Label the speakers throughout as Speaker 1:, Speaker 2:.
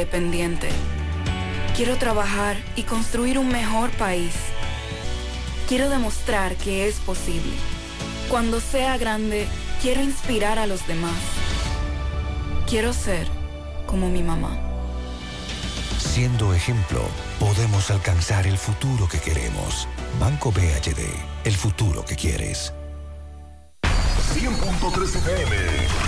Speaker 1: independiente. Quiero trabajar y construir un mejor país. Quiero demostrar que es posible. Cuando sea grande, quiero inspirar a los demás. Quiero ser como mi mamá.
Speaker 2: Siendo ejemplo, podemos alcanzar el futuro que queremos. Banco BHD, el futuro que quieres.
Speaker 3: 100.3 FM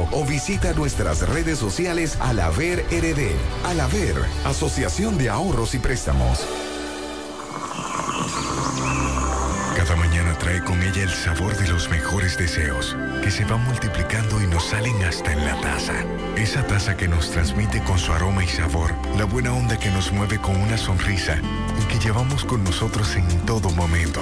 Speaker 3: o visita nuestras redes sociales Alaver RD. Alaver, Asociación de Ahorros y Préstamos.
Speaker 4: Cada mañana trae con ella el sabor de los mejores deseos, que se van multiplicando y nos salen hasta en la taza. Esa taza que nos transmite con su aroma y sabor, la buena onda que nos mueve con una sonrisa y que llevamos con nosotros en todo momento.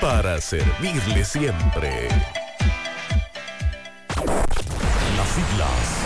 Speaker 5: para servirle siempre.
Speaker 6: Las siglas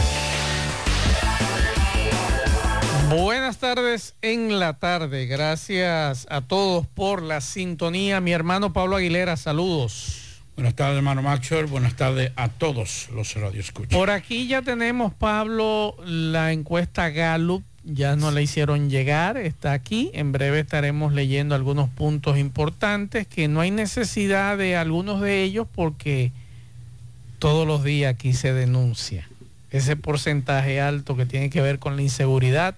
Speaker 7: Buenas tardes en la tarde. Gracias a todos por la sintonía. Mi hermano Pablo Aguilera, saludos.
Speaker 8: Buenas tardes, hermano Macho. Buenas tardes a todos los radioescuchas.
Speaker 7: Por aquí ya tenemos, Pablo, la encuesta Gallup. Ya nos la hicieron llegar, está aquí. En breve estaremos leyendo algunos puntos importantes que no hay necesidad de algunos de ellos porque todos los días aquí se denuncia ese porcentaje alto que tiene que ver con la inseguridad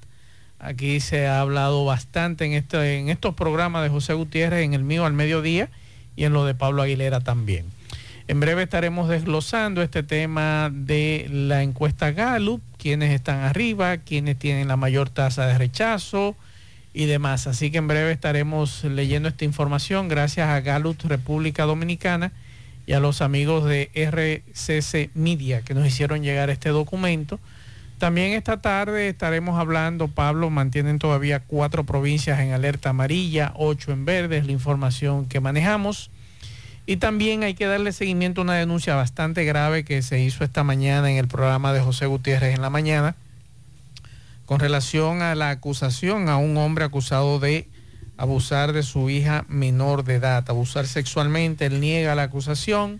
Speaker 7: Aquí se ha hablado bastante en, este, en estos programas de José Gutiérrez, en el mío al mediodía y en lo de Pablo Aguilera también. En breve estaremos desglosando este tema de la encuesta Gallup, quiénes están arriba, quiénes tienen la mayor tasa de rechazo y demás. Así que en breve estaremos leyendo esta información gracias a Gallup República Dominicana y a los amigos de RCC Media que nos hicieron llegar este documento también esta tarde estaremos hablando, Pablo, mantienen todavía cuatro provincias en alerta amarilla, ocho en verde, es la información que manejamos. Y también hay que darle seguimiento a una denuncia bastante grave que se hizo esta mañana en el programa de José Gutiérrez en la mañana, con relación a la acusación a un hombre acusado de abusar de su hija menor de edad, abusar sexualmente. Él niega la acusación.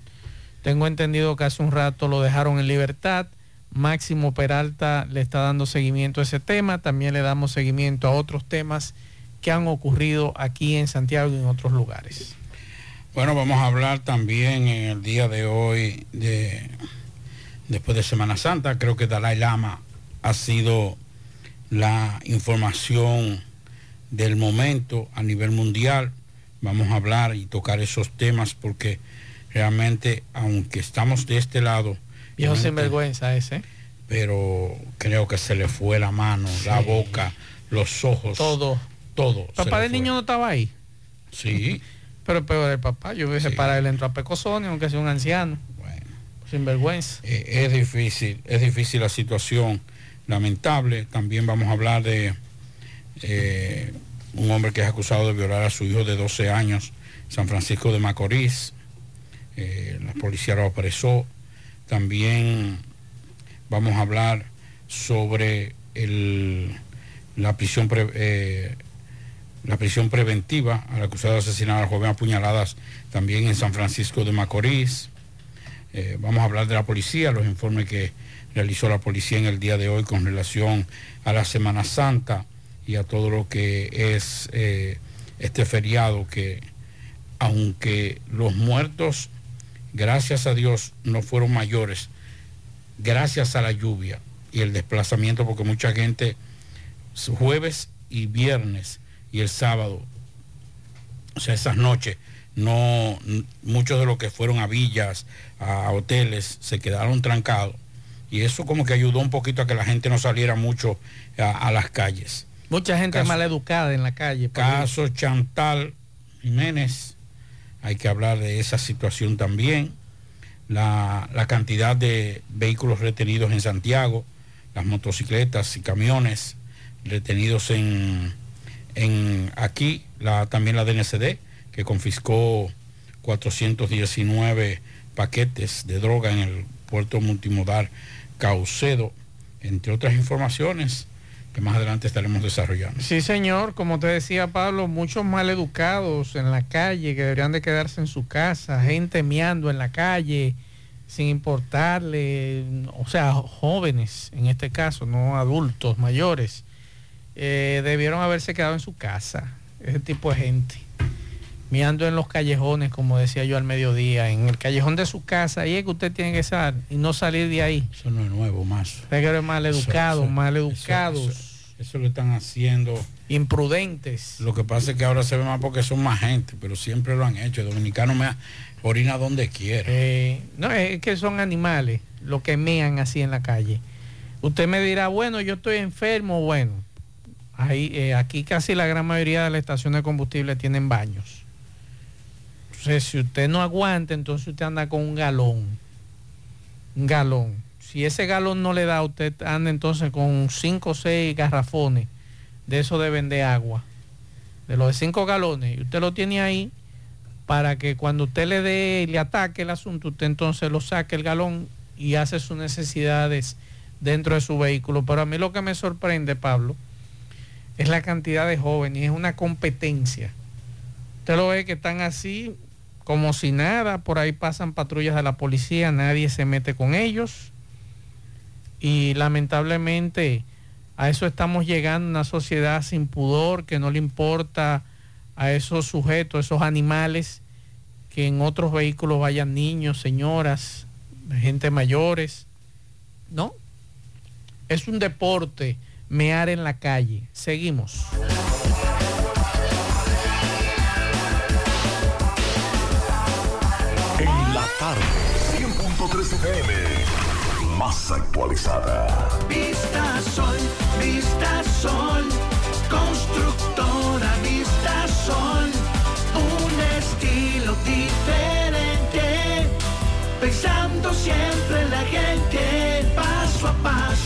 Speaker 7: Tengo entendido que hace un rato lo dejaron en libertad. Máximo Peralta le está dando seguimiento a ese tema, también le damos seguimiento a otros temas que han ocurrido aquí en Santiago y en otros lugares.
Speaker 8: Bueno, vamos a hablar también en el día de hoy de después de Semana Santa, creo que Dalai Lama ha sido la información del momento a nivel mundial. Vamos a hablar y tocar esos temas porque realmente, aunque estamos de este lado...
Speaker 7: Viejo sinvergüenza ese.
Speaker 8: Pero creo que se le fue la mano, la boca, los ojos.
Speaker 7: Todo.
Speaker 8: Todo.
Speaker 7: ¿Papá del niño no estaba ahí?
Speaker 8: Sí.
Speaker 7: Pero peor el papá. Yo hubiese para él entró a Pecosonio, aunque sea un anciano.
Speaker 8: Bueno.
Speaker 7: Sin vergüenza.
Speaker 8: Eh, es difícil, es difícil la situación, lamentable. También vamos a hablar de eh, un hombre que es acusado de violar a su hijo de 12 años, San Francisco de Macorís. Eh, la policía lo apresó. También vamos a hablar sobre el, la prisión pre, la prisión preventiva al acusado de asesinar a la joven apuñaladas también en San Francisco de Macorís. Eh, vamos a hablar de la policía, los informes que realizó la policía en el día de hoy con relación a la Semana Santa y a todo lo que es eh, este feriado que aunque los muertos, gracias a Dios, no fueron mayores, gracias a la lluvia y el desplazamiento, porque mucha gente jueves y viernes y el sábado, o sea, esas noches, no, muchos de los que fueron a villas, a hoteles, se quedaron trancados. Y eso como que ayudó un poquito a que la gente no saliera mucho a, las calles.
Speaker 7: Mucha gente mal educada en la calle.
Speaker 8: Caso Chantal Jiménez, hay que hablar de esa situación también. La, cantidad de vehículos retenidos en Santiago, las motocicletas y camiones retenidos en, aquí también la DNCD, que confiscó 419 paquetes de droga en el puerto multimodal Caucedo, entre otras informaciones que más adelante estaremos desarrollando.
Speaker 7: Sí, señor, como te decía Pablo, muchos mal educados en la calle que deberían de quedarse en su casa, gente meando en la calle sin importarle, o sea, jóvenes en este caso, no adultos mayores eh, debieron haberse quedado en su casa, ese tipo de gente. Mirando en los callejones, como decía yo al mediodía, en el callejón de su casa, ahí es que usted tiene que estar y no salir de ahí.
Speaker 8: Eso no es nuevo, más.
Speaker 7: Usted que mal educado, mal educados.
Speaker 8: Eso, lo están haciendo.
Speaker 7: Imprudentes.
Speaker 8: Lo que pasa es que ahora se ve más porque son más gente, pero siempre lo han hecho. El dominicano me orina donde quiere.
Speaker 7: Eh, no, es que son animales lo que mean así en la calle. Usted me dirá, bueno, yo estoy enfermo, bueno, eh, aquí casi la gran mayoría de las estaciones de combustible tienen baños. Entonces, si usted no aguanta, entonces usted anda con un galón. Un galón. Si ese galón no le da, usted anda entonces con cinco o seis garrafones de eso de vender agua. De los de cinco galones. Y usted lo tiene ahí para que cuando usted le dé, le ataque el asunto, usted entonces lo saque el galón y hace sus necesidades dentro de su vehículo. Pero a mí lo que me sorprende, Pablo, es la cantidad de jóvenes, es una competencia. Usted lo ve que están así como si nada, por ahí pasan patrullas de la policía, nadie se mete con ellos. Y lamentablemente a eso estamos llegando, una sociedad sin pudor, que no le importa a esos sujetos, esos animales, que en otros vehículos vayan niños, señoras, gente mayores. No, es un deporte mear en la calle. Seguimos.
Speaker 6: FM, más actualizada.
Speaker 9: Vista Sol, Vista Sol, constructora Vista Sol, un estilo diferente, pensando siempre en la gente, paso a paso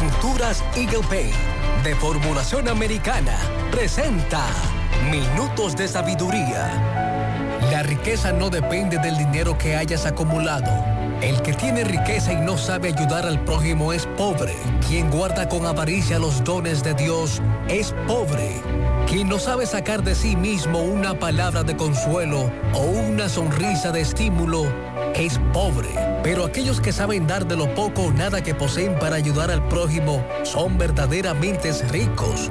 Speaker 10: Pinturas Eagle Paint de formulación americana presenta Minutos de Sabiduría. La riqueza no depende del dinero que hayas acumulado. El que tiene riqueza y no sabe ayudar al prójimo es pobre. Quien guarda con avaricia los dones de Dios es pobre. Quien no sabe sacar de sí mismo una palabra de consuelo o una sonrisa de estímulo es pobre. Pero aquellos que saben dar de lo poco o nada que poseen para ayudar al prójimo son verdaderamente ricos.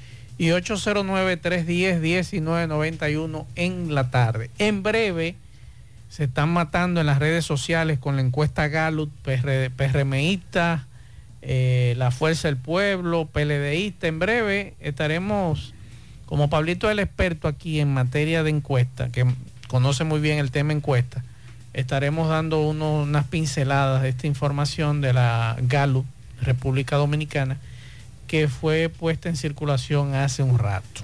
Speaker 7: y 809-310-1991 en la tarde. En breve se están matando en las redes sociales con la encuesta Gallup, PRMista, eh, la Fuerza del Pueblo, PLDista. En breve estaremos, como Pablito el experto aquí en materia de encuesta, que conoce muy bien el tema encuesta, estaremos dando unas pinceladas de esta información de la Gallup, República Dominicana que fue puesta en circulación hace un rato.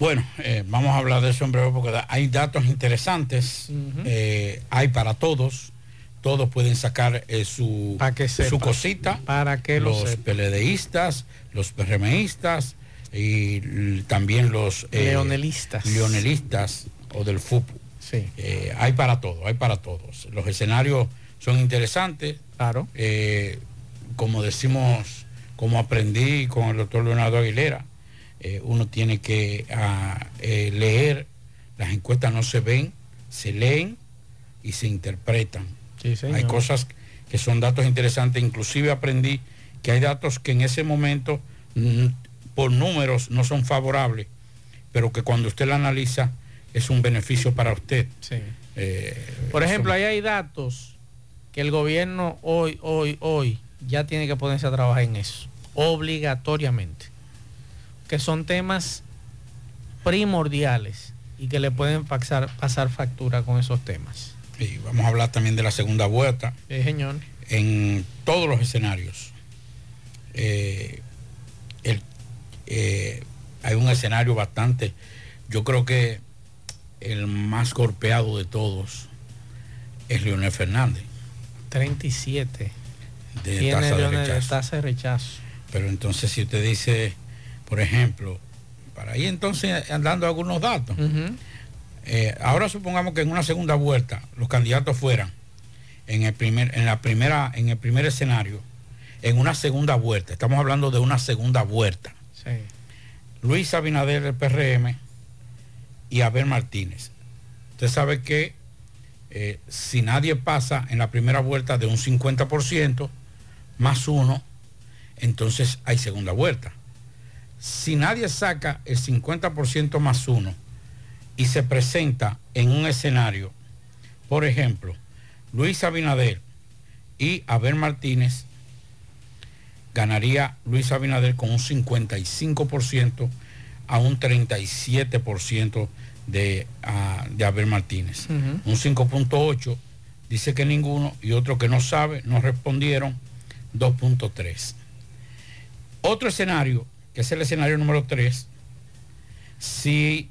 Speaker 8: Bueno, eh, vamos a hablar de eso en breve porque hay datos interesantes, eh, hay para todos, todos pueden sacar eh, su, su cosita,
Speaker 7: para que
Speaker 8: los peledeístas, los PRMistas y también los
Speaker 7: leonelistas.
Speaker 8: leonelistas o del FUPU.
Speaker 7: Sí.
Speaker 8: hay para todos, hay para todos. Los escenarios son interesantes.
Speaker 7: Claro.
Speaker 8: como decimos como aprendí con el doctor Leonardo Aguilera, eh, uno tiene que ah, eh, leer, las encuestas no se ven, se leen y se interpretan. hay cosas que son datos interesantes, inclusive aprendí que hay datos que en ese momento mm, por números no son favorables, pero que cuando usted la analiza es un beneficio para usted. Eh,
Speaker 7: Por ejemplo, ahí hay datos que el gobierno hoy, hoy, hoy ya tiene que ponerse a trabajar en eso, obligatoriamente, que son temas primordiales y que le pueden pasar, pasar factura con esos temas.
Speaker 8: Y vamos a hablar también de la segunda vuelta.
Speaker 7: Sí, señor.
Speaker 8: En todos los escenarios. Eh, el, eh, hay un escenario bastante, yo creo que el más golpeado de todos es Leonel Fernández.
Speaker 7: 37.
Speaker 8: De
Speaker 7: Tiene
Speaker 8: tasa de
Speaker 7: de
Speaker 8: rechazo. Pero entonces si usted dice, por ejemplo, para ahí entonces andando algunos datos. Eh, ahora supongamos que en una segunda vuelta los candidatos fueran en el primer, en la primera, en el primer escenario, en una segunda vuelta. Estamos hablando de una segunda vuelta.
Speaker 7: Sí.
Speaker 8: Luis Abinader del PRM y Abel Martínez. Usted sabe que eh, si nadie pasa en la primera vuelta de un 50% más uno, entonces hay segunda vuelta. Si nadie saca el 50% más uno y se presenta en un escenario, por ejemplo, Luis Abinader y Abel Martínez, ganaría Luis Abinader con un 55% a un 37% de, ah, de Abel Martínez. Un 5.8 dice que ninguno y otro que no sabe, no respondieron 2.3. Otro escenario, que es el escenario número 3, si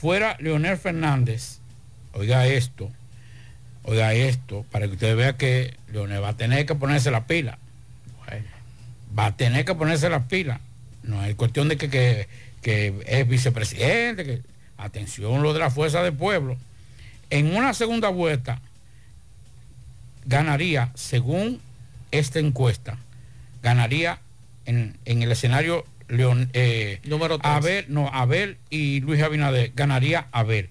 Speaker 8: fuera Leonel Fernández, oiga esto, oiga esto, para que usted vea que Leonel va a tener que ponerse la pila. Va a tener que ponerse las pilas. No es cuestión de que, que- que es vicepresidente, que atención lo de la fuerza del pueblo. En una segunda vuelta ganaría, según esta encuesta, ganaría en, en el escenario León, eh,
Speaker 7: Número.
Speaker 8: Abel, no, Abel y Luis Abinader, ganaría Abel.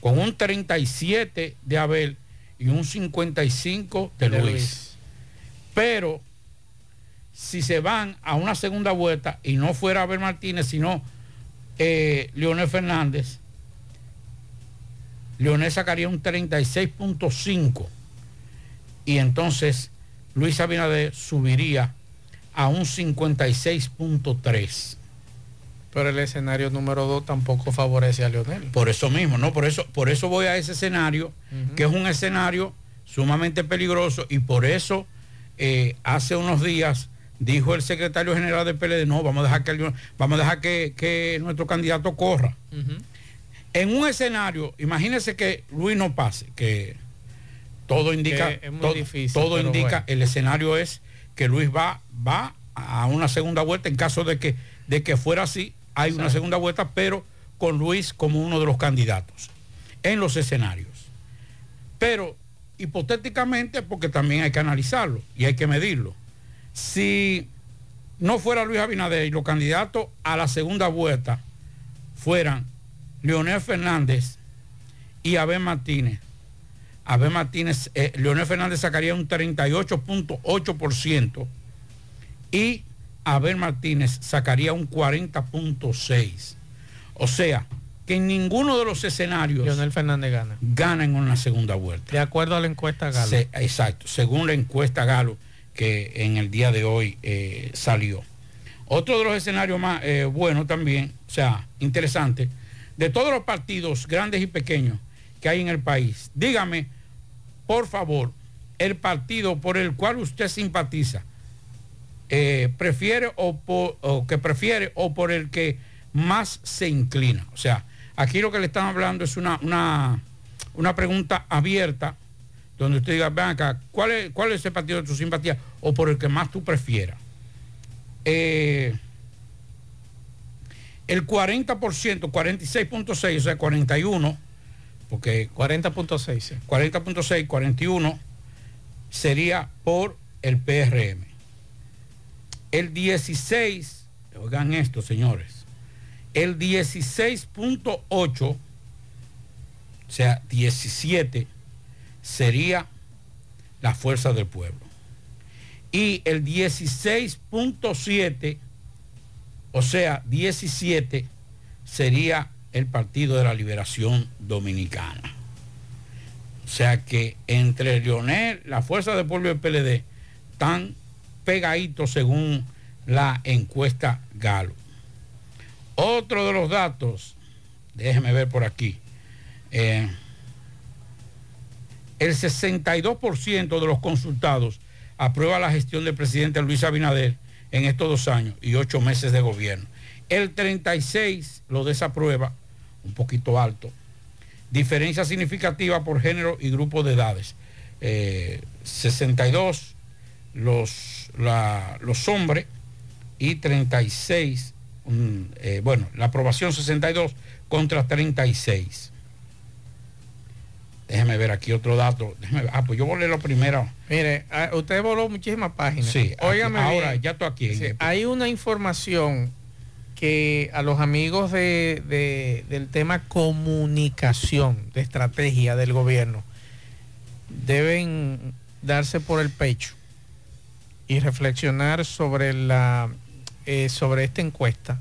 Speaker 8: Con un 37 de Abel y un 55 de,
Speaker 7: De
Speaker 8: Luis.
Speaker 7: Luis.
Speaker 8: Pero si se van a una segunda vuelta y no fuera Abel Martínez, sino eh, Leonel Fernández, Leonel sacaría un 36.5 y entonces Luis Abinader subiría a un 56.3.
Speaker 7: Pero el escenario número 2 tampoco favorece a Leonel.
Speaker 8: Por eso mismo, ¿no? Por eso, por eso voy a ese escenario, que es un escenario sumamente peligroso y por eso eh, hace unos días dijo el secretario general del PLD, no, vamos a dejar que, vamos a dejar que, que nuestro candidato corra. En un escenario, imagínese que Luis no pase, que todo indica,
Speaker 7: Que es muy
Speaker 8: to-
Speaker 7: difícil,
Speaker 8: todo indica,
Speaker 7: bueno.
Speaker 8: el escenario es que Luis va, va a una segunda vuelta en caso de que, de que fuera así, hay una segunda vuelta, pero con Luis como uno de los candidatos en los escenarios. Pero hipotéticamente, porque también hay que analizarlo y hay que medirlo. Si no fuera Luis Abinader y los candidatos a la segunda vuelta fueran Leonel Fernández y Abel Martínez, Abel Martínez, eh, Leonel Fernández sacaría un 38.8% y Abel Martínez sacaría un 40.6%. O sea, que en ninguno de los escenarios
Speaker 7: Leonel Fernández gana.
Speaker 8: gana en una segunda vuelta.
Speaker 7: De acuerdo a la encuesta Galo.
Speaker 8: Se- exacto, según la encuesta Galo que en el día de hoy eh, salió. Otro de los escenarios más eh, buenos también, o sea, interesante, de todos los partidos grandes y pequeños que hay en el país, dígame, por favor, el partido por el cual usted simpatiza, eh, prefiere o, por- o que prefiere o por el que más se inclina. O sea, aquí lo que le están hablando es una, una, una pregunta abierta donde usted diga, ven acá, ¿cuál es, ¿cuál es ese partido de tu simpatía o por el que más tú prefieras? Eh, el 40%, 46.6, o sea, 41, porque
Speaker 7: 40.6.
Speaker 8: 40.6, 41 sería por el PRM. El 16, oigan esto, señores, el 16.8, o sea, 17 sería la fuerza del pueblo. Y el 16.7 O sea, 17 sería el Partido de la Liberación Dominicana. O sea que entre Lionel, la Fuerza de Pueblo y el PLD están pegaditos según la encuesta Galo. Otro de los datos, déjeme ver por aquí. eh, el 62% de los consultados aprueba la gestión del presidente Luis Abinader en estos dos años y ocho meses de gobierno. El 36 lo desaprueba, un poquito alto. Diferencia significativa por género y grupo de edades. Eh, 62 los, la- los hombres y 36, mm, eh, bueno, la aprobación 62 contra 36. Déjeme ver aquí otro dato. Ver. Ah, pues yo volé lo primero.
Speaker 7: Mire, ah, usted voló muchísimas páginas.
Speaker 8: Sí,
Speaker 7: Óigame
Speaker 8: ahora
Speaker 7: bien.
Speaker 8: ya estoy aquí.
Speaker 7: Sí, hay una información que a los amigos de- de- del tema comunicación, de estrategia del gobierno, deben darse por el pecho y reflexionar sobre, la, eh, sobre esta encuesta.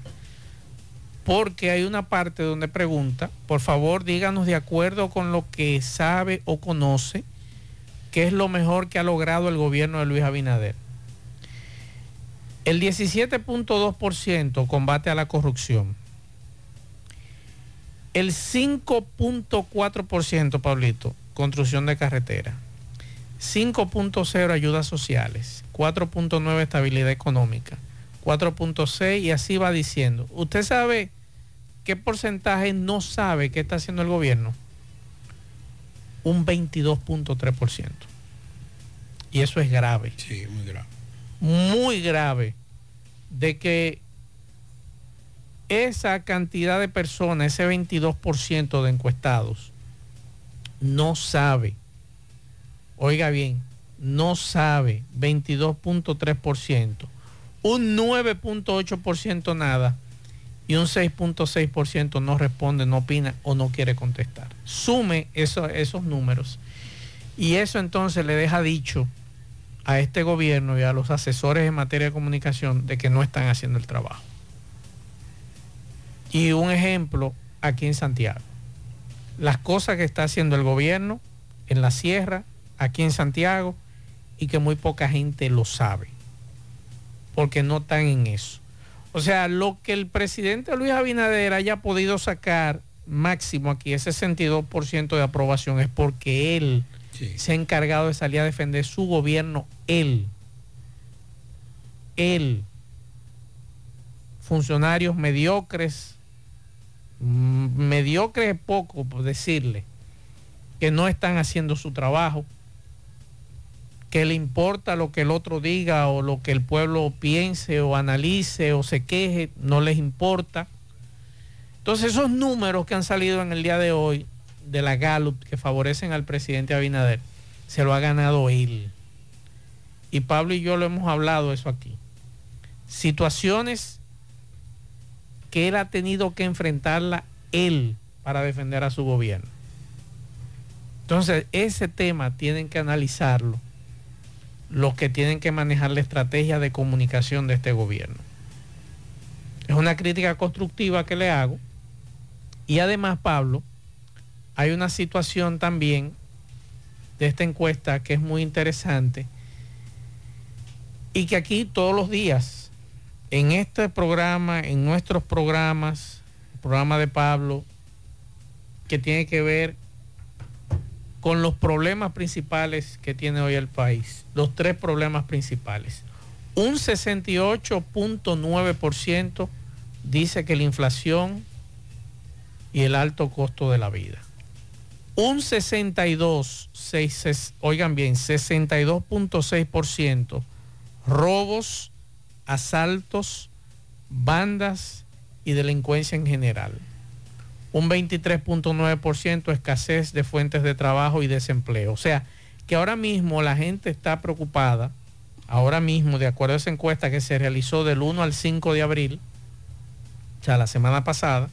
Speaker 7: Porque hay una parte donde pregunta, por favor díganos de acuerdo con lo que sabe o conoce, qué es lo mejor que ha logrado el gobierno de Luis Abinader. El 17.2% combate a la corrupción. El 5.4%, Pablito, construcción de carretera. 5.0 ayudas sociales. 4.9 estabilidad económica. 4.6 y así va diciendo. ¿Usted sabe qué porcentaje no sabe qué está haciendo el gobierno? Un 22.3%. Y eso es grave
Speaker 8: Sí, muy grave.
Speaker 7: muy grave de que esa cantidad de personas, ese 22% de encuestados, no sabe, oiga bien, no sabe 22.3%, un 9.8% nada y un 6.6% no responde, no opina o no quiere contestar. Sume eso- esos números y eso entonces le deja dicho a este gobierno y a los asesores en materia de comunicación de que no están haciendo el trabajo. Y un ejemplo aquí en Santiago. Las cosas que está haciendo el gobierno en la sierra, aquí en Santiago, y que muy poca gente lo sabe, porque no están en eso. O sea, lo que el presidente Luis Abinader haya podido sacar máximo aquí, ese 62% de aprobación, es porque él se ha encargado de salir a defender su gobierno, él. Él. Funcionarios mediocres, mm, mediocres es poco por decirle, que no están haciendo su trabajo, que le importa lo que el otro diga o lo que el pueblo piense o analice o se queje, no les importa. Entonces esos números que han salido en el día de hoy de la Gallup que favorecen al presidente Abinader, se lo ha ganado él. Y Pablo y yo lo hemos hablado eso aquí. Situaciones que él ha tenido que enfrentarla él para defender a su gobierno. Entonces, ese tema tienen que analizarlo los que tienen que manejar la estrategia de comunicación de este gobierno. Es una crítica constructiva que le hago. Y además, Pablo, hay una situación también de esta encuesta que es muy interesante y que aquí todos los días, en este programa, en nuestros programas, el programa de Pablo, que tiene que ver con los problemas principales que tiene hoy el país, los tres problemas principales. Un 68.9% dice que la inflación y el alto costo de la vida. Un 62, seis- oigan bien, 62.6% robos, asaltos, bandas y delincuencia en general. Un 23.9% escasez de fuentes de trabajo y desempleo. O sea, que ahora mismo la gente está preocupada, ahora mismo, de acuerdo a esa encuesta que se realizó del 1 al 5 de abril, o sea, la semana pasada,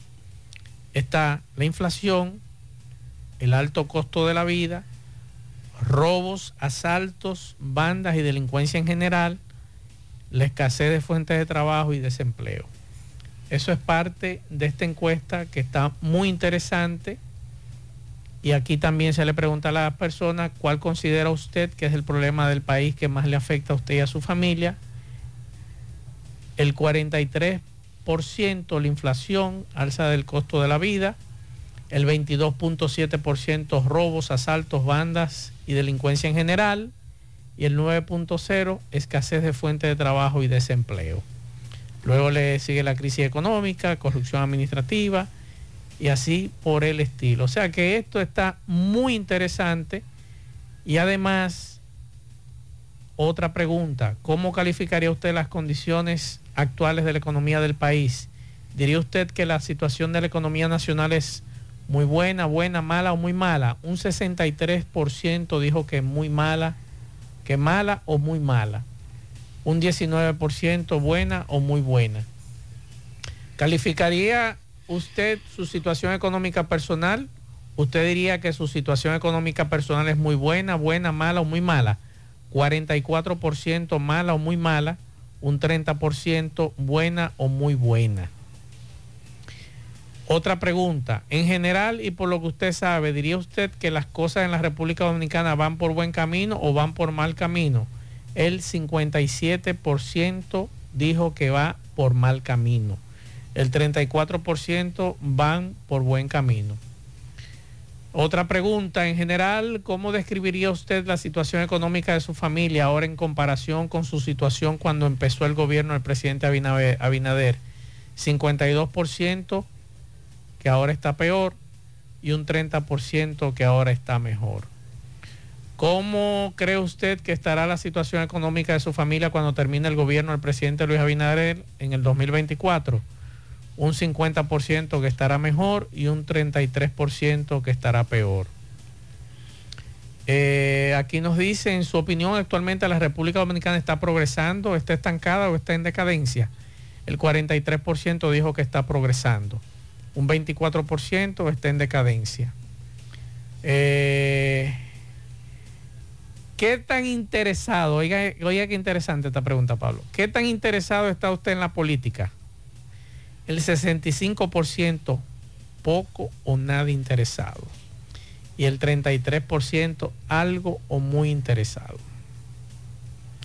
Speaker 7: está la inflación, el alto costo de la vida, robos, asaltos, bandas y delincuencia en general, la escasez de fuentes de trabajo y desempleo. Eso es parte de esta encuesta que está muy interesante. Y aquí también se le pregunta a las personas cuál considera usted que es el problema del país que más le afecta a usted y a su familia. El 43% la inflación, alza del costo de la vida. El 22.7% robos, asaltos, bandas y delincuencia en general. Y el 9.0% escasez de fuente de trabajo y desempleo. Luego le sigue la crisis económica, corrupción administrativa y así por el estilo. O sea que esto está muy interesante y además, otra pregunta, ¿cómo calificaría usted las condiciones actuales de la economía del país? ¿Diría usted que la situación de la economía nacional es muy buena, buena, mala o muy mala? Un 63% dijo que muy mala, que mala o muy mala un 19% buena o muy buena. ¿Calificaría usted su situación económica personal? ¿Usted diría que su situación económica personal es muy buena, buena, mala o muy mala? 44% mala o muy mala, un 30% buena o muy buena. Otra pregunta, en general y por lo que usted sabe, ¿diría usted que las cosas en la República Dominicana van por buen camino o van por mal camino? El 57% dijo que va por mal camino. El 34% van por buen camino. Otra pregunta, en general, ¿cómo describiría usted la situación económica de su familia ahora en comparación con su situación cuando empezó el gobierno del presidente Abinader? 52% que ahora está peor y un 30% que ahora está mejor. ¿Cómo cree usted que estará la situación económica de su familia cuando termine el gobierno del presidente Luis Abinader en el 2024? Un 50% que estará mejor y un 33% que estará peor. Eh, aquí nos dice, en su opinión, actualmente la República Dominicana está progresando, está estancada o está en decadencia. El 43% dijo que está progresando. Un 24% está en decadencia. Eh, ¿Qué tan interesado, oiga, oiga qué interesante esta pregunta, Pablo, ¿qué tan interesado está usted en la política? El 65% poco o nada interesado. Y el 33% algo o muy interesado.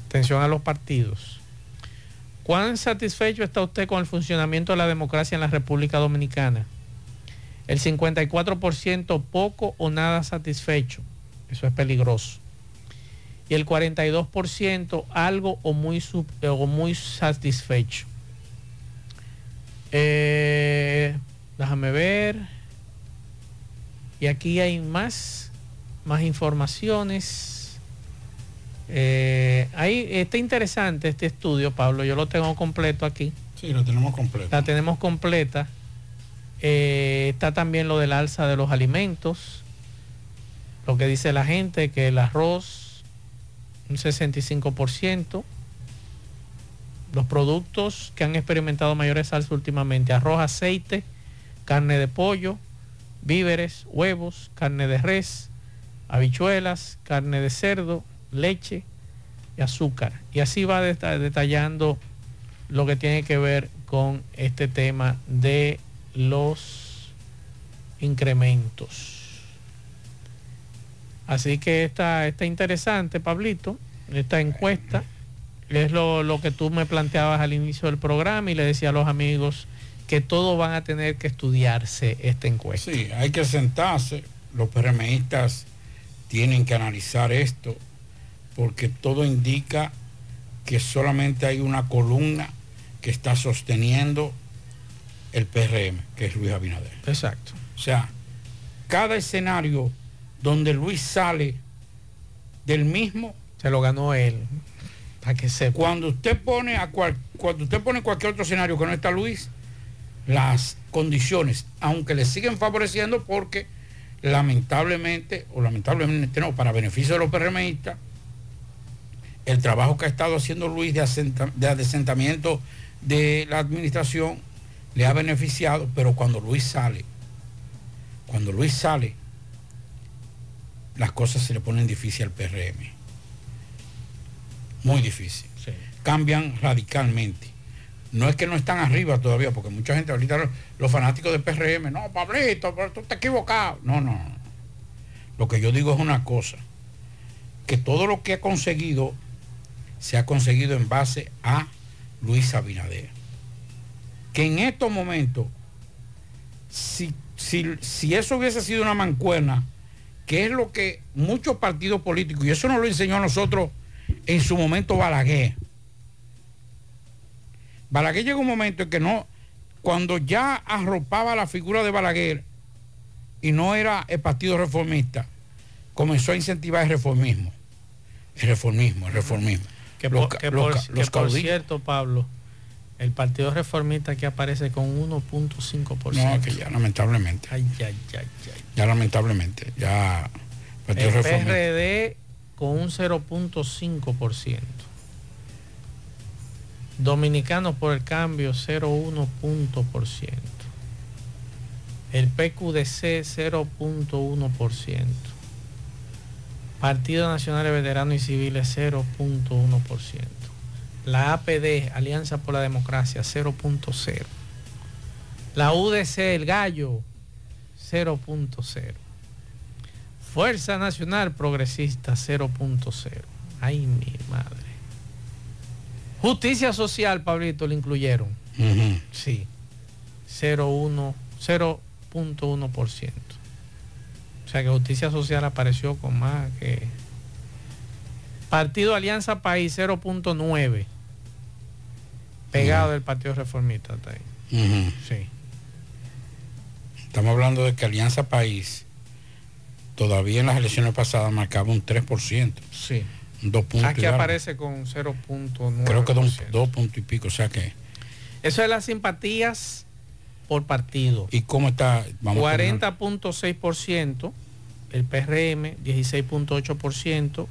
Speaker 7: Atención a los partidos. ¿Cuán satisfecho está usted con el funcionamiento de la democracia en la República Dominicana? El 54% poco o nada satisfecho. Eso es peligroso y el 42% algo o muy, o muy satisfecho. Eh, déjame ver. Y aquí hay más, más informaciones. Eh, ahí está interesante este estudio, Pablo. Yo lo tengo completo aquí.
Speaker 8: Sí, lo tenemos completo.
Speaker 7: La tenemos completa. Eh, está también lo del alza de los alimentos. Lo que dice la gente, que el arroz un 65%. Los productos que han experimentado mayores salsas últimamente, arroz, aceite, carne de pollo, víveres, huevos, carne de res, habichuelas, carne de cerdo, leche y azúcar. Y así va detallando lo que tiene que ver con este tema de los incrementos. Así que está, está interesante, Pablito, esta encuesta. Es lo, que tú me planteabas al inicio del programa y le decía a los amigos que todos van a tener que estudiarse esta encuesta.
Speaker 8: Sí, hay que sentarse. Los PRMistas tienen que analizar esto porque todo indica que solamente hay una columna que está sosteniendo el PRM, que es Luis Abinader.
Speaker 7: Exacto.
Speaker 8: O sea, cada escenario donde Luis sale del mismo.
Speaker 7: Se lo ganó él. Para que sepa.
Speaker 8: Cuando usted pone a cuando usted pone cualquier otro escenario que no está Luis, las condiciones, aunque le siguen favoreciendo porque lamentablemente, o lamentablemente no, para beneficio de los PRMistas, el trabajo que ha estado haciendo Luis de, de adesentamiento de la administración le ha beneficiado, pero cuando Luis sale, cuando Luis sale, las cosas se le ponen difícil al PRM. Muy difícil. Cambian radicalmente. no es que no están arriba todavía, porque mucha gente ahorita, los, fanáticos de PRM, no, Pablito, pero tú te equivocado. No, no, no. Lo que yo digo es una cosa, que todo lo que ha conseguido se ha conseguido en base a Luis Abinader. Que en estos momentos, si, si, si eso hubiese sido una mancuerna, que es lo que muchos partidos políticos, y eso nos lo enseñó a nosotros en su momento Balaguer. Balaguer llegó un momento en que no, cuando ya arropaba la figura de Balaguer y no era el partido reformista, comenzó a incentivar el reformismo. El reformismo, el reformismo.
Speaker 7: Que por, que
Speaker 8: los
Speaker 7: por- que
Speaker 8: los
Speaker 7: por cierto, Pablo, el Partido Reformista aquí aparece con 1.5%.
Speaker 8: No, que ya lamentablemente.
Speaker 7: Ay, ay, ay, ay.
Speaker 8: Ya lamentablemente, ya Partido
Speaker 7: El
Speaker 8: Reformista.
Speaker 7: PRD con un 0.5%. Dominicanos por el cambio 0.1 punto por ciento. El PQDC 0.1%. Partido Nacional de Veteranos y Civiles 0.1%. La APD, Alianza por la Democracia 0.0. La UDC, el Gallo 0.0. Fuerza Nacional Progresista 0.0. Ay, mi madre. Justicia Social, Pablito, le incluyeron. Sí. 0.1, 0.1%. O sea que Justicia Social apareció con más que... Partido Alianza País 0.9. Pegado del Partido Reformista. Está ahí. Sí.
Speaker 8: Estamos hablando de que Alianza País todavía en las elecciones pasadas marcaba un 3%.
Speaker 7: Sí.
Speaker 8: Dos puntos.
Speaker 7: Aquí aparece con 0.9.
Speaker 8: Creo que dos, dos puntos y pico. O sea que.
Speaker 7: Eso es las simpatías por partido.
Speaker 8: ¿Y cómo está? Vamos a poner-
Speaker 7: 40.6% el PRM, 16.8%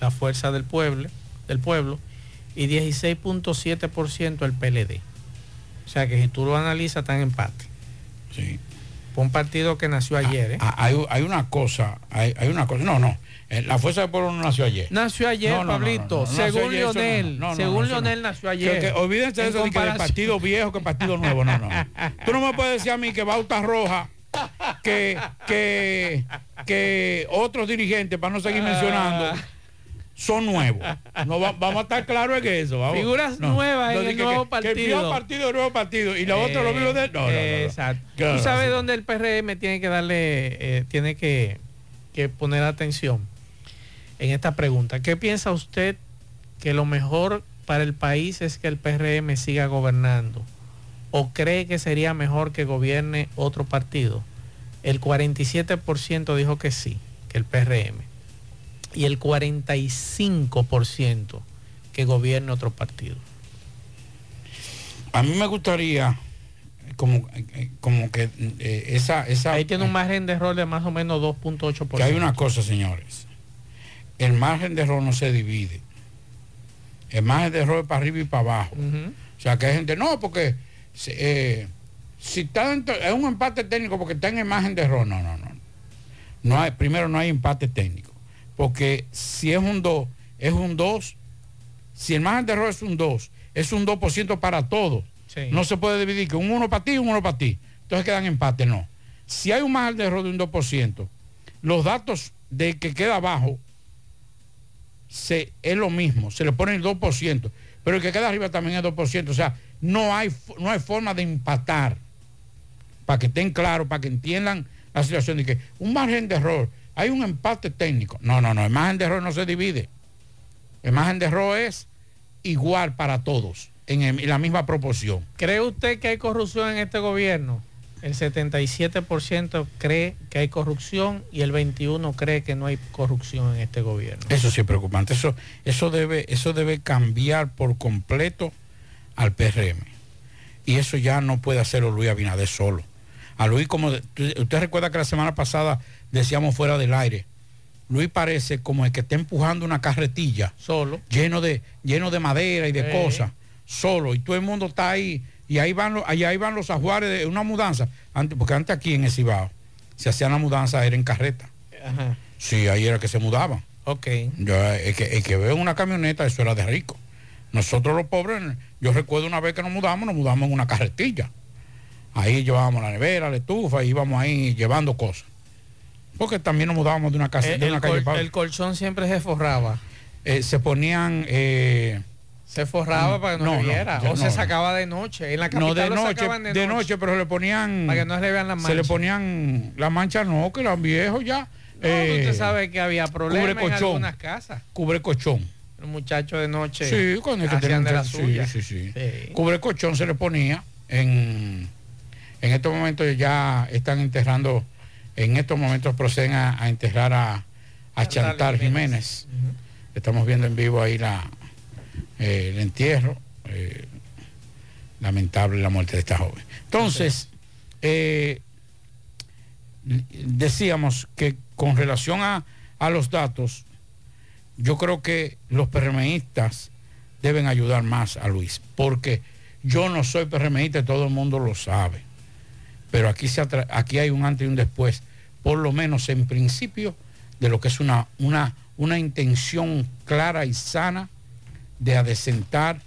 Speaker 7: la Fuerza del Pueblo, del pueblo y 16.7% el PLD. O sea que si tú lo analizas está en empate.
Speaker 8: Sí.
Speaker 7: Fue un partido que nació ayer, ¿eh?
Speaker 8: Ah, hay, hay una cosa, hay, hay una cosa. No, no. eh, La Fuerza del Pueblo no nació ayer.
Speaker 7: Nació ayer,
Speaker 8: No, no, no,
Speaker 7: Pablito.
Speaker 8: no,
Speaker 7: según
Speaker 8: no,
Speaker 7: según. Leonel nació ayer.
Speaker 8: que olvídense de eso de que
Speaker 7: comparación-
Speaker 8: partido viejo que partido nuevo. No, no. Tú no me puedes decir a mí que Bauta Roja, que, que, que otros dirigentes, para no seguir mencionando, son nuevos. No, va- vamos a estar claros en eso. Vamos.
Speaker 7: Figuras
Speaker 8: No,
Speaker 7: nuevas
Speaker 8: no,
Speaker 7: en el
Speaker 8: que-
Speaker 7: nuevo
Speaker 8: que- Que el viejo
Speaker 7: partido.
Speaker 8: partido, el nuevo partido. Y los otros lo mismo de. No.
Speaker 7: Exacto.
Speaker 8: Claro,
Speaker 7: Tú sabes
Speaker 8: sí.
Speaker 7: dónde el PRM tiene que darle, eh, tiene que, que poner atención en esta pregunta. ¿Qué piensa usted que lo mejor para el país es que el PRM siga gobernando? ¿O cree que sería mejor que gobierne otro partido? El 47% dijo que sí, que el PRM. Y el 45% que gobierne otro partido.
Speaker 8: A mí me gustaría como, eh, como que eh, esa, esa
Speaker 7: Ahí tiene un margen de error de más o menos 2.8%.
Speaker 8: que hay una cosa, señores. El margen de error no se divide. El margen de error es para arriba y para abajo. O sea, que hay gente, no, porque eh, si está dentro, es un empate técnico porque está en el margen de error. No, no, no. no hay, primero no hay empate técnico. Porque si es un 2, es un 2. Si el margen de error es un 2, es un 2% para todos.
Speaker 7: Sí.
Speaker 8: No se puede dividir que un 1 para ti y un 1 para ti. Entonces quedan empate, no. Si hay un margen de error de un 2%, los datos de que queda abajo se, es lo mismo, se le pone el 2%, pero el que queda arriba también es 2%. O sea, no hay, no hay forma de empatar. Para que estén claros, para que entiendan la situación de que un margen de error, hay un empate técnico. No, no, no, el margen de error no se divide. El margen de error es igual para todos, en, el- en la misma proporción.
Speaker 7: ¿Cree usted que hay corrupción en este gobierno? El 77% cree que hay corrupción y el 21% cree que no hay corrupción en este gobierno.
Speaker 8: Eso sí es preocupante. Eso, eso, debe, eso debe cambiar por completo al PRM. Y eso ya no puede hacerlo Luis Abinader solo. A Luis, como usted recuerda que la semana pasada decíamos fuera del aire, Luis parece como el que está empujando una carretilla
Speaker 7: solo,
Speaker 8: lleno de, lleno de madera y de
Speaker 7: Eh.
Speaker 8: cosas, solo, y todo el mundo está ahí, y ahí van los, ahí, ahí van los ajuares de una mudanza, antes, porque antes aquí en el Cibao se hacían la mudanza, era en carreta.
Speaker 7: Ajá.
Speaker 8: Sí, ahí era que se mudaban.
Speaker 7: Ok.
Speaker 8: Yo, el, que, el que veo una camioneta, eso era de rico. Nosotros los pobres, Yo recuerdo una vez que nos mudamos, nos mudamos en una carretilla. Ahí llevábamos la nevera, la estufa, y íbamos ahí llevando cosas. Porque también nos mudábamos de una casa,
Speaker 7: El,
Speaker 8: de una
Speaker 7: el
Speaker 8: calle
Speaker 7: col- el colchón siempre se forraba.
Speaker 8: eh, se ponían eh,
Speaker 7: Se forraba para que no,
Speaker 8: No,
Speaker 7: se viera. o se sacaba de noche. En la capital
Speaker 8: no de
Speaker 7: lo
Speaker 8: noche,
Speaker 7: sacaban
Speaker 8: de, noche, pero le ponían
Speaker 7: Para que no se le vean las
Speaker 8: se le
Speaker 7: manchas.
Speaker 8: ponían las manchas no, que eran viejos ya.
Speaker 7: No,
Speaker 8: Eh,
Speaker 7: usted sabe que había problemas
Speaker 8: cubre
Speaker 7: en
Speaker 8: colchón.
Speaker 7: algunas casas.
Speaker 8: cubre colchón.
Speaker 7: Los muchachos de noche
Speaker 8: Sí, cuando es que
Speaker 7: hacían
Speaker 8: tenían
Speaker 7: de la
Speaker 8: sí,
Speaker 7: suya.
Speaker 8: sí, sí. Cubre colchón se le ponía en en estos momentos ya están enterrando en estos momentos proceden a, a enterrar a, a Chantal Jiménez. Estamos viendo en vivo ahí la eh, el entierro. eh, lamentable la muerte de esta joven. Entonces, eh, decíamos que con relación a, a los datos, yo creo que los PRMistas deben ayudar más a Luis, porque yo no soy PRMista, todo el mundo lo sabe, pero aquí, se aquí hay un antes y un después, por lo menos en principio, de lo que es una, una, una intención clara y sana de adecentar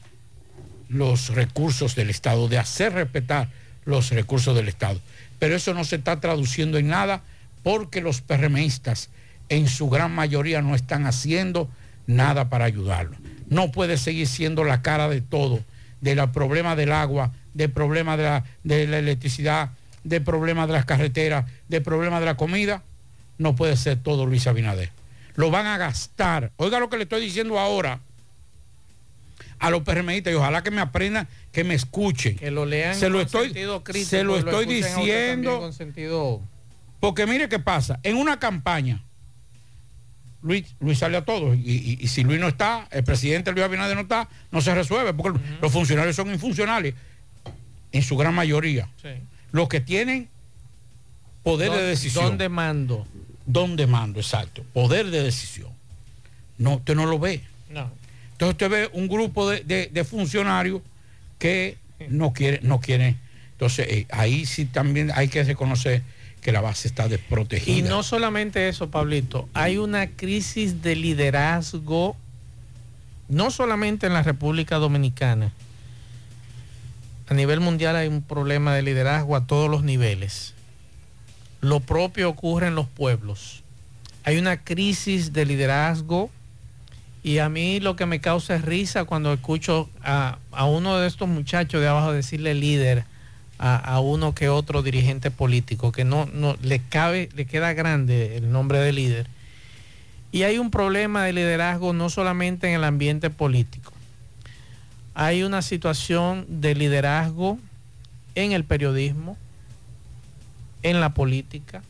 Speaker 8: los recursos del Estado, de hacer respetar los recursos del Estado. Pero eso no se está traduciendo en nada porque los PRMistas en su gran mayoría no están haciendo nada para ayudarlo. No puede seguir siendo la cara de todo, del problema del agua, del problema de la, de la electricidad, del problema de las carreteras, del problema de la comida. No puede ser todo Luis Abinader. Lo van a gastar. Oiga lo que le estoy diciendo ahora a los PRMistas y ojalá que me aprendan, que me escuchen.
Speaker 7: Que lo lean
Speaker 8: se lo
Speaker 7: con
Speaker 8: estoy,
Speaker 7: sentido crítico
Speaker 8: se lo estoy diciendo.
Speaker 7: con sentido
Speaker 8: Porque mire qué pasa. En una campaña, Luis, Luis sale a todos. Y, y- y si Luis no está, el presidente Luis Abinader no está, no se resuelve. Porque los funcionarios son infuncionales. En su gran mayoría. Los que tienen poder de decisión.
Speaker 7: ¿Dónde mando?
Speaker 8: ¿Dónde mando? Exacto. Poder de decisión. No, usted no lo ve.
Speaker 7: No.
Speaker 8: Entonces usted ve un grupo de, de- de funcionarios que no quiere, no quiere. Entonces eh, ahí sí también hay que reconocer que la base está desprotegida.
Speaker 7: Y no solamente eso, Pablito, hay una crisis de liderazgo, no solamente en la República Dominicana, a nivel mundial hay un problema de liderazgo a todos los niveles. Lo propio ocurre en los pueblos. Hay una crisis de liderazgo y a mí lo que me causa es risa cuando escucho a, a uno de estos muchachos de abajo decirle líder a, a uno que otro dirigente político, que no, no le cabe, le queda grande el nombre de líder. Y hay un problema de liderazgo no solamente en el ambiente político. Hay una situación de liderazgo en el periodismo, en la política,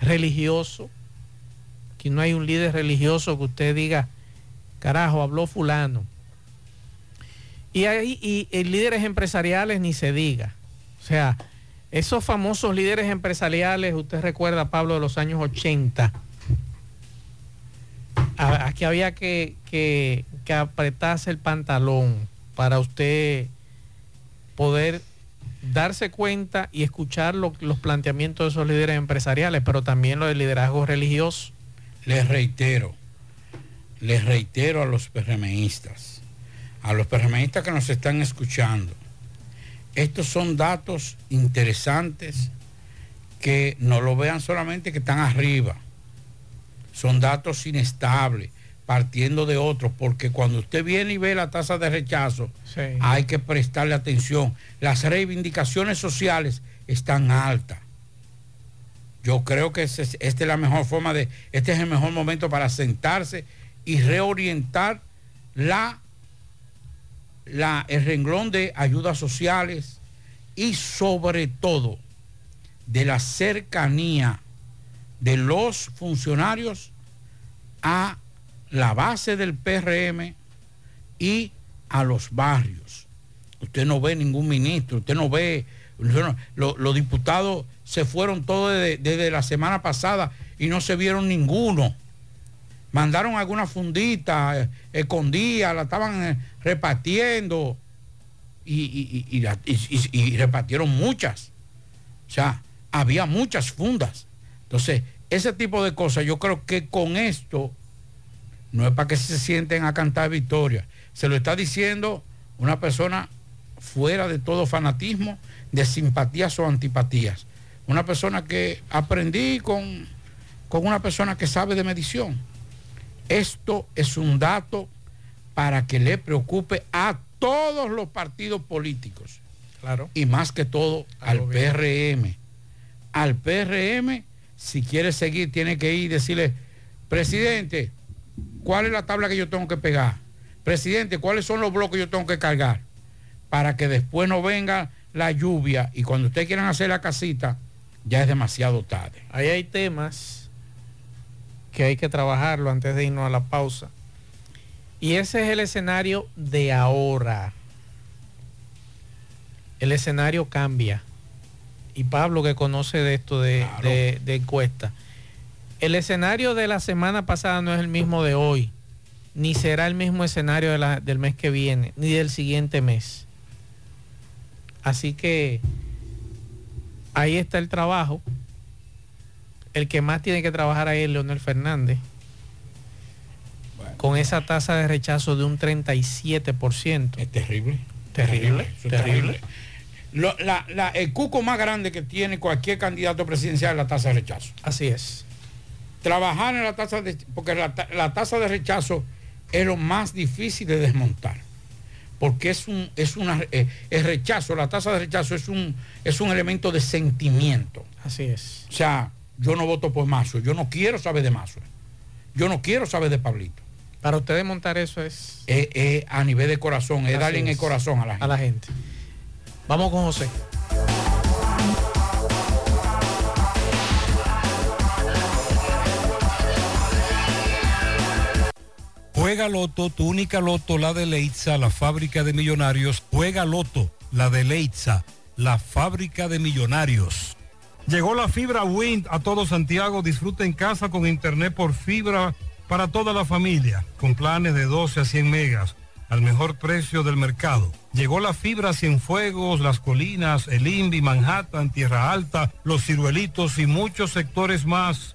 Speaker 7: religioso. Aquí no hay un líder religioso que usted diga, carajo, habló fulano. Y hay y, líderes empresariales ni se diga. O sea, esos famosos líderes empresariales, usted recuerda, Pablo, de los años 80, a- aquí había que, que, que apretarse el pantalón para usted poder darse cuenta y escuchar lo- los planteamientos de esos líderes empresariales, pero también lo del liderazgo religioso.
Speaker 8: Les reitero, les reitero a los PRMistas, a los PRMistas que nos están escuchando, estos son datos interesantes que no lo vean solamente que están arriba, son datos inestables, partiendo de otros, porque cuando usted viene y ve la tasa de rechazo, hay que prestarle atención. Las reivindicaciones sociales están altas. Yo creo que esta es la mejor forma de, este es el mejor momento para sentarse y reorientar la, la, el renglón de ayudas sociales y sobre todo de la cercanía de los funcionarios a la base del PRM y a los barrios. Usted no ve ningún ministro, usted no ve, lo- lo- los diputados se fueron todos desde, la semana pasada y no se vieron ninguno. Mandaron alguna fundita, eh, escondida, la estaban eh, repartiendo y- y- y repartieron muchas. O sea, había muchas fundas. Entonces, ese tipo de cosas, yo creo que con esto no es para que se sienten a cantar victoria. Se lo está diciendo una persona fuera de todo fanatismo, de simpatías o antipatías. Una persona que aprendí con, con una persona que sabe de medición. Esto es un dato para que le preocupe a todos los partidos políticos.
Speaker 7: Claro.
Speaker 8: Y más que todo al PRM. Al PRM, si quiere seguir, tiene que ir y decirle, presidente, ¿cuál es la tabla que yo tengo que pegar? Presidente, ¿cuáles son los bloques que yo tengo que cargar? Para que después no venga la lluvia y cuando ustedes quieran hacer la casita, ya es demasiado tarde.
Speaker 7: Ahí hay temas que hay que trabajarlo antes de irnos a la pausa. Y ese es el escenario de ahora. El escenario cambia. Y Pablo que conoce de esto de, de- de encuesta. El escenario de la semana pasada no es el mismo de hoy. Ni será el mismo escenario de la- del mes que viene, ni del siguiente mes. Así que ahí está el trabajo. El que más tiene que trabajar ahí es Leonel Fernández. Con esa tasa de rechazo de un 37%.
Speaker 8: Es terrible.
Speaker 7: Terrible,
Speaker 8: es
Speaker 7: terrible.
Speaker 8: Lo- la- la- el cuco más grande que tiene cualquier candidato presidencial es la tasa de rechazo.
Speaker 7: Así es.
Speaker 8: Trabajar en la tasa de... Porque la, la tasa de rechazo es lo más difícil de desmontar. Porque es un, es una, eh, el rechazo, la tasa de rechazo es un, es un elemento de sentimiento.
Speaker 7: Así es.
Speaker 8: O sea, yo no voto por Mazo, yo no quiero saber de Mazo. Yo no quiero saber de Pablito.
Speaker 7: Para usted montar eso es
Speaker 8: Es, es a nivel de corazón, es darle en el corazón a la gente.
Speaker 7: a la gente. Vamos con José.
Speaker 11: Juega Loto, tu única Loto, la de Leitza, la fábrica de millonarios. Juega Loto, la de Leitza, la fábrica de millonarios. Llegó la fibra Wind a todo Santiago. Disfruta en casa con internet por fibra para toda la familia, con planes de 12 a 100 megas, al mejor precio del mercado. Llegó la fibra Cienfuegos, Las Colinas, El Invi, Manhattan, Tierra Alta, Los Ciruelitos y muchos sectores más.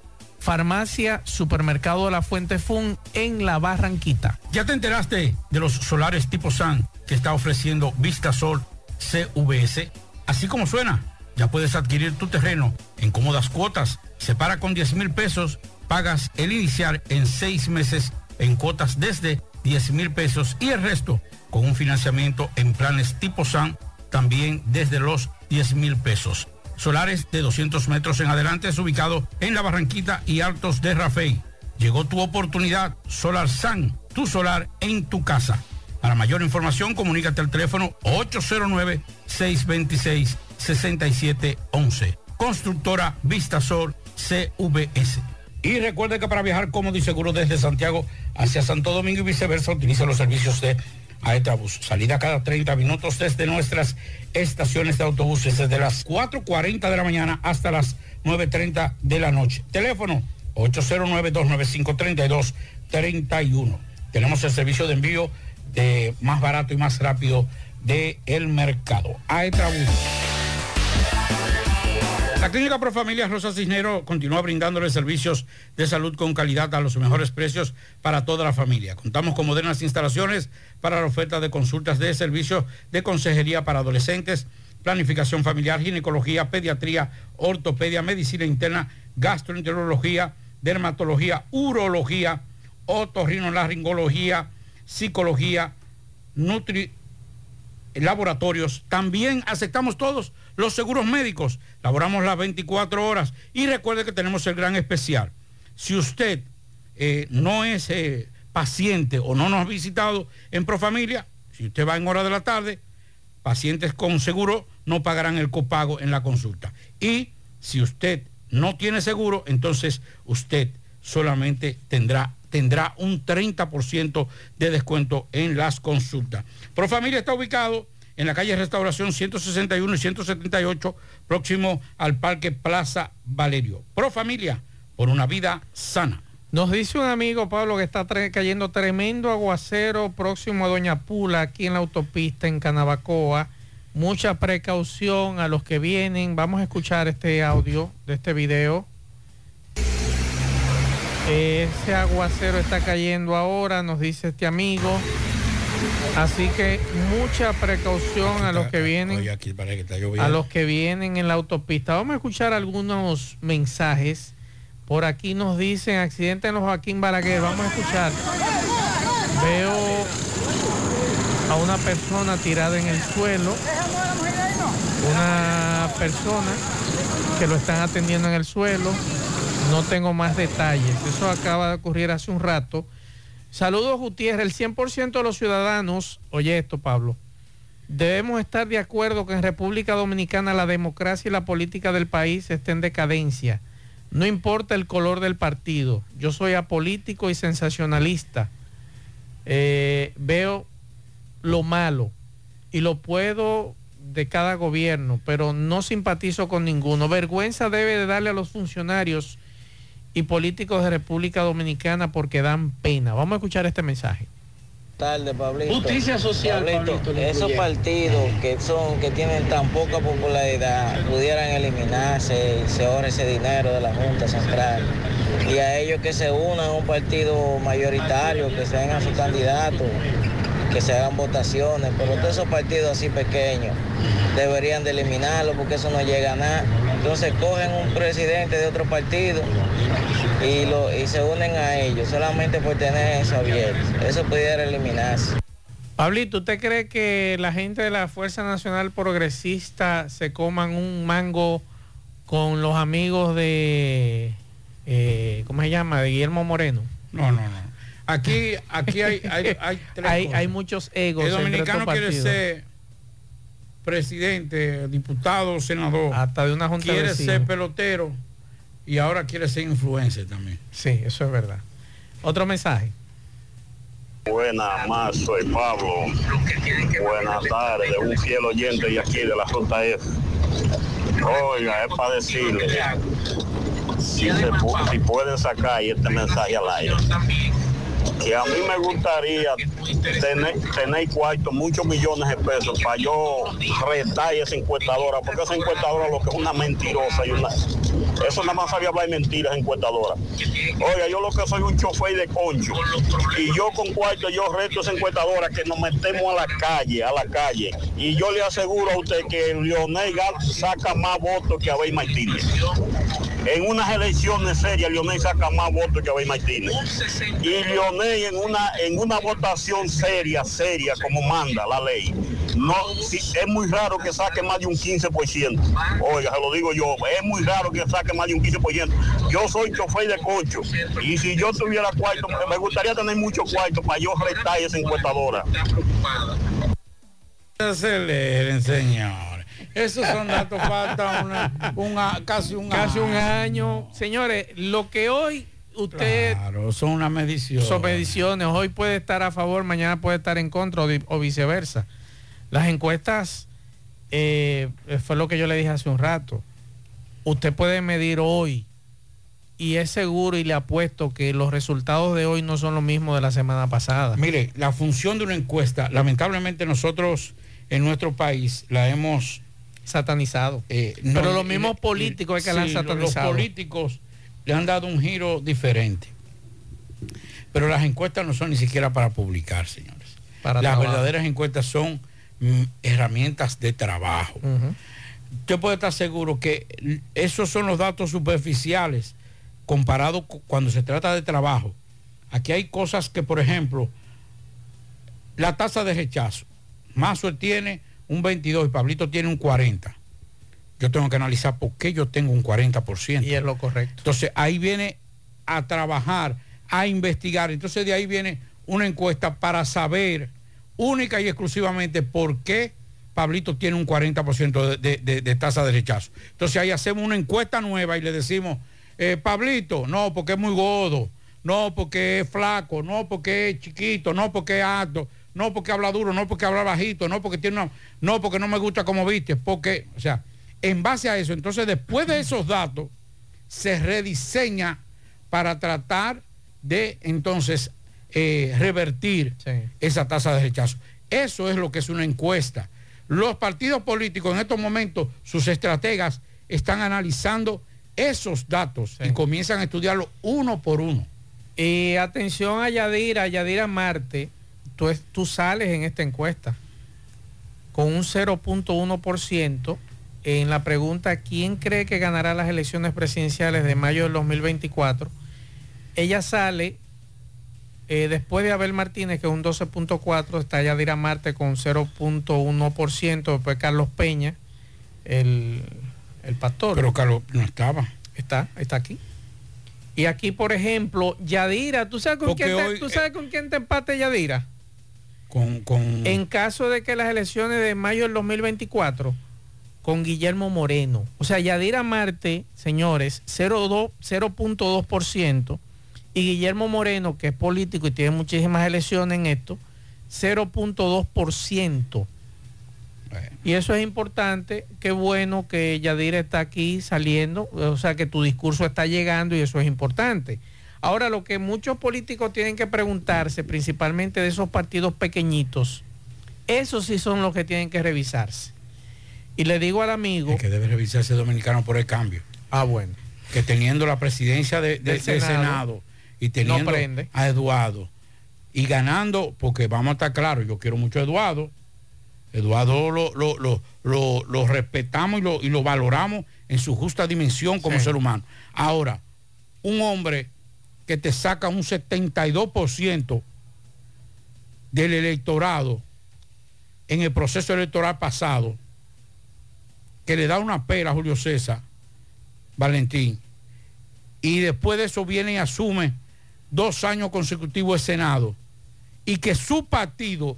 Speaker 7: Farmacia Supermercado La Fuente Fun en La Barranquita.
Speaker 8: ¿Ya te enteraste de los solares tipo SAN que está ofreciendo Vistasol CVS? Así como suena, ya puedes adquirir tu terreno en cómodas cuotas. Separa con 10 mil pesos, pagas el iniciar en seis meses en cuotas desde 10 mil pesos y el resto con un financiamiento en planes tipo SAN también desde los 10 mil pesos. Solares de 200 metros en adelante es ubicado en la Barranquita y Altos de Rafey. Llegó tu oportunidad, Solar San, tu solar en tu casa. Para mayor información, comunícate al teléfono 809-626-6711. Constructora Vistasol CVS. Y recuerde que para viajar cómodo y seguro desde Santiago hacia Santo Domingo y viceversa, utiliza los servicios de Aetrabús. Salida cada 30 minutos desde nuestras estaciones de autobuses, desde las 4.40 de la mañana hasta las 9.30 de la noche. Teléfono 809-295-3231. Tenemos el servicio de envío de más barato y más rápido del el mercado. Aetrabús. La Clínica Profamilia Rosa Cisnero continúa brindándole servicios de salud con calidad a los mejores precios para toda la familia. Contamos con modernas instalaciones para la oferta de consultas de servicios de consejería para adolescentes, planificación familiar, ginecología, pediatría, ortopedia, medicina interna, gastroenterología, dermatología, urología, otorrinolaringología, psicología, nutri laboratorios. También aceptamos todos los seguros médicos. Laboramos las 24 horas. Y recuerde que tenemos el gran especial. Si usted eh, no es eh, paciente o no nos ha visitado en Profamilia, si usted va en hora de la tarde, pacientes con seguro no pagarán el copago en la consulta. Y si usted no tiene seguro, entonces usted solamente tendrá, tendrá un 30% de descuento en las consultas. Profamilia está ubicado en la calle Restauración 161 y 178, próximo al Parque Plaza Valerio. Profamilia, por una vida sana.
Speaker 7: Nos dice un amigo, Pablo, que está cayendo tremendo aguacero próximo a Doña Pula, aquí en la autopista en Canabacoa. Mucha precaución a los que vienen. Vamos a escuchar este audio de este video. Ese aguacero está cayendo ahora, nos dice este amigo. Así que mucha precaución a los que vienen a los que vienen en la autopista. Vamos a escuchar algunos mensajes. Por aquí nos dicen accidente en los Joaquín Balaguer. Vamos a escuchar. Veo a una persona tirada en el suelo. Una persona que lo están atendiendo en el suelo. No tengo más detalles. Eso acaba de ocurrir hace un rato. Saludos Gutiérrez. El 100% de los ciudadanos, oye esto Pablo, debemos estar de acuerdo que en República Dominicana la democracia y la política del país estén en decadencia. No importa el color del partido. Yo soy apolítico y sensacionalista. Eh, veo lo malo y lo puedo de cada gobierno, pero no simpatizo con ninguno. Vergüenza debe de darle a los funcionarios y políticos de República Dominicana porque dan pena. Vamos a escuchar este mensaje.
Speaker 12: Tarde, Pablito.
Speaker 7: Justicia social, Pablito,
Speaker 12: esos partidos que son que tienen tan poca popularidad pudieran eliminarse y se ahorre ese dinero de la Junta Central y a ellos que se unan a un partido mayoritario, que sean a su candidato, que se hagan votaciones, pero todos esos partidos así pequeños deberían de eliminarlo porque eso no llega a nada. Entonces cogen un presidente de otro partido y, lo, y se unen a ellos solamente por tener eso abierto. Eso pudiera eliminarse.
Speaker 7: Pablito, ¿usted cree que la gente de la Fuerza Nacional Progresista se coman un mango con los amigos de, eh, ¿cómo se llama? De Guillermo Moreno.
Speaker 8: No, no, no. Aquí, aquí hay, hay,
Speaker 7: hay, hay, muchos egos.
Speaker 8: El dominicano quiere ser presidente, diputado, senador.
Speaker 7: Hasta de una junta
Speaker 8: Quiere ser pelotero y ahora quiere ser influencer también.
Speaker 7: Sí, eso es verdad. Otro mensaje.
Speaker 13: Buenas, más soy Pablo. Buenas tardes, un fiel oyente de aquí de la Ruta F. Oiga, es para decirle si, se, si pueden sacar este mensaje al aire que a mí me gustaría tener, tener cuarto, muchos millones de pesos para yo retar esa encuestadora, porque esa encuestadora lo que es una mentirosa y una... Eso nada más sabía hablar mentiras encuestadora. Oiga, yo lo que soy un chofer de concho y yo con cuarto yo reto esa encuestadora que nos metemos a la calle, a la calle. Y yo le aseguro a usted que Leonel Gal saca más votos que Abel Martínez. En unas elecciones serias, Leonel saca más votos que Abel Martínez. Y Leonel en una, en una votación seria, seria, como manda la ley, no, es muy raro que saque más de un 15%. Oiga, se lo digo yo, es muy raro que saque más de un 15%. Yo soy chofer de cocho y si yo tuviera cuarto, me gustaría tener mucho cuarto para yo restar esa encuestadora.
Speaker 8: señor. Esos son datos, falta una, casi un
Speaker 7: casi un año. Señores, lo que hoy usted...
Speaker 8: Claro, son una medición.
Speaker 7: Son mediciones. Hoy puede estar a favor, mañana puede estar en contra o, viceversa. Las encuestas, eh, fue lo que yo le dije hace un rato. Usted puede medir hoy y es seguro y le apuesto que los resultados de hoy no son los mismos de la semana pasada.
Speaker 8: Mire, la función de una encuesta, lamentablemente nosotros en nuestro país la hemos
Speaker 7: satanizado. Eh, Pero los mismos políticos es que la han satanizado.
Speaker 8: Los políticos le han dado un giro diferente. Pero las encuestas no son ni siquiera para publicar, señores. las verdaderas encuestas son mm, herramientas de trabajo. Usted puede estar seguro que esos son los datos superficiales comparado cuando se trata de trabajo. Aquí hay cosas que, por ejemplo, la tasa de rechazo Mazo tiene un 22 y Pablito tiene un 40. Yo tengo que analizar por qué yo tengo un 40%.
Speaker 7: Y es lo correcto.
Speaker 8: Entonces ahí viene a trabajar, a investigar. Entonces de ahí viene una encuesta para saber única y exclusivamente por qué Pablito tiene un 40% de, de- tasa de rechazo. Entonces ahí hacemos una encuesta nueva y le decimos, eh, Pablito, no, porque es muy gordo, no, porque es flaco, no, porque es chiquito, no, porque es alto, no, porque habla duro, no, porque habla bajito, no, porque tiene una, no, porque no me gusta como viste, porque, o sea, en base a eso, entonces después de esos datos, se rediseña para tratar de entonces eh, revertir esa tasa de rechazo. Eso es lo que es una encuesta. Los partidos políticos en estos momentos, sus estrategas, están analizando esos datos y comienzan a estudiarlo uno por uno.
Speaker 7: Y atención a Yadira, Yadira Marte, tú, es- tú sales en esta encuesta con un 0.1% en la pregunta ¿quién cree que ganará las elecciones presidenciales de mayo del 2024? Ella sale eh, después de Abel Martínez, que es un 12.4, está Yadira Marte con 0.1%, después Carlos Peña, el, el pastor.
Speaker 8: Pero Carlos no estaba.
Speaker 7: Está, está aquí. Y aquí, por ejemplo, Yadira, ¿tú sabes con,
Speaker 8: Porque
Speaker 7: quién te,
Speaker 8: hoy,
Speaker 7: ¿tú sabes con quién te empate Yadira?
Speaker 8: Con, con
Speaker 7: En caso de que las elecciones de mayo del 2024, con Guillermo Moreno. O sea, Yadira Marte, señores, 0.2 0.2%. Y Guillermo Moreno, que es político y tiene muchísimas elecciones en esto, 0.2%. Y eso es importante, qué bueno que Yadira está aquí saliendo, o sea que tu discurso está llegando y eso es importante. Ahora lo que muchos políticos tienen que preguntarse, principalmente de esos partidos pequeñitos, esos sí son los que tienen que revisarse. Y le digo al amigo...
Speaker 8: que debe revisarse dominicano por el cambio.
Speaker 7: Ah, bueno.
Speaker 8: Que teniendo la presidencia de- de-
Speaker 7: Del
Speaker 8: del
Speaker 7: Senado,
Speaker 8: y teniendo
Speaker 7: no
Speaker 8: a Eduardo y ganando, porque vamos a estar claros, yo quiero mucho a Eduardo. Eduardo lo, lo, lo, lo- lo respetamos y lo, y lo valoramos en su justa dimensión como
Speaker 7: Sí.
Speaker 8: ser humano. Ahora, un hombre que te saca un 72% del electorado en el proceso electoral pasado, que le da una pera a Julio César Valentín, y después de eso viene y asume dos años consecutivos de Senado, y que su partido,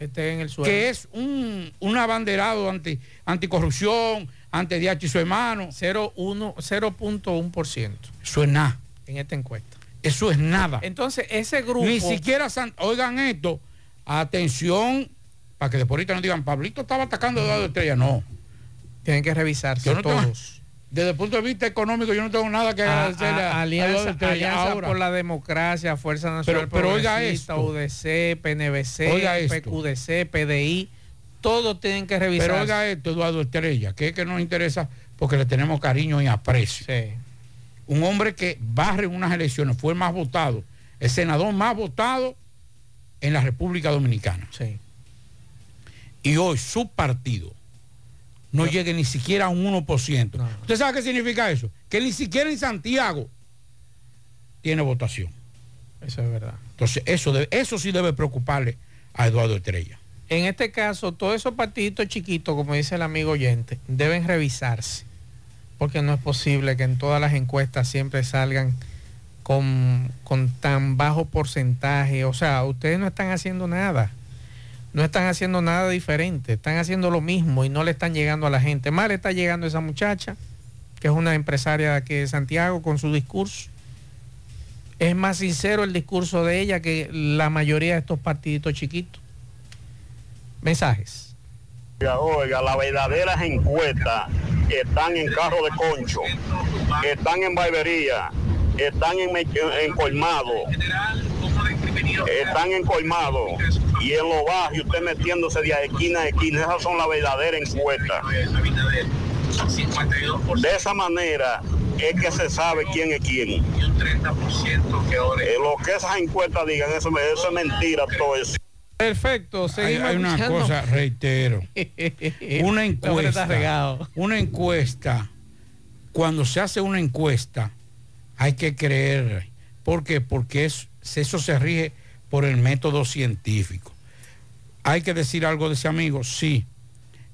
Speaker 7: Esté en el suelo.
Speaker 8: que es un, un abanderado anti, anticorrupción, ante DH y su hermano,
Speaker 7: 0.1%.
Speaker 8: Eso es nada.
Speaker 7: En esta encuesta.
Speaker 8: Eso es nada.
Speaker 7: Entonces, ese grupo...
Speaker 8: Ni siquiera, san- oigan esto, atención, para que después ahorita no digan, Pablito estaba atacando a Eduardo Estrella. No.
Speaker 7: Tienen que revisarse
Speaker 8: no tengo-
Speaker 7: todos.
Speaker 8: desde el punto de vista económico, yo no tengo nada que agradecerle a,
Speaker 7: a-
Speaker 8: a
Speaker 7: alianza,
Speaker 8: Estrella.
Speaker 7: Alianza
Speaker 8: Ahora,
Speaker 7: por la Democracia, Fuerza Nacional
Speaker 8: Pero- pero oiga esto.
Speaker 7: UDC, PNVC,
Speaker 8: Oiga esto.
Speaker 7: PQDC, PDI, todos tienen que revisar.
Speaker 8: Pero oiga esto, Eduardo Estrella, que es que nos interesa porque le tenemos cariño y aprecio. Un hombre que barre unas elecciones, fue el más votado, el senador más votado en la República Dominicana. Y hoy su partido no llegue ni siquiera a un 1%. ¿Usted sabe qué significa eso? Que ni siquiera en Santiago tiene votación.
Speaker 7: Eso es verdad.
Speaker 8: Entonces, eso, debe- eso sí debe preocuparle a Eduardo Estrella.
Speaker 7: En este caso, todos esos partiditos chiquitos, como dice el amigo oyente, deben revisarse. Porque no es posible que en todas las encuestas siempre salgan con, con tan bajo porcentaje. O sea, ustedes no están haciendo nada. No están haciendo nada diferente. Están haciendo lo mismo y no le están llegando a la gente. Le está llegando esa muchacha, que es una empresaria de aquí de Santiago, con su discurso. Es más sincero el discurso de ella que la mayoría de estos partiditos chiquitos. Mensajes.
Speaker 13: Oiga, oiga, las verdaderas encuestas están en carro de concho, están en barbería, están en, en colmado, están en colmado y en los barrios usted metiéndose de esquina a esquina. Esas son las verdaderas encuestas. De esa manera es que se sabe quién es quién. Eh, lo que esas encuestas digan, eso, eso es mentira todo eso.
Speaker 7: Perfecto,
Speaker 8: Hay, hay una
Speaker 7: escuchando.
Speaker 8: cosa, reitero. una encuesta. Una encuesta. Cuando se hace una encuesta, hay que creer. ¿Por qué? Porque es- eso se rige por el método científico. Hay que decir algo de ese amigo, sí.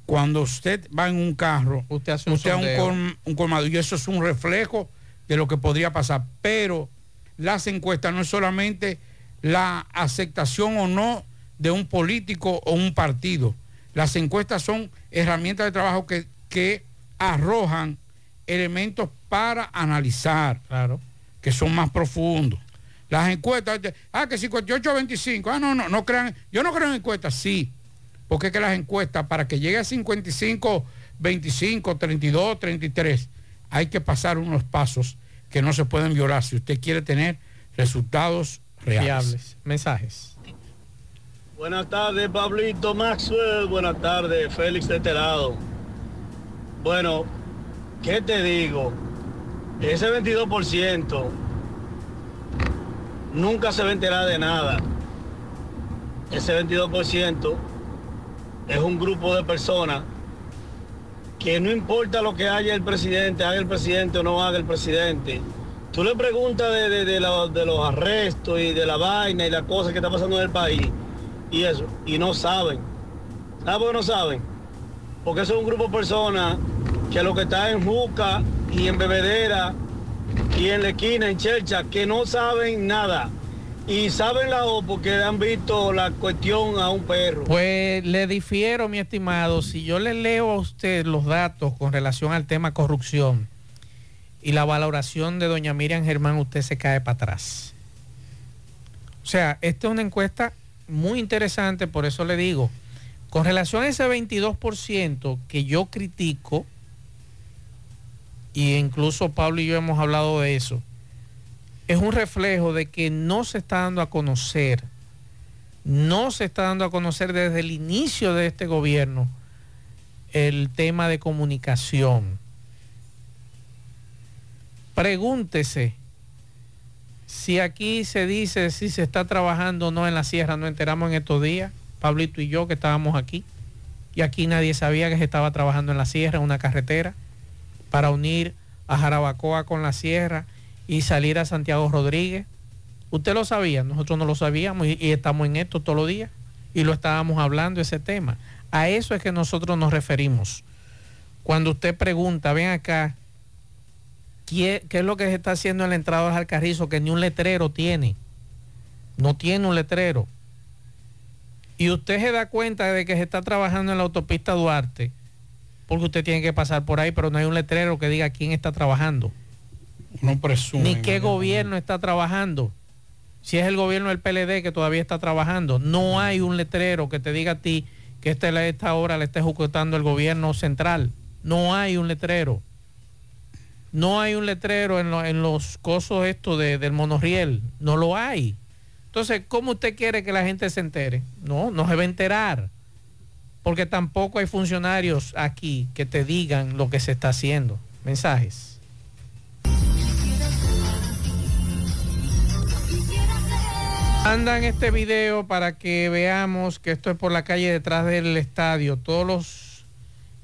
Speaker 8: Cuando usted va en un carro,
Speaker 7: usted hace un
Speaker 8: usted un,
Speaker 7: sondeo.
Speaker 8: colm- un colmado y eso es un reflejo de lo que podría pasar. Pero las encuestas no es solamente la aceptación o no de un político o un partido. Las encuestas son herramientas de trabajo que, que arrojan elementos para analizar,
Speaker 7: claro.
Speaker 8: que son más profundos. Las encuestas, ah, que 58 a 25, ah, no, no, no crean, yo no creo en encuestas, sí, porque es que las encuestas, para que llegue a 55, 25, 32, 33, hay que pasar unos pasos que no se pueden violar si usted quiere tener resultados reales.
Speaker 7: Fiables. Mensajes.
Speaker 14: Buenas tardes, Pablito Maxwell. Buenas tardes, Félix Teterado. Bueno, ¿qué te digo? Ese 22% nunca se va a enterar de nada. Ese 22% es un grupo de personas que no importa lo que haya el presidente, haga el presidente o no haga el presidente. Tú le preguntas de, de- de de los arrestos y de la vaina y las cosas que está pasando en el país y eso, y no saben. ¿Sabes por no saben? Porque eso es un grupo de personas que lo que está en Juca y en Bebedera y en la esquina, en Chelcha, que no saben nada. Y saben la O porque han visto la cuestión a un perro.
Speaker 7: Pues le difiero, mi estimado, si yo le leo a usted los datos con relación al tema corrupción y la valoración de doña Miriam Germán, usted se cae para atrás. O sea, esta es una encuesta muy interesante, por eso le digo, con relación a ese 22% que yo critico, y incluso Pablo y yo hemos hablado de eso, es un reflejo de que no se está dando a conocer, no se está dando a conocer desde el inicio de este gobierno el tema de comunicación. Pregúntese si aquí se dice si se está trabajando o no en la sierra, no enteramos en estos días, Pablito y yo que estábamos aquí, y aquí nadie sabía que se estaba trabajando en la sierra, en una carretera, para unir a Jarabacoa con la sierra y salir a Santiago Rodríguez. Usted lo sabía, nosotros no lo sabíamos y, y estamos en esto todos los días y lo estábamos hablando ese tema. A eso es que nosotros nos referimos. Cuando usted pregunta, ven acá, ¿qué, qué es lo que se está haciendo en la entrada del Alcarrizo que ni un letrero tiene? No tiene un letrero. Y usted se da cuenta de que se está trabajando en la autopista Duarte, porque usted tiene que pasar por ahí, pero no hay un letrero que diga quién está trabajando.
Speaker 8: No presume.
Speaker 7: Ni qué gobierno está trabajando. Si es el gobierno del PLD que todavía está trabajando, no hay un letrero que te diga a ti que esta, esta obra la está ejecutando el gobierno central. No hay un letrero. No hay un letrero en, lo- en los cosos estos de- del monorriel. No lo hay. Entonces, ¿cómo usted quiere que la gente se entere? No, no se va a enterar. Porque tampoco hay funcionarios aquí que te digan lo que se está haciendo. Mensajes. Andan este video para que veamos que esto es por la calle detrás del estadio. Todos los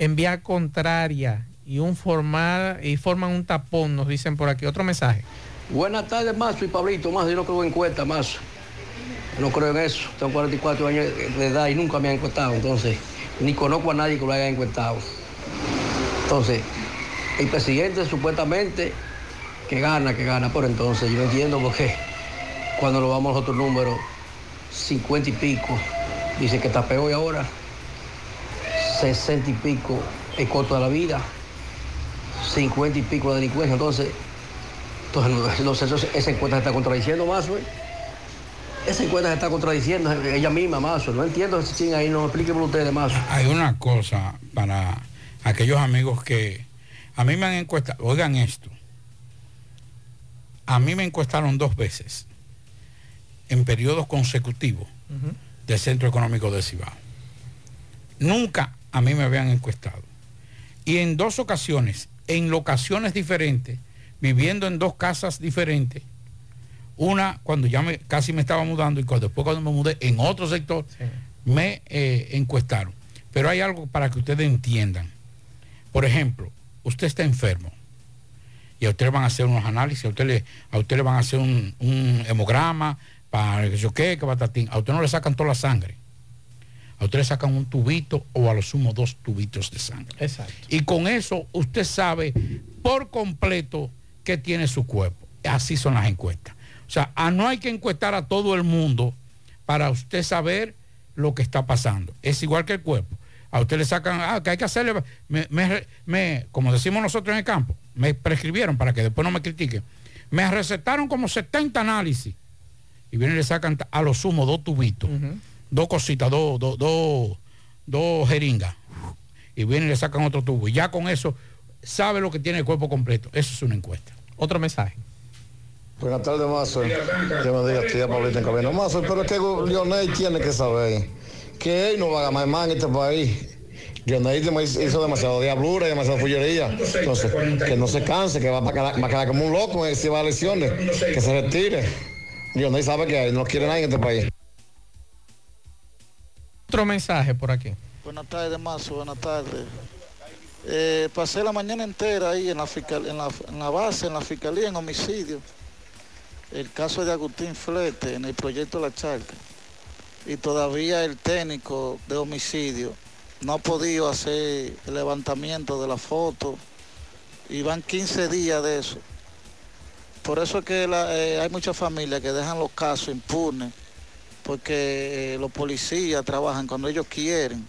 Speaker 7: en vía contraria y un formal y forman un tapón, nos dicen por aquí. Otro mensaje.
Speaker 15: Buenas tardes, Mazo y Pablito. Más, yo no creo en Mazo. Yo no creo en eso. Tengo 44 años de edad y nunca me han encuestado. Entonces, ni conozco a nadie que lo haya encuestado. Entonces, el presidente supuestamente que gana, que gana. Pero entonces, yo entiendo por qué cuando lo vamos a los otros números, 50 y pico, dice que está peor y ahora 60 y pico el costo de la vida, 50 y pico de delincuencia. Entonces, entonces, no sé, eso- esa encuesta se está contradiciendo más, güey. Esa encuesta se está contradiciendo ella misma, Mazo. No entiendo ese ching ahí, no explíquenme ustedes, Mazo.
Speaker 8: Hay una cosa para aquellos amigos que a mí me han encuestado, oigan esto, a mí me encuestaron dos veces en periodos consecutivos del Centro Económico de Cibao. Nunca a mí me habían encuestado. Y en dos ocasiones, en locaciones diferentes, viviendo en dos casas diferentes, una cuando ya me, casi me estaba mudando y cuando, después cuando me mudé en otro sector, me eh, encuestaron. Pero hay algo para que ustedes entiendan. Por ejemplo, usted está enfermo y a usted le van a hacer unos análisis, a usted le, a usted le van a hacer un, un hemograma para que yo qué, que batatín. A usted no le sacan toda la sangre. A usted le sacan un tubito o a lo sumo dos tubitos de sangre.
Speaker 7: Exacto.
Speaker 8: Y con eso usted sabe por completo qué tiene su cuerpo. Así son las encuestas. O sea, a- no hay que encuestar a todo el mundo para usted saber lo que está pasando. Es igual que el cuerpo. A usted le sacan, ah, que hay que hacerle, me, me- me- como decimos nosotros en el campo, me prescribieron para que después no me critiquen. Me recetaron como 70 análisis. Y vienen y le sacan a lo sumo dos tubitos, dos cositas, dos, dos, dos, dos jeringas. Y vienen y le sacan otro tubo. Y ya con eso sabe lo que tiene el cuerpo completo. Eso es una encuesta.
Speaker 7: Otro mensaje.
Speaker 16: Buenas tardes, Mazo. Que me diga tía Pablita en cabina. Mazo, pero es que Lionel tiene que saber que él no va a ganar más en este país. Lionel hizo hizo demasiado diablura y demasiada fullería. Entonces, que no se canse, que va a quedar, va a quedar como un loco si va a lesiones. Que se retire. Lionel sabe que él no quiere nadie en este país.
Speaker 7: Otro mensaje por aquí.
Speaker 17: Buenas tardes, Mazo, buenas tardes. Eh, pasé la mañana entera ahí en la, base, en la fiscalía, en homicidio. El caso de Agustín Flete en el proyecto La Charca. Y todavía el técnico de homicidio no ha podido hacer el levantamiento de la foto. Y van 15 días de eso. Por eso es que eh, hay muchas familias que dejan los casos impunes. Porque eh, los policías trabajan cuando ellos quieren.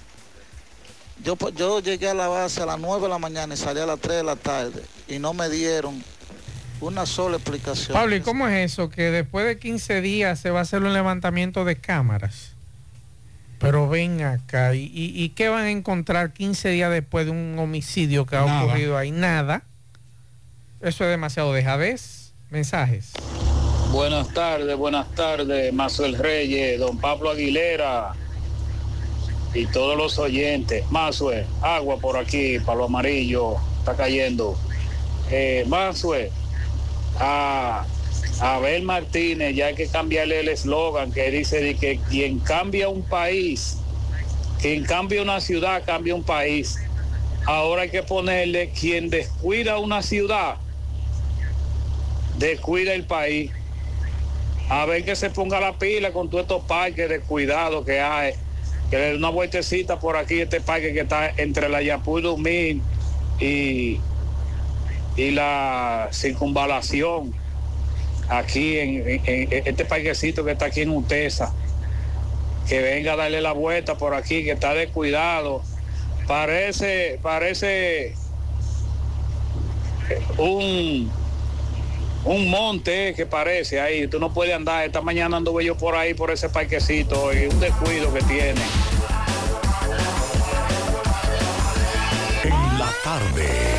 Speaker 17: Yo, po- yo llegué a la base a las 9 de la mañana y salí a las 3 de la tarde y no me dieron una sola explicación.
Speaker 7: Pablo, ¿y cómo es eso? Que después de 15 días se va a hacer un levantamiento de cámaras. Pero ven acá, ¿y, y- y qué van a encontrar 15 días después de un homicidio que ha
Speaker 8: Nada.
Speaker 7: ocurrido ahí? Nada. Eso es demasiado dejadez. Mensajes.
Speaker 18: Buenas tardes, buenas tardes, Mazuel Reyes, don Pablo Aguilera y todos los oyentes. Mazuel, agua por aquí, palo amarillo, está cayendo. Eh, a Abel Martínez, ya hay que cambiarle el eslogan que dice de que quien cambia un país, quien cambia una ciudad, cambia un país. Ahora hay que ponerle quien descuida una ciudad, descuida el país. A ver que se ponga la pila con todos estos parques de cuidado que hay. Que le dé una vueltecita por aquí, este parque que está entre la Yapur Dumín y, y la circunvalación. Aquí en este parquecito que está aquí en Utesa. Que venga a darle la vuelta por aquí, que está descuidado. Parece, parece un, un monte que parece ahí. Tú no puedes andar. Esta mañana anduve yo por ahí, por ese parquecito, y un descuido que tiene.
Speaker 6: En la tarde.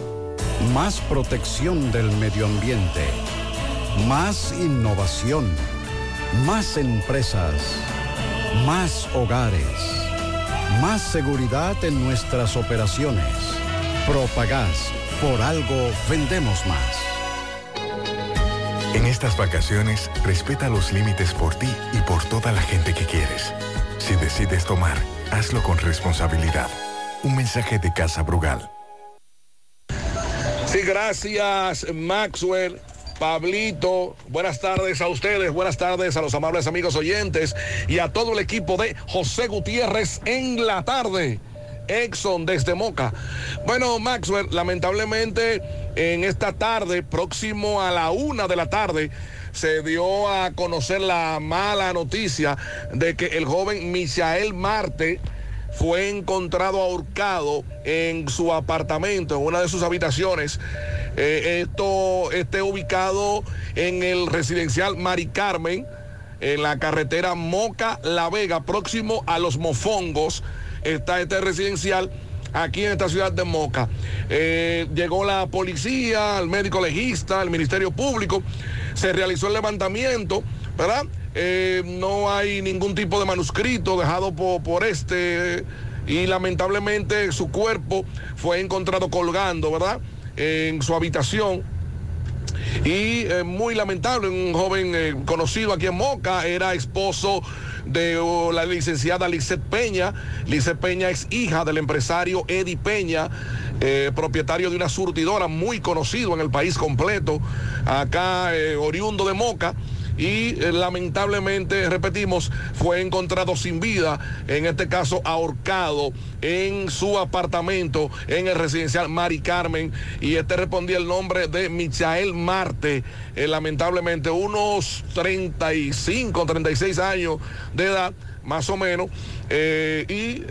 Speaker 19: Más protección del medio ambiente. Más innovación. Más empresas. Más hogares. Más seguridad en nuestras operaciones. Propagás. Por algo vendemos más.
Speaker 4: En estas vacaciones, respeta los límites por ti y por toda la gente que quieres. Si decides tomar, hazlo con responsabilidad. Un mensaje de Casa Brugal.
Speaker 20: Sí, gracias Maxwell. Pablito, buenas tardes a ustedes, buenas tardes a los amables amigos oyentes y a todo el equipo de José Gutiérrez en la tarde. Exxon desde Moca. Bueno, Maxwell, lamentablemente en esta tarde, próximo a la una de la tarde, se dio a conocer la mala noticia de que el joven Misael Marte fue encontrado ahorcado en su apartamento, en una de sus habitaciones. Eh, esto esté ubicado en el residencial Mari Carmen, en la carretera Moca La Vega, próximo a los Mofongos. Está este residencial. aquí en esta ciudad de Moca. Eh, llegó la policía, el médico legista, el Ministerio Público, se realizó el levantamiento, ¿verdad? Eh, no hay ningún tipo de manuscrito dejado por, este y lamentablemente su cuerpo fue encontrado colgando, ¿verdad? En su habitación y eh, muy lamentable, un joven eh, conocido aquí en Moca, era esposo de la licenciada Lizeth Peña. Lizeth Peña es hija del empresario Eddie Peña, propietario de una surtidora muy conocido en el país completo, acá oriundo de Moca y eh, lamentablemente, repetimos, fue encontrado sin vida, en este caso ahorcado en su apartamento en el residencial Mari Carmen y este respondía el nombre de Michael Marte, eh, lamentablemente unos 35, 36 años de edad más o menos, eh, y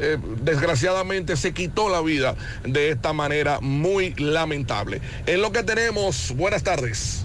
Speaker 20: desgraciadamente se quitó la vida de esta manera muy lamentable. Es lo que tenemos. Buenas tardes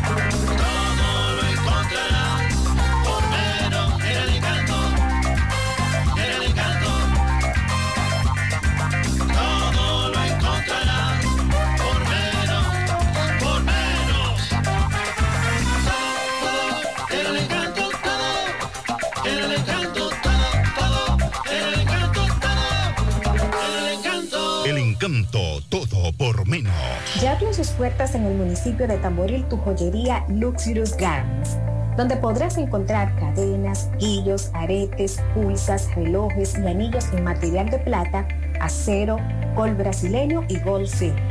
Speaker 6: Canto, todo por menos.
Speaker 21: Ya abrió sus puertas en el municipio de Tamboril tu joyería Luxurious Garments, donde podrás encontrar cadenas, guillos, aretes, pulsas, relojes y anillos en material de plata, acero, gol brasileño y gold silk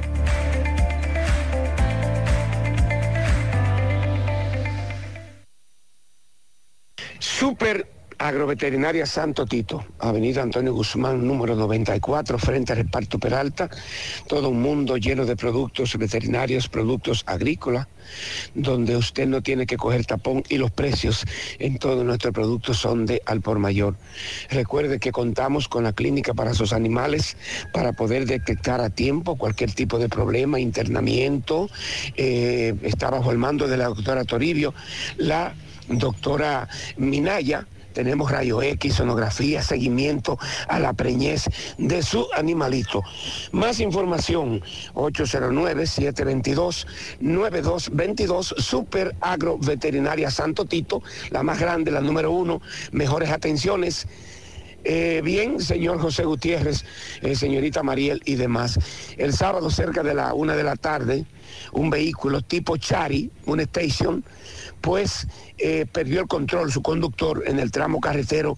Speaker 22: Super Agroveterinaria Santo Tito, Avenida Antonio Guzmán, número 94, frente al reparto Peralta. Todo un mundo lleno de productos veterinarios, productos agrícolas, donde usted no tiene que coger tapón y los precios en todos nuestros productos son de al por mayor. Recuerde que contamos con la clínica para sus animales para poder detectar a tiempo cualquier tipo de problema, internamiento. Eh, está bajo el mando de la doctora Toribio. La doctora Minaya, tenemos rayo X, sonografía, seguimiento a la preñez de su animalito. Más información, 809-722-9222, Super Agro Veterinaria Santo Tito, la más grande, la número uno, mejores atenciones. Eh, bien, señor José Gutiérrez, eh, señorita Mariel y demás. El sábado cerca de la una de la tarde, un vehículo tipo Chari, un station, pues perdió el control su conductor en el tramo carretero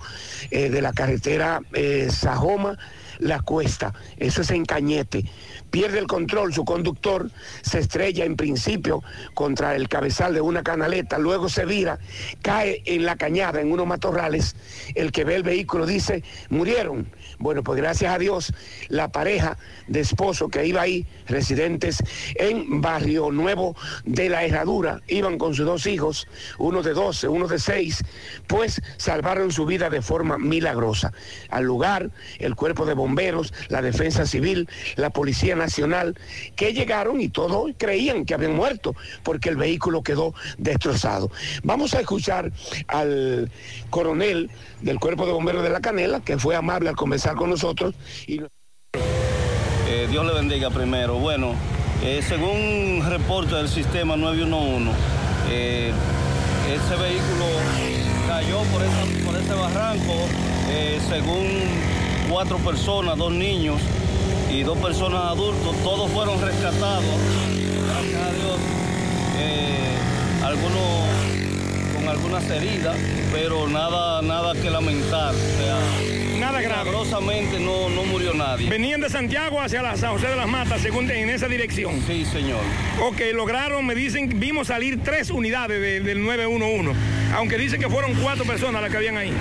Speaker 22: eh, de la carretera eh, Sajoma La Cuesta. Eso es en Cañete. Pierde el control su conductor, se estrella en principio contra el cabezal de una canaleta, luego se vira, cae en la cañada, en unos matorrales. El que ve el vehículo dice, murieron. Bueno, pues gracias a Dios, la pareja de esposo que iba ahí, residentes en Barrio Nuevo de la Herradura, iban con sus dos hijos, uno de 12, uno de 6, pues salvaron su vida de forma milagrosa. Al lugar, el cuerpo de bomberos, la defensa civil, la Policía Nacional, que llegaron y todos creían que habían muerto porque el vehículo quedó destrozado. Vamos a escuchar al coronel del cuerpo de bomberos de la Canela, que fue amable al conversar con nosotros. Y...
Speaker 23: Eh, Dios le bendiga primero. Bueno, eh, según reporte del sistema 911, eh, ese vehículo cayó por, por ese barranco, según cuatro personas, dos niños y dos personas adultos, todos fueron rescatados. Gracias a Dios. algunos con algunas heridas, pero nada, nada que lamentar.
Speaker 24: Nada grave.
Speaker 20: Milagrosamente no, no murió nadie.
Speaker 24: Venían de Santiago hacia la San José de las Matas, según en esa dirección.
Speaker 20: Sí, señor.
Speaker 24: Ok, lograron, me dicen, vimos salir tres unidades de- del 911, aunque dicen que fueron cuatro personas las que habían ahí.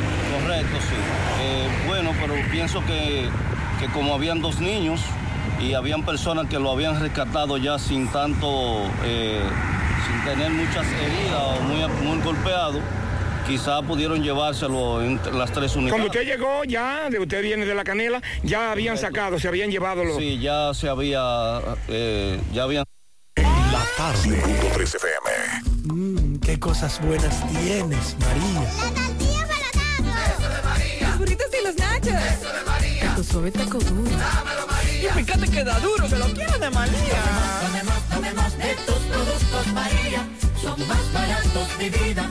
Speaker 20: Correcto, sí. Eh, bueno, pero pienso que, que como habían dos niños y habían personas que lo habían rescatado ya sin tanto, eh, sin tener muchas heridas o muy, muy golpeado, quizá pudieron llevárselo entre las tres unidades.
Speaker 24: Cuando usted llegó ya, de usted viene de la canela, ya habían sacado, se habían llevado los...
Speaker 20: Sí, ya se había, eh, ya habían...
Speaker 25: La tarde. 13 FM.
Speaker 26: Mmm, qué cosas buenas tienes, María.
Speaker 27: La tortilla para Eso de María. Los burritos y los nachos. Eso de María. Tu suave taco duro. Dámelo, María. Y fíjate que da duro, que lo quiero de María. Tomemos, tomemos de tus productos, María. Son más baratos de vida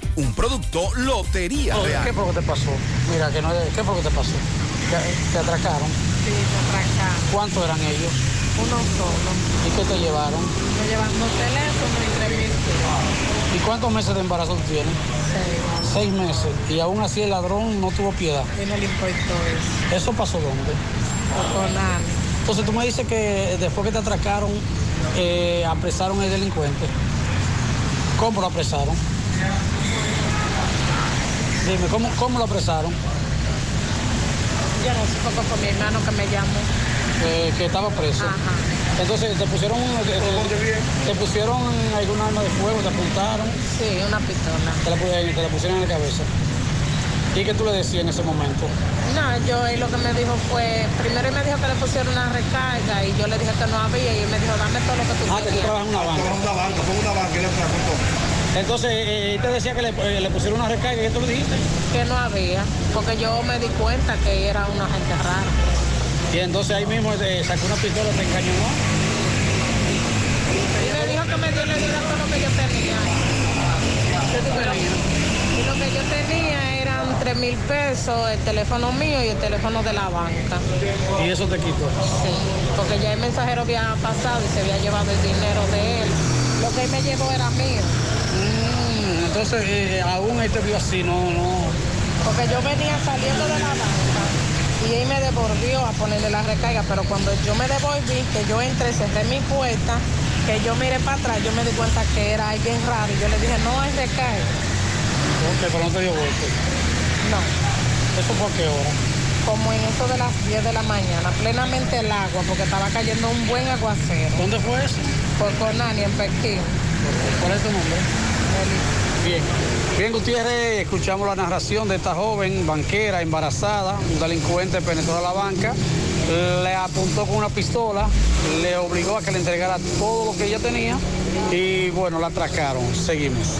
Speaker 28: Un producto Lotería
Speaker 29: Oh,
Speaker 28: Real.
Speaker 29: ¿Qué fue lo que te pasó? Mira, que no, ¿qué fue lo que te pasó? ¿Te, te atracaron?
Speaker 30: Sí, me atracaron.
Speaker 29: ¿Cuántos eran ellos?
Speaker 30: Uno solo.
Speaker 29: ¿Y qué te llevaron?
Speaker 30: Me llevan dos teléfonos y tres mil
Speaker 29: ¿Y cuántos meses de embarazo tienes?
Speaker 30: Seis.
Speaker 29: Seis meses. Y aún así el ladrón no tuvo piedad.
Speaker 30: Y no le importó eso.
Speaker 29: ¿Eso pasó dónde? Entonces tú me dices que después que te atracaron, eh, apresaron al delincuente. ¿Cómo lo apresaron? Dime, ¿cómo, cómo lo apresaron?
Speaker 30: Yo no sé, porque fue mi hermano que me llamó.
Speaker 29: Eh, que estaba preso. Entonces, ¿te pusieron, te, te pusieron algún arma de fuego? ¿Te apuntaron?
Speaker 30: Sí, una pistola.
Speaker 29: Te la, pu- te la pusieron en la cabeza. ¿Y qué tú le decías en ese momento?
Speaker 30: No, yo él lo que me dijo fue, primero él me dijo que le pusiera una recarga y yo le dije que no había y él me dijo, dame todo lo que tú
Speaker 29: Ah, que tú
Speaker 30: quieras.
Speaker 29: trabajas en una banca.
Speaker 31: una banca, fue una banca y le atracó
Speaker 29: Entonces, eh, él te decía que le, eh, le pusieron una recarga y ¿qué tú le dijiste?
Speaker 30: Que no había, porque yo me di cuenta que era una gente rara.
Speaker 29: Y entonces ahí mismo eh, sacó una pistola, te engañó.
Speaker 30: Y me dijo que me dio, le diera todo lo que yo tenía. Y lo que yo tenía eran tres mil pesos, el teléfono mío y el teléfono de la banca.
Speaker 29: Y eso te quitó.
Speaker 30: Sí, porque ya el mensajero había pasado y se había llevado el dinero de él. Lo que él me llevó era mío.
Speaker 29: Entonces, eh, aún él te vio así, no, no.
Speaker 30: Porque yo venía saliendo de la banca y él me devolvió a ponerle la recarga, pero cuando yo me devolví, que yo entré, cerré mi puerta, que yo miré para atrás, yo me di cuenta que era alguien raro y yo le dije, no hay recarga.
Speaker 29: Ok, pero no te dio golpe.
Speaker 30: No.
Speaker 29: ¿Eso por qué hora?
Speaker 30: Como en eso de las 10 de la mañana, plenamente el agua, porque estaba cayendo un buen aguacero.
Speaker 29: ¿Dónde fue eso?
Speaker 30: Por Conani, en Pekín.
Speaker 29: ¿Cuál es tu nombre? Bien. Bien, Gutiérrez, escuchamos la narración de esta joven banquera embarazada, un delincuente penetró a la banca, le apuntó con una pistola, le obligó a que le entregara todo lo que ella tenía y bueno, la atracaron. Seguimos.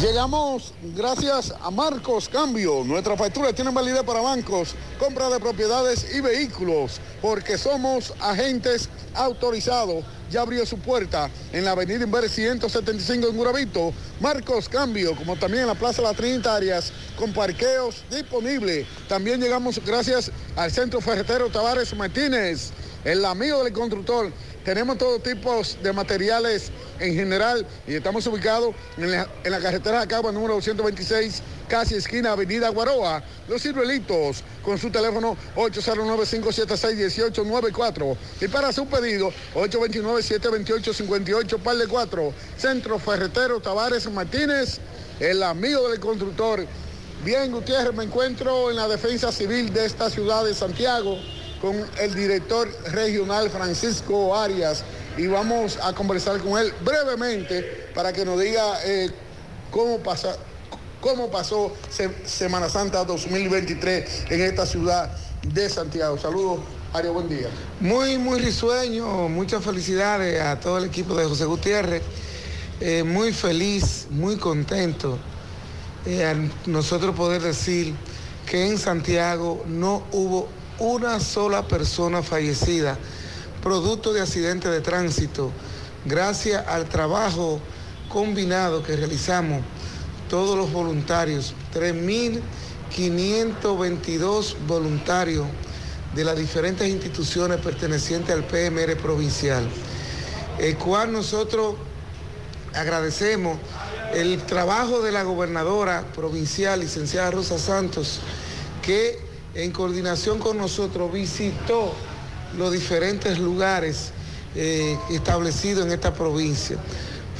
Speaker 31: Llegamos gracias a Marcos Cambio. Nuestras facturas tienen validez para bancos, compra de propiedades y vehículos, porque somos agentes autorizados. Ya abrió su puerta en la avenida Inver 175 en Guravito. Marcos Cambio, como también en la Plaza Las Trinitarias, con parqueos disponibles. También llegamos gracias al Centro Ferretero Tavares Martínez, el amigo del constructor. Tenemos todo tipo de materiales en general y estamos ubicados en la, en la carretera de Cagua número 226, casi esquina Avenida Guaroa. Los ciruelitos con su teléfono 809-576-1894 y para su pedido 829-728-58, par de 4. Centro Ferretero Tavares Martínez, el amigo del constructor. Bien, Gutiérrez, me encuentro en la defensa civil de esta ciudad de Santiago con el director regional Francisco Arias y vamos a conversar con él brevemente para que nos diga eh, cómo, pasa, cómo pasó Se- Semana Santa 2023 en esta ciudad de Santiago. Saludos, Arias, buen día.
Speaker 32: Muy, muy risueño, muchas felicidades a todo el equipo de José Gutiérrez. Eh, muy feliz, muy contento eh, nosotros poder decir que en Santiago no hubo una sola persona fallecida producto de accidente de tránsito, gracias al trabajo combinado que realizamos todos los voluntarios, 3.522 voluntarios de las diferentes instituciones pertenecientes al PMR provincial, el cual nosotros agradecemos el trabajo de la gobernadora provincial, licenciada Rosa Santos, que en coordinación con nosotros visitó los diferentes lugares eh, establecidos en esta provincia.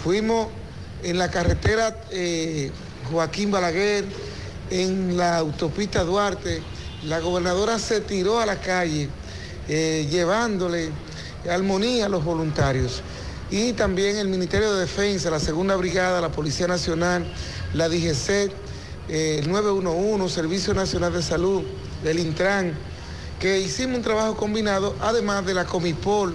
Speaker 32: Fuimos en la carretera eh, Joaquín Balaguer, en la autopista Duarte, la gobernadora se tiró a la calle eh, llevándole armonía a los voluntarios. Y también el Ministerio de Defensa, la Segunda Brigada, la Policía Nacional, la DGC, el 911, Servicio Nacional de Salud, del Intran, que hicimos un trabajo combinado, además de la Comipol,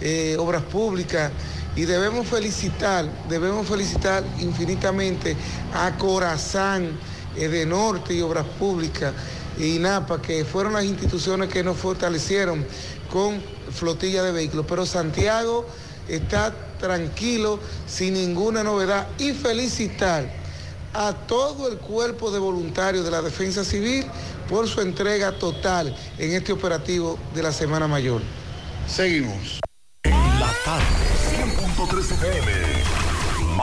Speaker 32: eh, Obras Públicas, y debemos felicitar, debemos felicitar infinitamente a Corazán, eh, de Norte y Obras Públicas, y INAPA, que fueron las instituciones que nos fortalecieron con flotilla de vehículos. Pero Santiago está tranquilo, sin ninguna novedad, y felicitar a todo el cuerpo de voluntarios de la Defensa Civil por su entrega total en este operativo de la Semana Mayor.
Speaker 31: Seguimos.
Speaker 33: La tarde, 100.3 FM.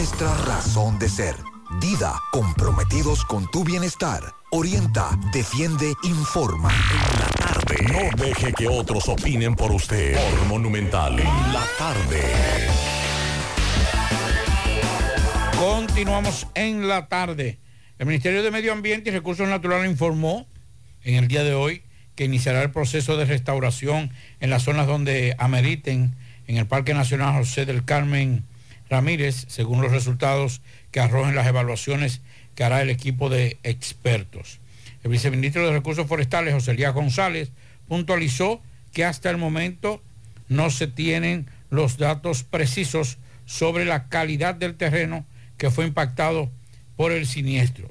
Speaker 25: nuestra razón de ser. Dida, comprometidos con tu bienestar. Orienta, defiende, informa.
Speaker 33: No deje que otros opinen por usted. Por Monumental. En la tarde.
Speaker 8: Continuamos en la tarde. El Ministerio de Medio Ambiente y Recursos Naturales informó en el día de hoy que iniciará el proceso de restauración en las zonas donde ameriten en el Parque Nacional José del Carmen Ramírez, según los resultados que arrojen las evaluaciones que hará el equipo de expertos. El viceministro de Recursos Forestales, José Elías González, puntualizó que hasta el momento no se tienen los datos precisos sobre la calidad del terreno que fue impactado por el siniestro.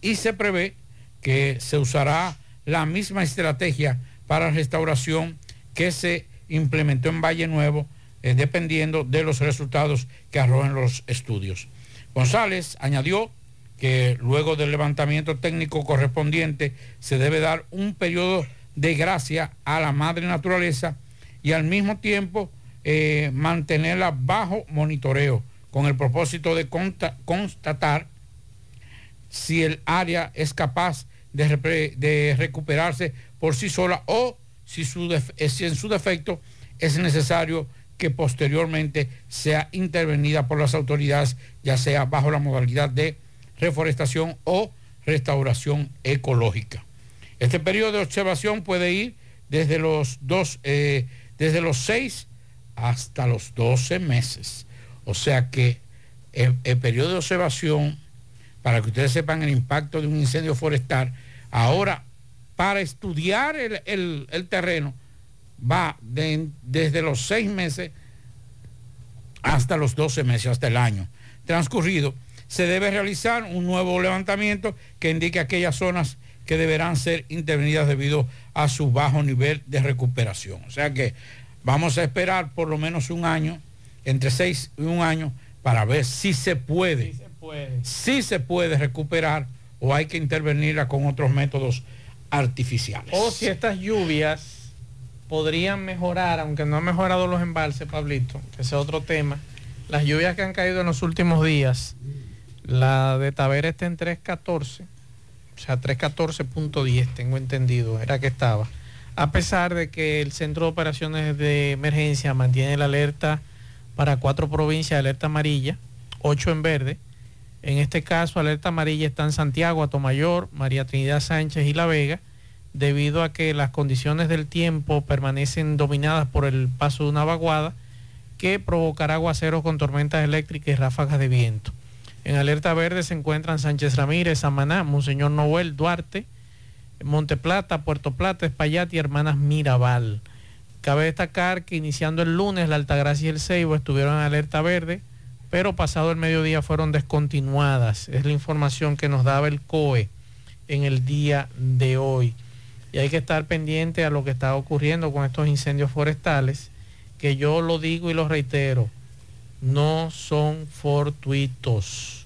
Speaker 8: Y se prevé que se usará la misma estrategia para restauración que se implementó en Valle Nuevo, eh, dependiendo de los resultados que arrojen los estudios. González añadió que luego del levantamiento técnico correspondiente se debe dar un periodo de gracia a la madre naturaleza y al mismo tiempo eh, mantenerla bajo monitoreo con el propósito de constatar si el área es capaz de, recuperarse por sí sola o si, eh, si en su defecto es necesario que posteriormente sea intervenida por las autoridades, ya sea bajo la modalidad de reforestación o restauración ecológica. Este periodo de observación puede ir desde los, dos, eh, desde los 6 hasta los 12 meses. O sea que el, el periodo de observación, para que ustedes sepan el impacto de un incendio forestal, ahora para estudiar el, el- el terreno va de- desde los 6 meses hasta los 12 meses, hasta el año transcurrido. Se debe realizar un nuevo levantamiento que indique aquellas zonas que deberán ser intervenidas debido a su bajo nivel de recuperación. O sea que vamos a esperar por lo menos un año, entre seis y un año, para ver si se puede, si se puede recuperar o hay que intervenirla con otros métodos artificiales.
Speaker 7: O si estas lluvias podrían mejorar, aunque no han mejorado los embalses, Pablito, que ese es otro tema. Las lluvias que han caído en los últimos días, la de Tavera está en 314, o sea, 314.10, tengo entendido, era que estaba. A pesar de que el Centro de Operaciones de Emergencia mantiene la alerta para cuatro provincias, alerta amarilla, ocho en verde. En este caso, alerta amarilla está en Santiago, Atomayor, María Trinidad Sánchez y La Vega, debido a que las condiciones del tiempo permanecen dominadas por el paso de una vaguada que provocará aguaceros con tormentas eléctricas y ráfagas de viento. En alerta verde se encuentran Sánchez Ramírez, Samaná, Monseñor Noel, Duarte, Monteplata, Puerto Plata, Espaillat y Hermanas Mirabal. Cabe destacar que iniciando el lunes la Altagracia y el Ceibo estuvieron en alerta verde, pero pasado el mediodía fueron descontinuadas. Es la información que nos daba el COE en el día de hoy. Y hay que estar pendiente a lo que está ocurriendo con estos incendios forestales, que yo lo digo y lo reitero, no son fortuitos.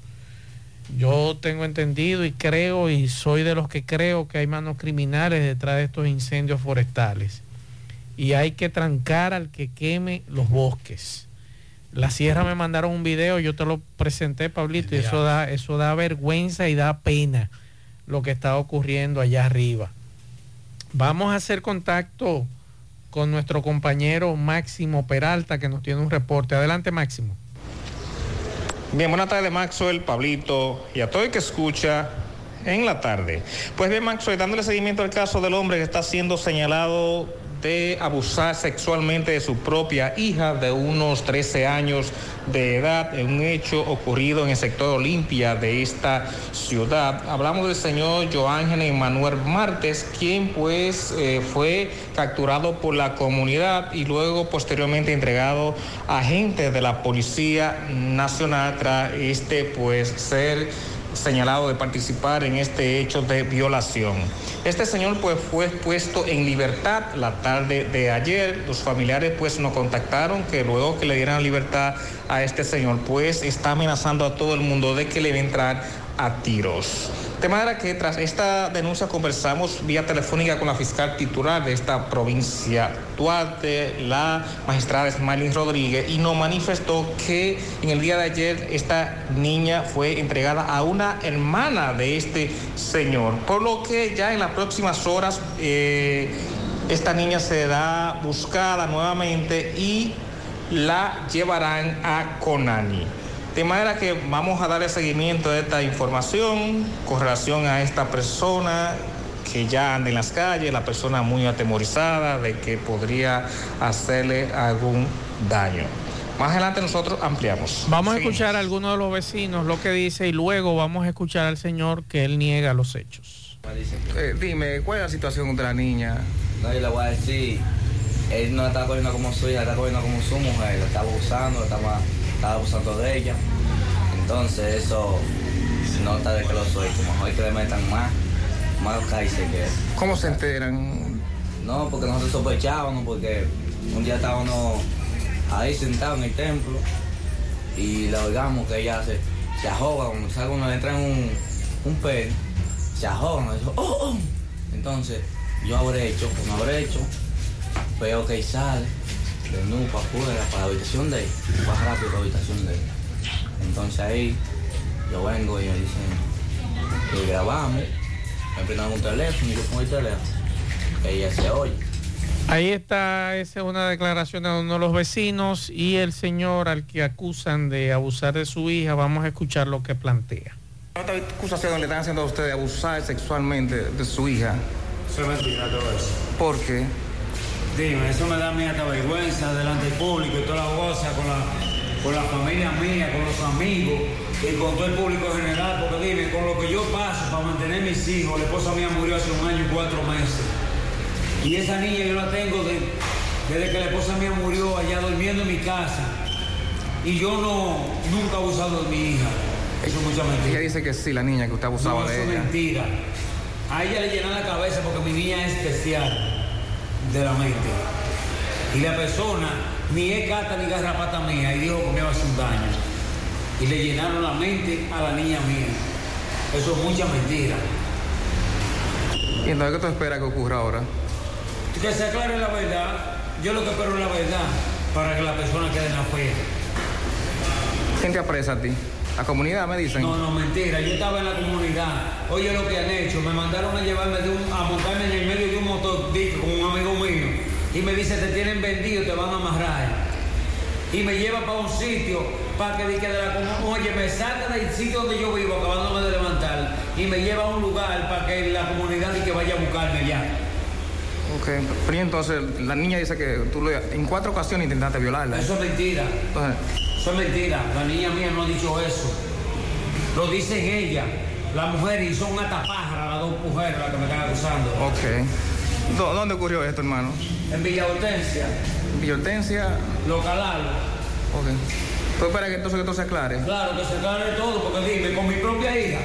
Speaker 7: Yo tengo entendido y creo y soy de los que creo que hay manos criminales detrás de estos incendios forestales. Y hay que trancar al que queme los bosques. La sierra me mandaron un video, yo te lo presenté, Pablito, y eso da, eso da vergüenza y da pena lo que está ocurriendo allá arriba. Vamos a hacer contacto con nuestro compañero Máximo Peralta, que nos tiene un reporte. Adelante, Máximo.
Speaker 34: Bien, buenas tardes Maxwell, Pablito y a todo el que escucha en la tarde. Pues bien, Maxwell, dándole seguimiento al caso del hombre que está siendo señalado de abusar sexualmente de su propia hija de unos 13 años de edad en un hecho ocurrido en el sector Olimpia de esta ciudad. Hablamos del señor Joángel Emanuel Martes, quien pues eh, fue capturado por la comunidad y luego posteriormente entregado a agentes de la Policía Nacional tras este pues ser señalado de participar en este hecho de violación. Este señor pues fue puesto en libertad la tarde de ayer. Los familiares pues nos contactaron que luego que le dieran libertad a este señor pues está amenazando a todo el mundo de que le va a entrar a tiros. De manera que tras esta denuncia conversamos vía telefónica con la fiscal titular de esta provincia, Duarte, la magistrada Smiley Rodríguez, y nos manifestó que en el día de ayer esta niña fue entregada a una hermana de este señor, por lo que ya en las próximas horas eh, esta niña será buscada nuevamente y la llevarán a Conani. De manera que vamos a darle seguimiento a esta información con relación a esta persona que ya anda en las calles, la persona muy atemorizada de que podría hacerle algún daño. Más adelante nosotros ampliamos.
Speaker 7: Vamos a escuchar a alguno de los vecinos lo que dice y luego vamos a escuchar al señor que él niega los hechos.
Speaker 34: Eh, dime, ¿cuál es la situación de la niña?
Speaker 35: No, yo le voy a decir,
Speaker 34: él no la estaba cogiendo como su hija, la estaba cogiendo como su mujer, la estaba abusando, la estaba, estaba abusando de ella. Entonces eso no está de que lo soy, como mejor que le metan más, más cárcel que.
Speaker 36: ¿Cómo se enteran?
Speaker 34: No, porque nosotros sospechábamos, porque un día estábamos ahí sentados en el templo y la oigamos que ella se, se ahoga, como sabe cuando le entra en un, un pelo, se ahoga, yo, oh, oh. Entonces yo habré hecho, como habré hecho, veo que sale de nuevo para afuera, para la habitación de él, baja rápido para la habitación de él. Entonces ahí yo vengo y me dicen que grabamos, me prendan un teléfono y yo pongo el teléfono, ella se oye.
Speaker 7: Ahí está, esa es una declaración de uno de los vecinos y el señor al que acusan de abusar de su hija. Vamos a escuchar lo que plantea.
Speaker 36: ¿Cuántas acusaciones le están haciendo a usted de abusar sexualmente de su hija?
Speaker 37: Eso es mentira todo eso.
Speaker 36: ¿Por qué?
Speaker 37: Dime, eso me da a mí hasta vergüenza delante del público y toda la cosa con la, con la familia mía, con los amigos y con todo el público en general, porque dime, con lo que yo paso para mantener mis hijos, la esposa mía murió hace un año y cuatro meses. Y esa niña yo la tengo de- desde que la esposa mía murió allá durmiendo en mi casa. Y yo no, nunca he abusado de mi hija. Eso es mucha mentira.
Speaker 36: Ella dice que sí, la niña que usted abusaba
Speaker 37: No,
Speaker 36: de
Speaker 37: eso es
Speaker 36: ella.
Speaker 37: mentira. A ella le llena la cabeza porque mi niña es especial de la mente. Y la persona ni es cata ni garrapata mía y dijo que me iba a hacer un daño. Y le llenaron la mente a la niña mía. Eso es mucha mentira.
Speaker 36: ¿Y entonces qué tú esperas que ocurra ahora?
Speaker 37: Que se aclare la verdad. Yo lo que espero es la verdad para que la persona quede en la fe.
Speaker 36: ¿Quién te apresa a ti? La comunidad me dicen.
Speaker 37: No, no, mentira. Yo estaba en la comunidad. Oye lo que han hecho. Me mandaron a llevarme de un, a montarme en el medio de un motor con un amigo mío. Y me dice, te tienen vendido, te van a amarrar. Y me lleva para un sitio para que diga de la comunidad. Oye, me saca del sitio donde yo vivo, acabándome de levantar. Y me lleva a un lugar para que la comunidad y que vaya a buscarme allá.
Speaker 36: Ok, pero entonces la niña dice que tú le- en cuatro ocasiones intentaste violarla.
Speaker 37: Eso es mentira.
Speaker 36: Entonces,
Speaker 37: Eso es mentira. La niña mía no ha dicho eso. Lo dicen ella, la mujer, y son una tapájara las dos mujeres las que me están acusando.
Speaker 36: ok. ¿Dó- ¿Dónde ocurrió esto, hermano?
Speaker 37: En Villa Hortensia.
Speaker 36: Villa Hortensia.
Speaker 37: Lo calaron.
Speaker 36: Ok. ¿Tú esperas que entonces que esto se aclare?
Speaker 37: Claro, que se aclare todo, porque dime, con mi propia hija.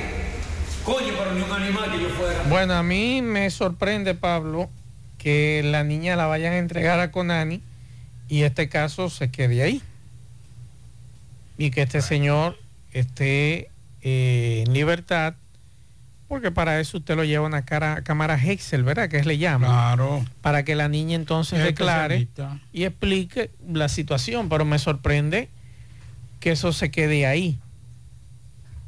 Speaker 37: Coño, pero ni un animal que yo fuera.
Speaker 7: Bueno, a mí me sorprende, Pablo, que la niña la vayan a entregar a Conani y este caso se quede ahí. Y que este señor esté eh, en libertad, porque para eso usted lo lleva a una cara, cámara Hexel, ¿verdad? Que es le llama.
Speaker 8: Claro.
Speaker 7: Para que la niña entonces
Speaker 8: Es
Speaker 7: declare y explique la situación, pero me sorprende que eso se quede ahí.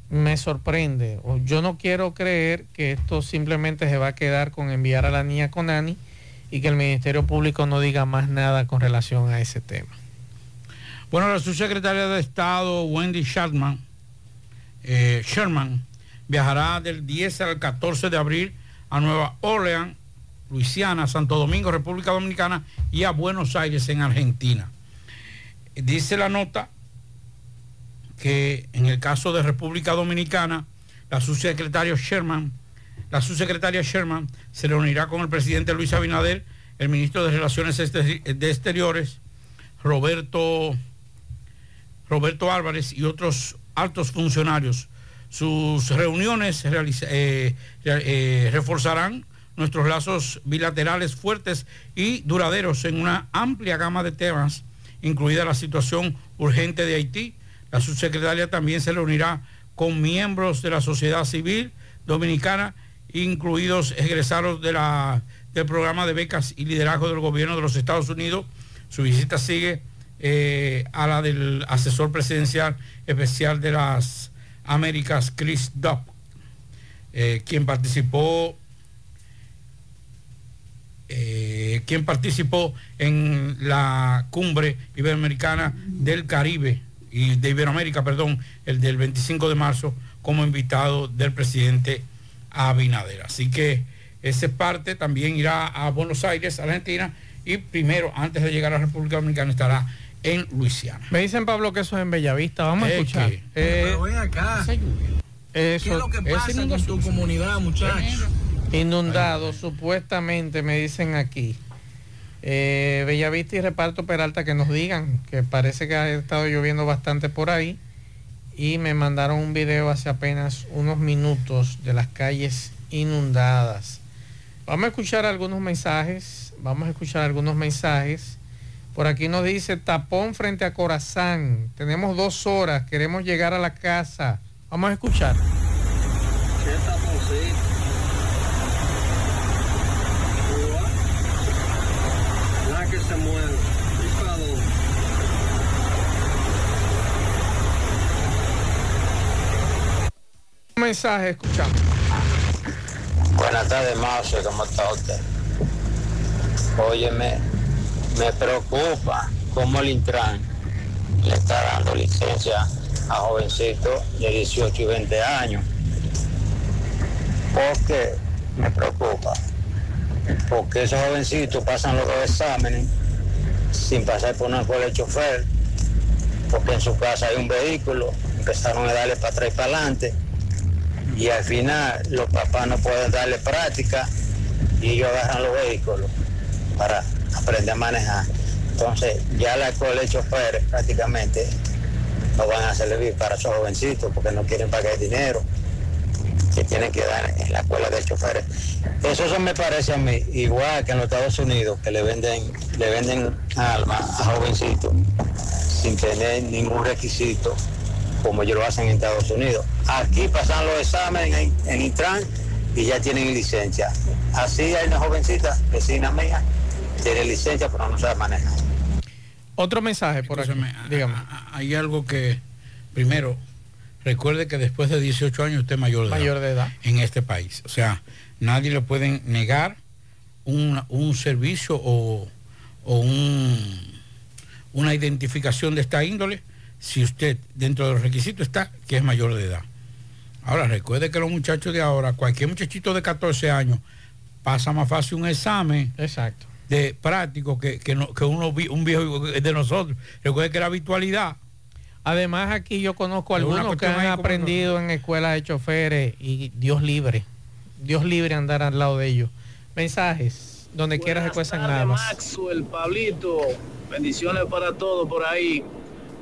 Speaker 7: Me sorprende. Yo no quiero creer que esto simplemente se va a quedar con enviar a la niña con Ani y que el Ministerio Público no diga más nada con relación a ese tema.
Speaker 8: Bueno, la subsecretaria de Estado, Wendy Sherman, eh, Sherman, viajará del 10 al 14 de abril a Nueva Orleans, Luisiana, Santo Domingo, República Dominicana y a Buenos Aires, en Argentina. Dice la nota que en el caso de República Dominicana, la subsecretaria Sherman, la subsecretaria Sherman se reunirá con el presidente Luis Abinader, el ministro de Relaciones Exter- de Exteriores, Roberto, Roberto Álvarez y otros altos funcionarios. Sus reuniones eh, eh, reforzarán nuestros lazos bilaterales fuertes y duraderos en una amplia gama de temas, incluida la situación urgente de Haití. La subsecretaria también se reunirá con miembros de la sociedad civil dominicana, incluidos egresados de la, del programa de becas y liderazgo del gobierno de los Estados Unidos. Su visita sigue eh, a la del asesor presidencial especial de las Américas, Chris Duff, eh, quien participó eh, quien participó en la cumbre iberoamericana del Caribe y de Iberoamérica, perdón, el del 25 de marzo, como invitado del presidente Abinader. Así que ese parte también irá a Buenos Aires, Argentina, y primero, antes de llegar a la República Dominicana, estará en Luisiana.
Speaker 7: Me dicen, Pablo, que eso es en Bellavista. Vamos a
Speaker 8: Es
Speaker 7: escuchar.
Speaker 8: que-
Speaker 7: Eh,
Speaker 24: Pero ven acá.
Speaker 7: eso-
Speaker 24: ¿Qué es lo que pasa
Speaker 7: inundación.
Speaker 24: tu comunidad, muchachos?
Speaker 7: Inundado, supuestamente me dicen aquí. Eh, Bellavista y Reparto Peralta que nos digan, que parece que ha estado lloviendo bastante por ahí. Y me mandaron un video hace apenas unos minutos de las calles inundadas. Vamos a escuchar algunos mensajes. Vamos a escuchar algunos mensajes. Por aquí nos dice tapón frente a Corazán. Tenemos dos horas. Queremos llegar a la casa. Vamos a escuchar.
Speaker 38: Nada que se mueve.
Speaker 7: Un mensaje, escuchamos.
Speaker 39: Buenas tardes, Marcio, ¿cómo está usted? Óyeme, me preocupa cómo el Intran le está dando licencia a jovencitos de 18 y 20 años. ¿Por qué? Me preocupa. Porque esos jovencitos pasan los exámenes sin pasar por una escuela de chofer, porque en su casa hay un vehículo, empezaron a darle para atrás y para adelante, y al final los papás no pueden darle práctica y ellos agarran los vehículos para aprender a manejar. Entonces ya la escuela de choferes prácticamente no van a servir para esos jovencitos porque no quieren pagar dinero que tienen que dar en la escuela de choferes. Eso, eso me parece a mí, igual que en los Estados Unidos, que le venden, le venden alma a jovencitos sin tener ningún requisito, como ellos lo hacen en Estados Unidos. Aquí pasan los exámenes en, en Intran y ya tienen licencia. Así hay una jovencita, vecina mía, tiene licencia, pero no sabe manejar.
Speaker 7: Otro mensaje por aquí. Dígame.
Speaker 8: Hay algo que, primero, recuerde que después de 18 años usted es mayor de
Speaker 7: Mayor
Speaker 8: edad.
Speaker 7: de edad.
Speaker 8: En este país. O sea, nadie le puede negar un, un servicio o, o un- una identificación de esta índole si usted dentro de los requisitos está que es mayor de edad. Ahora, recuerde que los muchachos de ahora, cualquier muchachito de 14 años, pasa más fácil un examen
Speaker 7: Exacto.
Speaker 8: De práctico que, que, no- que uno, vi- un viejo de nosotros. Recuerde que la habitualidad.
Speaker 7: Además aquí yo conozco algunos que han aprendido en escuelas de choferes y Dios libre. Dios libre andar al lado de ellos. Mensajes, donde quiera se cuecen
Speaker 37: tardes,
Speaker 7: nada más.
Speaker 37: Maxwell, Pablito, bendiciones para todos por ahí.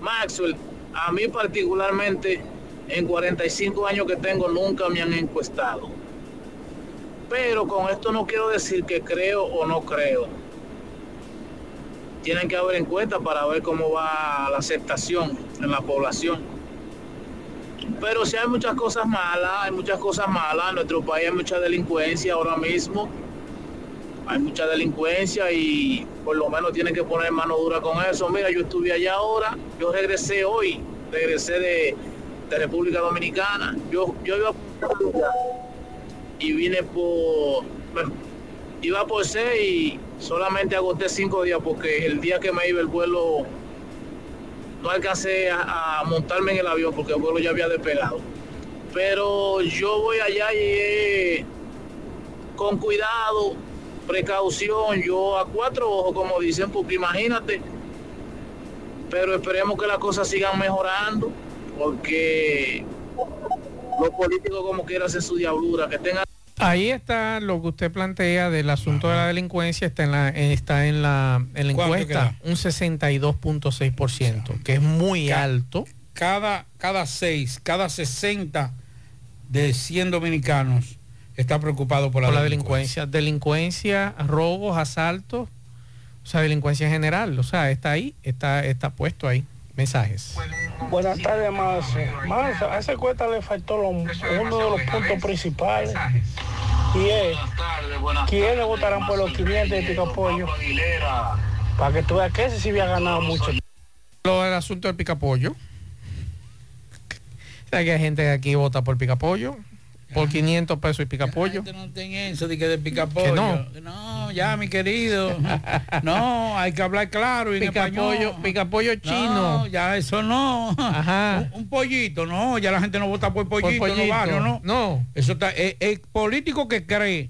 Speaker 37: Maxwell, a mí particularmente, en 45 años que tengo, nunca me han encuestado. Pero con esto no quiero decir que creo o no creo. Tienen que haber encuestas para ver cómo va la aceptación en la población. Pero si hay muchas cosas malas, hay muchas cosas malas. En nuestro país hay mucha delincuencia ahora mismo hay mucha delincuencia y por lo menos tienen que poner mano dura con eso. Mira, yo estuve allá ahora, yo regresé hoy, regresé de, República Dominicana. Yo, yo iba por y vine por iba por seis y solamente agoté cinco días porque el día que me iba el vuelo no alcancé a, montarme en el avión porque el vuelo ya había despegado. Pero yo voy allá y con cuidado, precaución, yo a cuatro ojos, como dicen, porque imagínate, pero esperemos que las cosas sigan mejorando, porque los políticos como quieran hacer su diablura, que tengan...
Speaker 7: Ahí está lo que usted plantea del asunto de la delincuencia, está en la, está en la, en la
Speaker 8: ¿Cuánto
Speaker 7: encuesta, un 62.6%, que es muy alto.
Speaker 8: Cada, cada seis, cada 60 de 100 dominicanos está preocupado por la,
Speaker 7: por la
Speaker 8: delincuencia.
Speaker 7: delincuencia, delincuencia, robos, asaltos, o sea, delincuencia en general, o sea, está ahí, está, está puesto ahí. Mensajes.
Speaker 18: Buenas tardes, Marce. Marce, a esa encuesta le faltó lo- uno de los puntos principales. Y es, ¿quiénes votarán por los 500 de Picapollo? Para que tú veas que ese sí había ganado mucho.
Speaker 7: Lo del asunto del picapollo. O sea, que hay gente que aquí vota por picapollo, por 500 pesos y picapollo.
Speaker 8: No ten eso de que de picapollo.
Speaker 7: Que no.
Speaker 8: No, ya, mi querido. No, hay que hablar claro y
Speaker 7: Picapollo, picapollo chino.
Speaker 8: No, ya eso no.
Speaker 7: Ajá.
Speaker 8: Un, un pollito, no, ya la gente no vota por pollito, los barrios, no.
Speaker 7: No.
Speaker 8: Eso está, el, el político que cree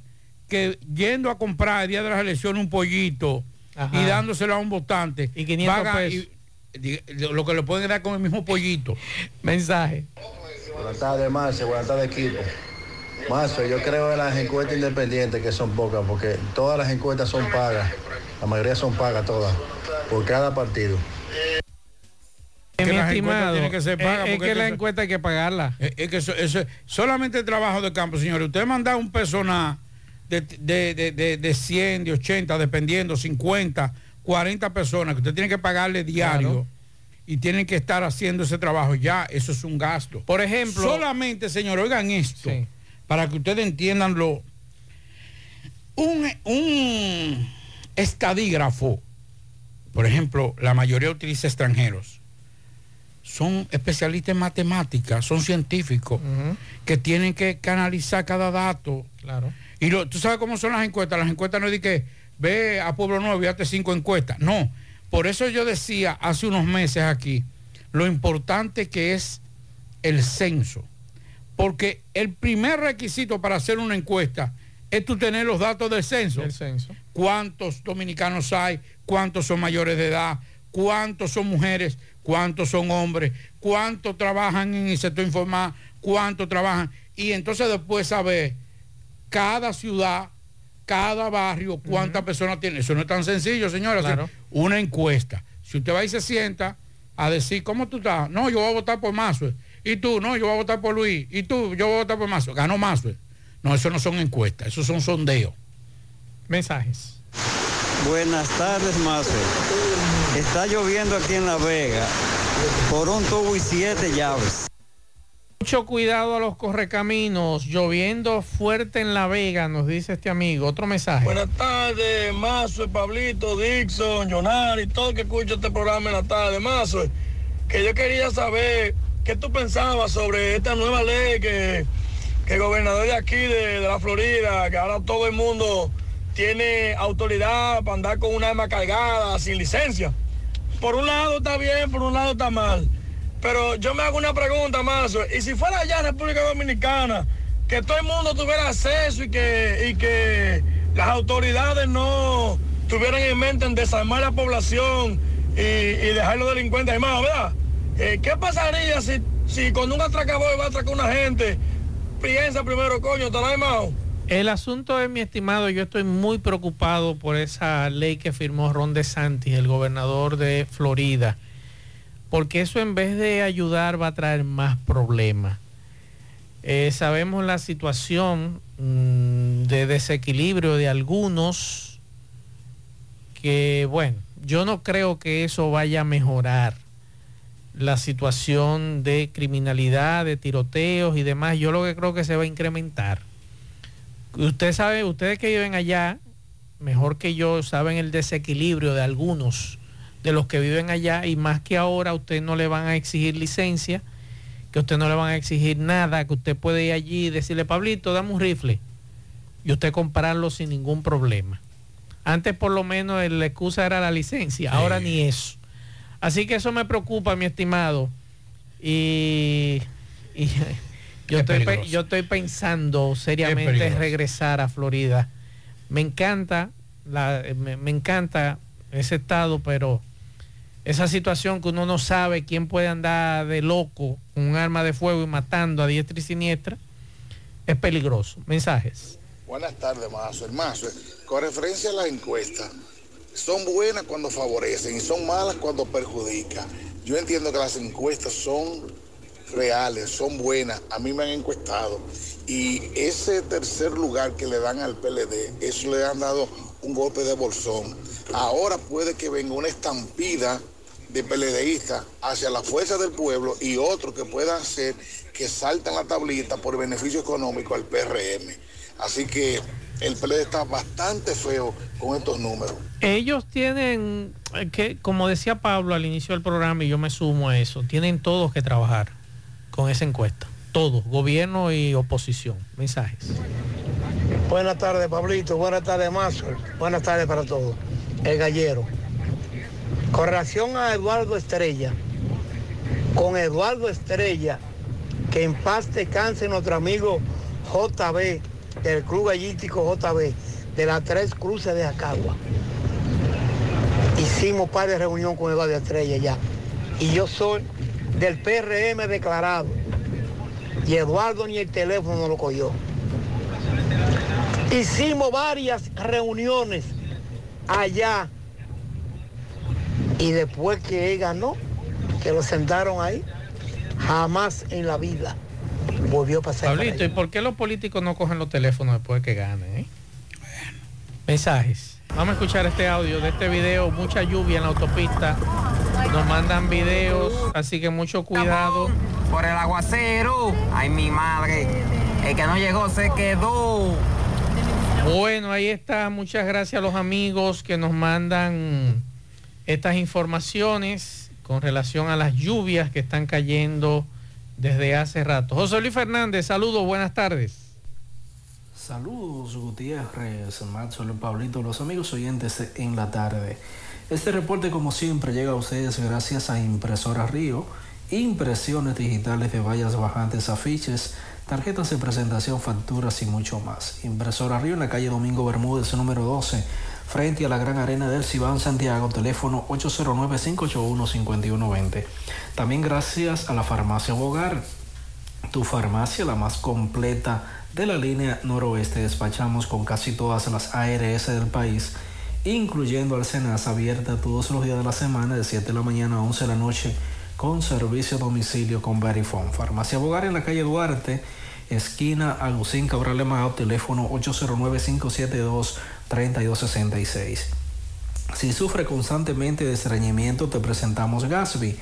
Speaker 8: que yendo a comprar el día de las elecciones un pollito
Speaker 7: Ajá.
Speaker 8: y dándoselo a un votante
Speaker 7: Y 500
Speaker 8: paga
Speaker 7: pesos.
Speaker 8: y- lo que le pueden dar con el mismo pollito.
Speaker 7: Mensaje.
Speaker 40: Buenas tardes, Marce. Buenas tardes, equipo. Marce, yo creo en las encuestas independientes que son pocas, porque todas las encuestas son pagas La mayoría son pagas todas, por cada partido.
Speaker 7: Eh, mi
Speaker 8: las encuestas
Speaker 7: estimado,
Speaker 8: tienen que ser pagas
Speaker 7: es, que la
Speaker 8: eso-
Speaker 7: encuesta hay que pagarla.
Speaker 8: Es, es que eso, eso- solamente el trabajo de campo, señores. Usted manda un personal de, de, de, de, de 100, de 80, dependiendo, 50, 40 personas que usted tiene que pagarle diario
Speaker 7: Claro.
Speaker 8: y tienen que estar haciendo ese trabajo. Ya, eso es un gasto.
Speaker 7: Por ejemplo.
Speaker 8: Solamente, señor, oigan esto, para que ustedes entiendan lo. Un, un estadígrafo, por ejemplo, la mayoría utiliza extranjeros son especialistas en matemáticas, son científicos que tienen que canalizar cada dato.
Speaker 7: Claro.
Speaker 8: Y lo- tú sabes cómo son las encuestas. Las encuestas no es de que ve a Pueblo Nuevo y hazte cinco encuestas. No. Por eso yo decía hace unos meses aquí lo importante que es el censo. Porque el primer requisito para hacer una encuesta es tú tener los datos del censo.
Speaker 7: El censo.
Speaker 8: ¿Cuántos dominicanos hay? ¿Cuántos son mayores de edad? ¿Cuántos son mujeres? ¿Cuántos son hombres? ¿Cuántos trabajan en el sector informal? ¿Cuántos trabajan? Y entonces después saber cada ciudad, cada barrio, cuántas personas tiene. Eso no es tan sencillo, señora.
Speaker 7: Claro.
Speaker 8: Una encuesta. Si usted va y se sienta a decir, ¿cómo tú estás? No, yo voy a votar por Mazo. Y tú, no, yo voy a votar por Luis. Y tú, yo voy a votar por Mazo. Ganó Mazo. No, eso no son encuestas, eso son sondeos.
Speaker 7: Mensajes.
Speaker 41: Buenas tardes, Mazo. Está lloviendo aquí en La Vega por un tubo y siete llaves.
Speaker 7: Mucho cuidado a los correcaminos, lloviendo fuerte en La Vega, nos dice este amigo. Otro mensaje.
Speaker 24: Buenas tardes, Mazo, Pablito, Dixon, Jonari, todo el que escucha este programa en la tarde. Mazo, que yo quería saber qué tú pensabas sobre esta nueva ley que, que el gobernador de aquí, de, la Florida, que ahora todo el mundo tiene autoridad para andar con un arma cargada, sin licencia. Por un lado está bien, por un lado está mal. Pero yo me hago una pregunta, Mazo. ¿Y si fuera allá República Dominicana, que todo el mundo tuviera acceso y que, y que las autoridades no tuvieran en mente en desarmar la población y, y dejar los delincuentes armados, ¿verdad? Eh, ¿Qué pasaría si, si cuando un atracador va a atracar una gente, piensa primero, coño, ¿están armado?
Speaker 7: El asunto es, mi estimado, yo estoy muy preocupado por esa ley que firmó Ron DeSantis, el gobernador de Florida, porque eso en vez de ayudar va a traer más problemas. Eh, sabemos la situación mm, de desequilibrio de algunos que, bueno, yo no creo que eso vaya a mejorar la situación de criminalidad, de tiroteos y demás. Yo lo que creo que se va a incrementar. Usted sabe, ustedes que viven allá, mejor que yo, saben el desequilibrio de algunos de los que viven allá y más que ahora a usted no le van a exigir licencia, que a usted no le van a exigir nada, que usted puede ir allí y decirle, Pablito, dame un rifle y usted comprarlo sin ningún problema. Antes por lo menos la excusa era la licencia, ahora ni eso. Así que eso me preocupa, mi estimado. Y, y yo, estoy, pe- yo estoy pensando seriamente regresar a Florida. Me encanta, la, me, me encanta ese estado, pero esa situación que uno no sabe quién puede andar de loco con un arma de fuego y matando a diestra y siniestra, es peligroso. Mensajes.
Speaker 42: Buenas tardes, Mazo. El Mazo, con referencia a las encuestas, son buenas cuando favorecen y son malas cuando perjudican. Yo entiendo que las encuestas son reales, son buenas. A mí me han encuestado. Y ese tercer lugar que le dan al PLD, eso le han dado un golpe de bolsón. Ahora puede que venga una estampida de PLDistas hacia la fuerza del pueblo y otros que puedan hacer que saltan la tablita por beneficio económico al PRM. Así que el PLD está bastante feo con estos números.
Speaker 7: Ellos tienen, eh, que como decía Pablo al inicio del programa, y yo me sumo a eso, tienen todos que trabajar con esa encuesta. Todos, gobierno y oposición. Mensajes.
Speaker 24: Buenas tardes, Pablito. Buenas tardes, Mazo. Buenas tardes para todos. El gallero. Con relación a Eduardo Estrella, con Eduardo Estrella, que en paz descanse nuestro amigo JB, del Club Gallístico JB, de las tres cruces de Acagua. Hicimos par de reunión con Eduardo Estrella ya. Y yo soy del PRM declarado. Y Eduardo ni el teléfono lo cogió. Hicimos varias reuniones
Speaker 43: allá. Y después que él ganó, que lo sentaron ahí, jamás en la vida volvió a pasar.
Speaker 7: Pablito, ¿y por qué los políticos no cogen los teléfonos después que ganen? eh? Mensajes. Vamos a escuchar este audio de este video. Mucha lluvia en la autopista. Nos mandan videos, así que mucho cuidado.
Speaker 44: Por el aguacero. Ay, mi madre. El que no llegó se quedó.
Speaker 7: Bueno, ahí está. Muchas gracias a los amigos que nos mandan estas informaciones con relación a las lluvias que están cayendo desde hace rato. José Luis Fernández, saludos, buenas tardes.
Speaker 45: Saludos Gutiérrez, Maxwell, Pablito, los amigos oyentes en la tarde. Este reporte como siempre llega a ustedes gracias a Impresora Río, impresiones digitales de vallas bajantes, afiches, tarjetas de presentación, facturas y mucho más. Impresora Río en la calle Domingo Bermúdez, número 12, frente a la Gran Arena del Cibán Santiago, teléfono 809-581-5120. También gracias a la farmacia Bogar, tu farmacia la más completa de la línea noroeste. Despachamos con casi todas las ARS del país, incluyendo Alcenas abierta todos los días de la semana de 7 de la mañana a 11 de la noche con servicio a domicilio con Verifone. Farmacia Bogar en la calle Duarte, esquina Agustín Cabral Mao, teléfono 809-572-3266. Si sufre constantemente de estreñimiento, te presentamos Gasby,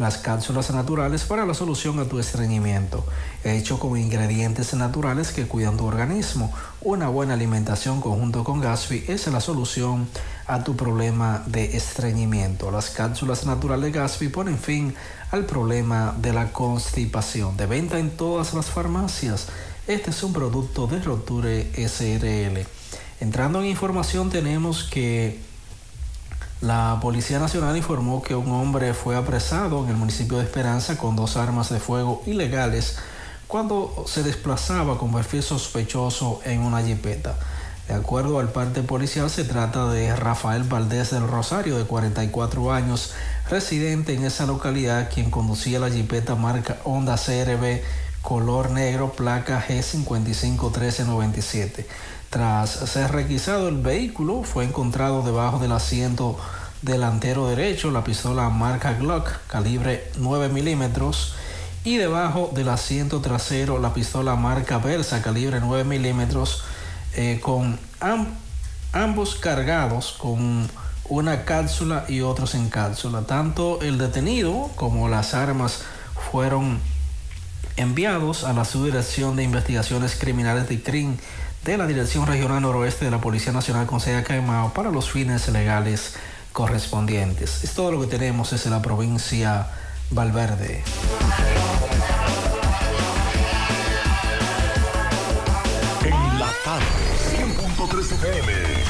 Speaker 45: las cápsulas naturales para la solución a tu estreñimiento, hecho con ingredientes naturales que cuidan tu organismo. Una buena alimentación conjunto con Gasby es la solución a tu problema de estreñimiento. Las cápsulas naturales Gasby ponen fin al problema de la constipación. De venta en todas las farmacias. Este es un producto de Roture SRL. Entrando en información tenemos que la Policía Nacional informó que un hombre fue apresado en el municipio de Esperanza con dos armas de fuego ilegales cuando se desplazaba con perfil sospechoso en una jipeta. De acuerdo al parte policial, se trata de Rafael Valdés del Rosario, de 44 años, residente en esa localidad, quien conducía la jipeta marca Honda CRB color negro, placa G551397. Tras ser requisado el vehículo, fue encontrado debajo del asiento delantero derecho la pistola marca Glock calibre 9 milímetros y debajo del asiento trasero la pistola marca Versa calibre 9 milímetros eh, con am- ambos cargados con una cápsula y otros en cápsula. Tanto el detenido como las armas fueron enviados a la Subdirección de Investigaciones Criminales de CRIM de la Dirección Regional Noroeste de la Policía Nacional con sede acá en Mao para los fines legales correspondientes. Es todo lo que tenemos desde la provincia Valverde.
Speaker 33: En la tarde, 100.3 FM.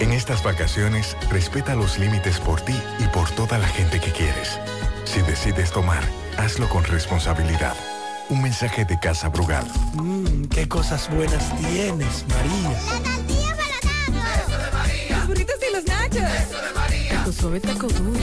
Speaker 4: En estas vacaciones, respeta los límites por ti y por toda la gente que quieres. Si decides tomar, hazlo con responsabilidad. Un mensaje de Casa Brugal.
Speaker 46: Mmm, qué cosas buenas tienes, María.
Speaker 47: Los burritos y los nachos. Eso de María. Tu suave taco duro.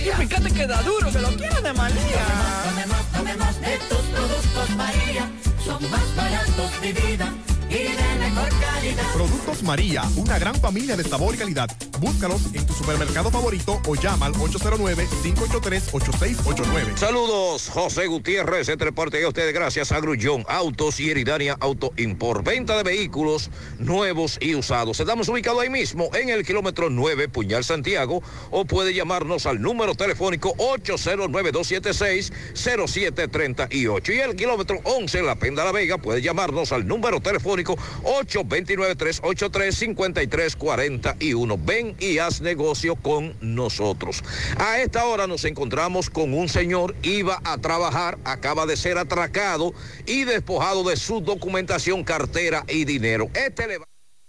Speaker 47: Y fíjate que da duro, que lo quiero de María.
Speaker 48: Tomemos, tomemos de tus productos María. Son más baratos de vida y de mejor calidad.
Speaker 49: Productos María, una gran familia de sabor y calidad. Búscalos en tu supermercado favorito o llama al 809-583-8689.
Speaker 50: Saludos, José Gutiérrez, entre parte de ustedes gracias a Grullón Autos y Eridania Auto Import. Venta de vehículos nuevos y usados. Estamos ubicados ahí mismo en el kilómetro 9, Puñal Santiago, o puede llamarnos al número telefónico 809-276-0738. Y el kilómetro 11, La Penda La Vega, puede llamarnos al número telefónico 829-383-5341. Ven y haz negocio con nosotros. A esta hora nos encontramos con un señor, iba a trabajar, acaba de ser atracado y despojado de su documentación, cartera y dinero. Este le va-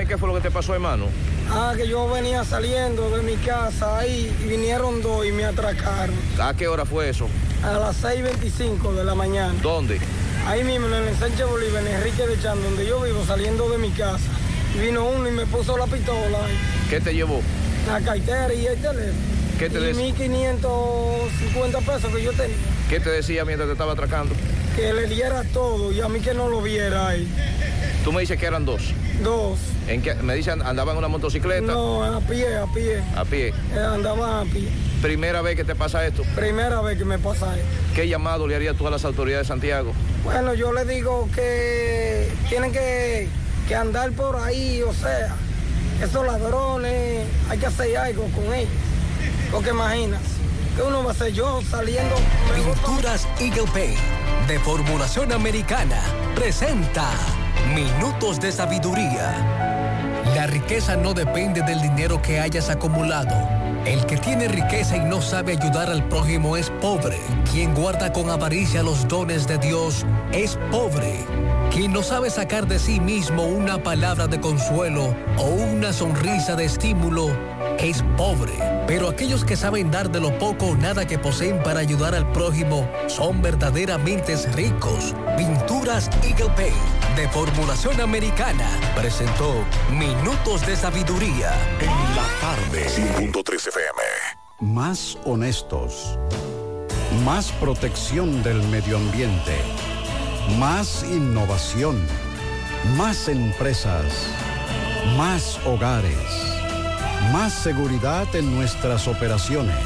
Speaker 50: ¿Qué fue lo que te pasó, hermano?
Speaker 51: Ah, que yo venía saliendo de mi casa ahí y vinieron dos y me atracaron.
Speaker 50: ¿A qué hora fue eso?
Speaker 51: A las 6.25 de la mañana.
Speaker 50: ¿Dónde?
Speaker 51: Ahí mismo en el ensanche Bolívar, en Enrique de Chan, donde yo vivo, saliendo de mi casa. Vino uno y me puso la pistola,
Speaker 50: ¿Qué te llevó?
Speaker 51: la cartera y el teléfono.
Speaker 50: ¿Qué te decía?
Speaker 51: 1.550 pesos que yo tenía.
Speaker 50: ¿Qué te decía mientras te estaba atracando?
Speaker 51: Que le diera todo y a mí que no lo viera ahí.
Speaker 50: Tú me dices que eran dos.
Speaker 51: Dos.
Speaker 50: ¿En qué? Me dicen andaban en una motocicleta.
Speaker 51: No, a pie, a pie.
Speaker 50: A pie.
Speaker 51: Eh, Andaba a pie.
Speaker 50: Primera vez que te pasa esto.
Speaker 51: Primera vez que me pasa esto.
Speaker 50: ¿Qué llamado le harías tú a las autoridades de Santiago?
Speaker 51: Bueno, yo le digo que tienen que, que andar por ahí, o sea, esos ladrones, hay que hacer algo con ellos. Porque imaginas, que uno va a ser yo saliendo...
Speaker 10: Pinturas Eagle Paint de formulación americana presenta Minutos de Sabiduría. La riqueza no depende del dinero que hayas acumulado. El que tiene riqueza y no sabe ayudar al prójimo es pobre. Quien guarda con avaricia los dones de Dios es pobre. Quien no sabe sacar de sí mismo una palabra de consuelo o una sonrisa de estímulo es pobre. Pero aquellos que saben dar de lo poco o nada que poseen para ayudar al prójimo son verdaderamente ricos. Pinturas Eagle Paint de formulación americana presentó Minutos de Sabiduría.
Speaker 33: En la tarde. 100.3 FM.
Speaker 42: Más honestos. Más protección del medio ambiente. Más innovación. Más empresas. Más hogares. Más seguridad en nuestras operaciones.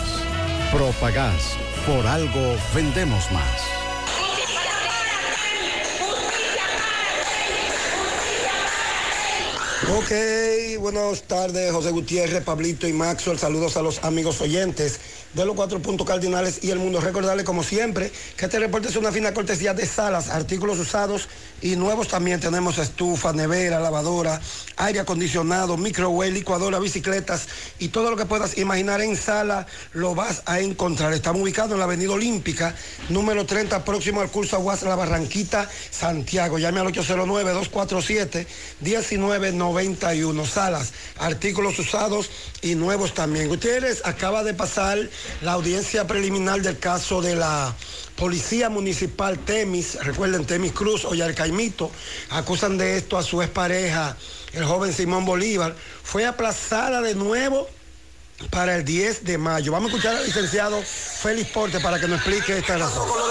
Speaker 42: Propagás. Por algo vendemos más.
Speaker 43: Okay. Buenas tardes, José Gutiérrez, Pablito y Maxwell. Saludos a los amigos oyentes de los cuatro puntos cardinales y el mundo. Recordarle, como siempre, que este reporte es una fina cortesía de salas, artículos usados y nuevos también. Tenemos estufa, nevera, lavadora, aire acondicionado, microwave, licuadora, bicicletas y todo lo que puedas imaginar en sala lo vas a encontrar. Estamos ubicados en la Avenida Olímpica, número 30, próximo al curso Aguas La Barranquita, Santiago. Llame al 809-247-1991. Artículos usados y nuevos también. Ustedes acaba de pasar la audiencia preliminar del caso de la Policía Municipal Temis, recuerden Temis Cruz o Yarcaimito, acusan de esto a su expareja, el joven Simón Bolívar, fue aplazada de nuevo para el 10 de mayo. Vamos a escuchar al licenciado Félix Porte para que nos explique esta razón.
Speaker 52: Bueno,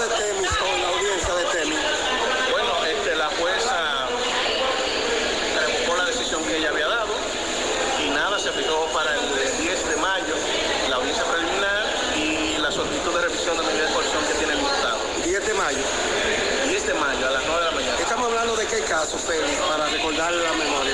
Speaker 52: este, la jueza revocó la decisión que ella había dado y para el 10 de mayo la audiencia preliminar y la solicitud de revisión de medida de coerción que tiene el Estado.
Speaker 43: 10 de mayo.
Speaker 52: 10 de mayo a las 9 de la mañana.
Speaker 43: Estamos hablando de qué caso, Félix, para recordar la memoria.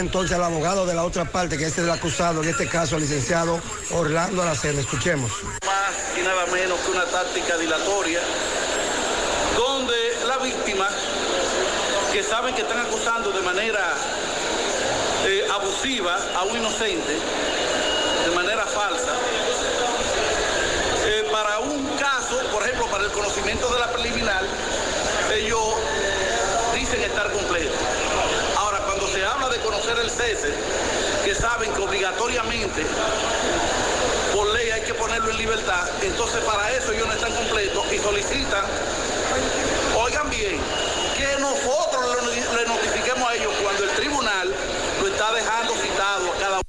Speaker 52: Entonces
Speaker 43: al abogado de la otra parte, que es el acusado, en este caso, el licenciado Orlando Aracena. Escuchemos.
Speaker 52: más y nada menos que una táctica dilatoria, donde la víctima, que saben que están acusando de manera eh,
Speaker 53: abusiva a un inocente de manera falsa. Eh, para un caso, por ejemplo, para el conocimiento de la preliminar, ellos dicen estar completos. Ahora, cuando se habla de conocer el cese, que saben que obligatoriamente por ley hay que ponerlo en libertad, entonces para eso ellos no están completos y solicitan, oigan bien, que nosotros le, notifiquemos a ellos cuando el tribunal lo está dejando citado a cada uno.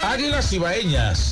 Speaker 54: Águilas Ibaeñas,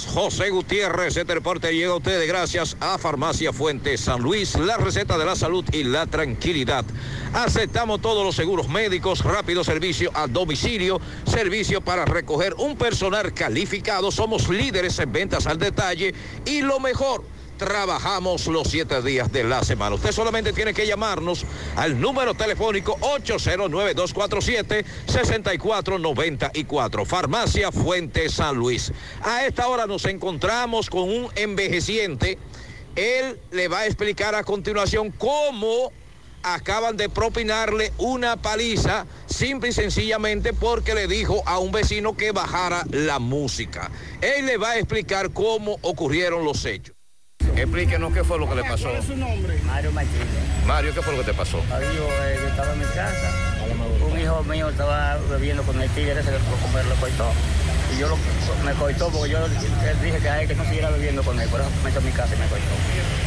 Speaker 50: José Gutiérrez. Este reporte llega a ustedes gracias a Farmacia Fuente San Luis, la receta de la salud y la tranquilidad. Aceptamos todos los seguros médicos, rápido servicio a domicilio, servicio para recoger un personal calificado. Somos líderes en ventas al detalle y lo mejor. Trabajamos los siete días de la semana. Usted solamente tiene que llamarnos al número telefónico 809-247-6494. Farmacia Fuente San Luis. A esta hora nos encontramos con un envejeciente. Él le va a explicar a continuación cómo acaban de propinarle una paliza simple y sencillamente porque le dijo a un vecino que bajara la música. Él le va a explicar cómo ocurrieron los hechos. Explíquenos qué fue lo que le pasó.
Speaker 55: ¿Cuál es su nombre? Mario Martínez.
Speaker 50: Mario, ¿qué fue lo que te pasó?
Speaker 55: Ahí yo, eh, yo estaba en mi casa, un hijo mío estaba bebiendo con el tigre ese que por comer lo coitó. Y yo lo, me coitó porque yo dije que a él que no siguiera bebiendo con él, por eso me en mi casa y me coitó.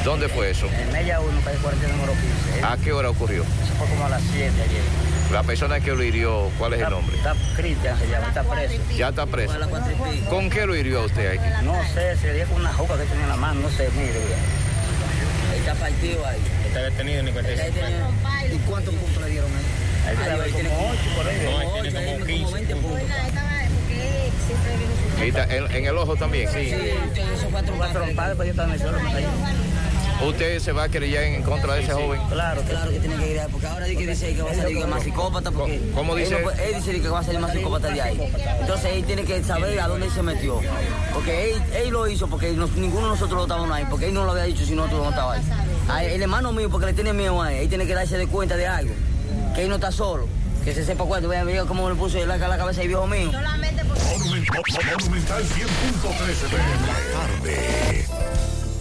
Speaker 50: ¿Dónde fue eso?
Speaker 55: En media 1, calle 40, número 15.
Speaker 50: ¿A qué hora ocurrió?
Speaker 55: Eso fue como a las 7 ayer.
Speaker 50: La persona que lo hirió, ¿cuál es el
Speaker 55: Está-
Speaker 50: nombre?
Speaker 55: Está Cristian, se llama, está preso.
Speaker 50: Ya está preso. ¿Con qué lo hirió usted ahí?
Speaker 55: No sé, se dio con una juca que tenía en la mano, no sé, mire. Está partido ahí.
Speaker 56: Está detenido en el
Speaker 55: ¿Y cuántos puntos le dieron ahí? Ahí tiene como 8 por ahí.
Speaker 56: No, él tiene como
Speaker 55: 15 puntos.
Speaker 50: ¿Y en, en el ojo también?
Speaker 55: Sí, esos cuatro cuatro padres, pues yo estaba en el suelo, caí.
Speaker 50: ¿Usted se va a querellar en contra de ese joven?
Speaker 55: Claro, claro que tiene que ir ahí, porque ahora dice que dice que va a salir que más psicópata, porque...
Speaker 50: ¿Cómo
Speaker 55: él
Speaker 50: dice?
Speaker 55: no Él dice que va a salir más psicópata de ahí. Entonces él tiene que saber a dónde él se metió. Porque él, él lo hizo, porque nos- ninguno de nosotros lo estábamos ahí, porque él no lo había dicho si nosotros no estábamos ahí. A el hermano mío, porque le tiene miedo a él, él tiene que darse de cuenta de algo, que él no está solo. Que se sepa cuánto, vean, cómo le puso la, la cabeza al viejo mío.
Speaker 33: Monumental 100.13 tarde.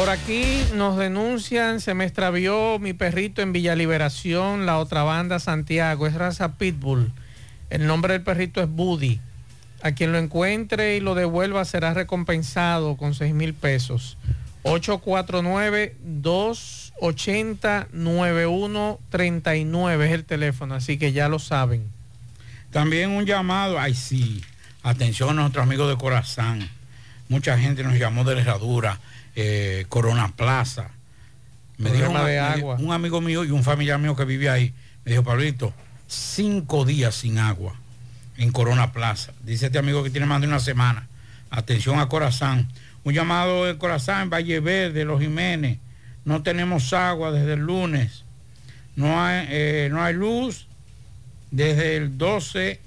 Speaker 7: Por aquí nos denuncian, se me extravió mi perrito en Villa Liberación, la otra banda Santiago, es raza Pitbull. El nombre del perrito es Buddy. A quien lo encuentre y lo devuelva será recompensado con 6 mil pesos. 849-280-9139 es el teléfono, así que ya lo saben.
Speaker 8: También un llamado, ay sí, atención a nuestros amigos de Corazán. Mucha gente nos llamó de la herradura, eh, Corona Plaza. Me dijo,
Speaker 7: de agua.
Speaker 8: un amigo mío y un familiar mío que vive ahí, me dijo, Pablito, cinco días sin agua en Corona Plaza. Dice este amigo que tiene más de una semana. Atención a Corazán. Un llamado de Corazán, Valle Verde, Los Jiménez. No tenemos agua desde el lunes. no hay, eh, no hay luz desde el 12,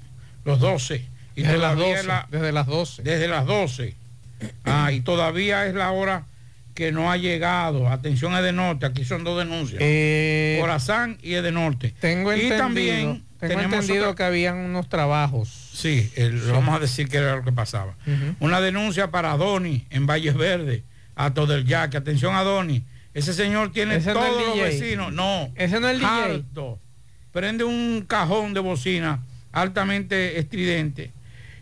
Speaker 8: los 12. Y
Speaker 7: Desde las
Speaker 8: todavía
Speaker 7: 12,
Speaker 8: es la-
Speaker 7: desde las 12.
Speaker 8: Desde las 12. Ah, y todavía es la hora que no ha llegado. Atención, Edenorte, aquí son dos denuncias. Corazán y Edenorte.
Speaker 7: Tengo
Speaker 8: y
Speaker 7: entendido,
Speaker 8: también
Speaker 7: tengo
Speaker 8: tenemos
Speaker 7: entendido
Speaker 8: otra-
Speaker 7: que habían unos trabajos.
Speaker 8: Sí, el-
Speaker 7: Sí.
Speaker 8: vamos a decir que era lo que pasaba. Una denuncia para Doni en Valles Verdes, a todo el Yaque. Atención a Doni. Ese señor tiene
Speaker 7: Ese no es
Speaker 8: todos
Speaker 7: el
Speaker 8: los vecinos. No.
Speaker 7: Ese no es el DJ.
Speaker 8: harto. Prende un cajón de bocina altamente estridente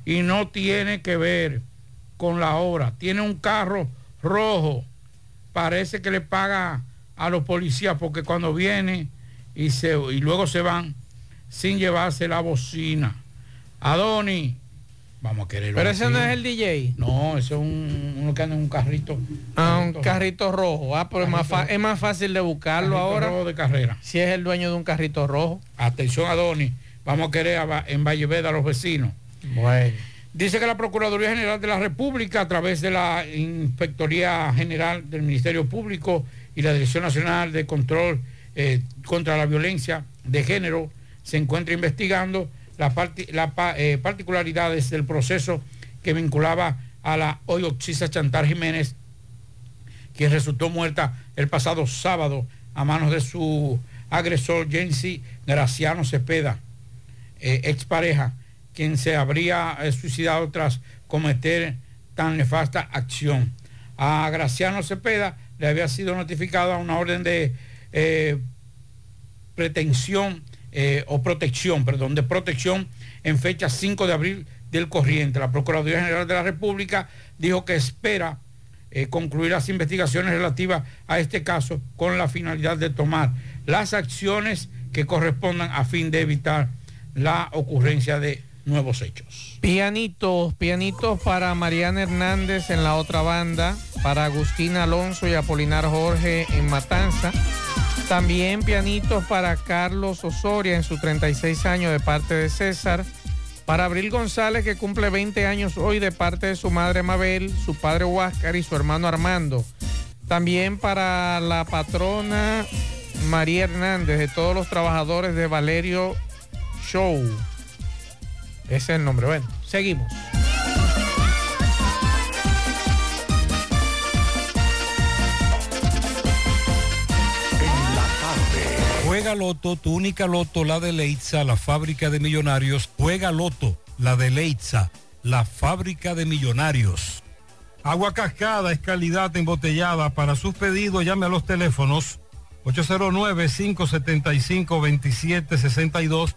Speaker 8: y no tiene que ver con la obra. Tiene un carro rojo. Parece que le paga a los policías porque cuando viene y, se, y luego se van sin llevarse la bocina. Adoni, vamos a quererlo.
Speaker 7: Pero ese no es el DJ.
Speaker 8: No, ese es un, uno que anda en un carrito.
Speaker 7: Ah, un carrito rojo. Ah, pero es más, fa- es más fácil de buscarlo ahora.
Speaker 8: rojo de carrera.
Speaker 7: Si es el dueño de un carrito rojo.
Speaker 8: Atención a Doni, vamos a querer a en Valleveda a los vecinos.
Speaker 7: Bueno.
Speaker 8: Dice que la Procuraduría General de la República, a través de la Inspectoría General del Ministerio Público y la Dirección Nacional de Control eh, contra la Violencia de Género, se encuentra investigando las eh, particularidades del proceso que vinculaba a la hoy Oxisa Chantal Jiménez, quien resultó muerta el pasado sábado a manos de su agresor Jensi Graciano Cepeda, eh, expareja, quien se habría eh, suicidado tras cometer tan nefasta acción. A Graciano Cepeda le había sido notificada una orden de eh, pretensión eh, o protección, perdón, de protección en fecha 5 de abril del corriente. La Procuraduría General de la República dijo que espera concluir las investigaciones relativas a este caso con la finalidad de tomar las acciones que correspondan a fin de evitar la ocurrencia de nuevos hechos.
Speaker 7: Pianitos, pianitos para Mariana Hernández en la otra banda, para Agustina Alonso y Apolinar Jorge en Matanza. También pianitos para Carlos Osoria en sus 36 años de parte de César. Para Abril González que cumple 20 años hoy de parte de su madre Mabel, su padre Huáscar y su hermano Armando. También para la patrona María Hernández de todos los trabajadores de Valerio Show. Ese es el nombre. Bueno, seguimos.
Speaker 42: Juega Loto, tu única Loto, la de Leitza, la fábrica de millonarios. Juega Loto, la de Leitza, la fábrica de millonarios. Agua Cascada es calidad embotellada. Para sus pedidos llame a los teléfonos 809-575-2762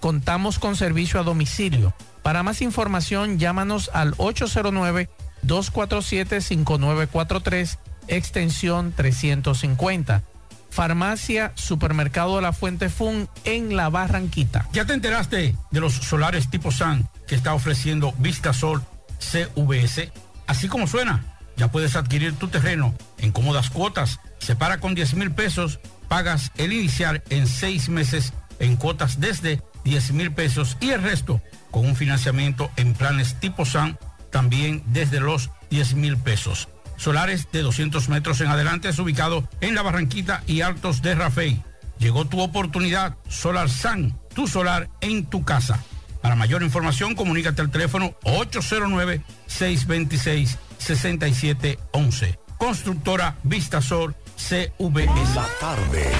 Speaker 7: Contamos con servicio a domicilio. Para más información llámanos al 809-247-5943 extensión 350. Farmacia Supermercado La Fuente Fun en La Barranquita.
Speaker 8: ¿Ya te enteraste de los solares tipo SAN que está ofreciendo Vistasol CVS? Así como suena, ya puedes adquirir tu terreno en cómodas cuotas. Separa con 10 mil pesos, pagas el inicial en seis meses en cuotas desde 10 mil pesos y el resto con un financiamiento en planes tipo SAN también desde los 10 mil pesos. Solares de 200 metros en adelante es ubicado en la Barranquita y Altos de Rafey. Llegó tu oportunidad, Solar San, tu solar en tu casa. Para mayor información, comunícate al teléfono 809-626-6711. Constructora Vistasol CVS.
Speaker 29: La tarde,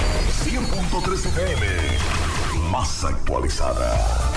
Speaker 29: 100.3 FM, más actualizada.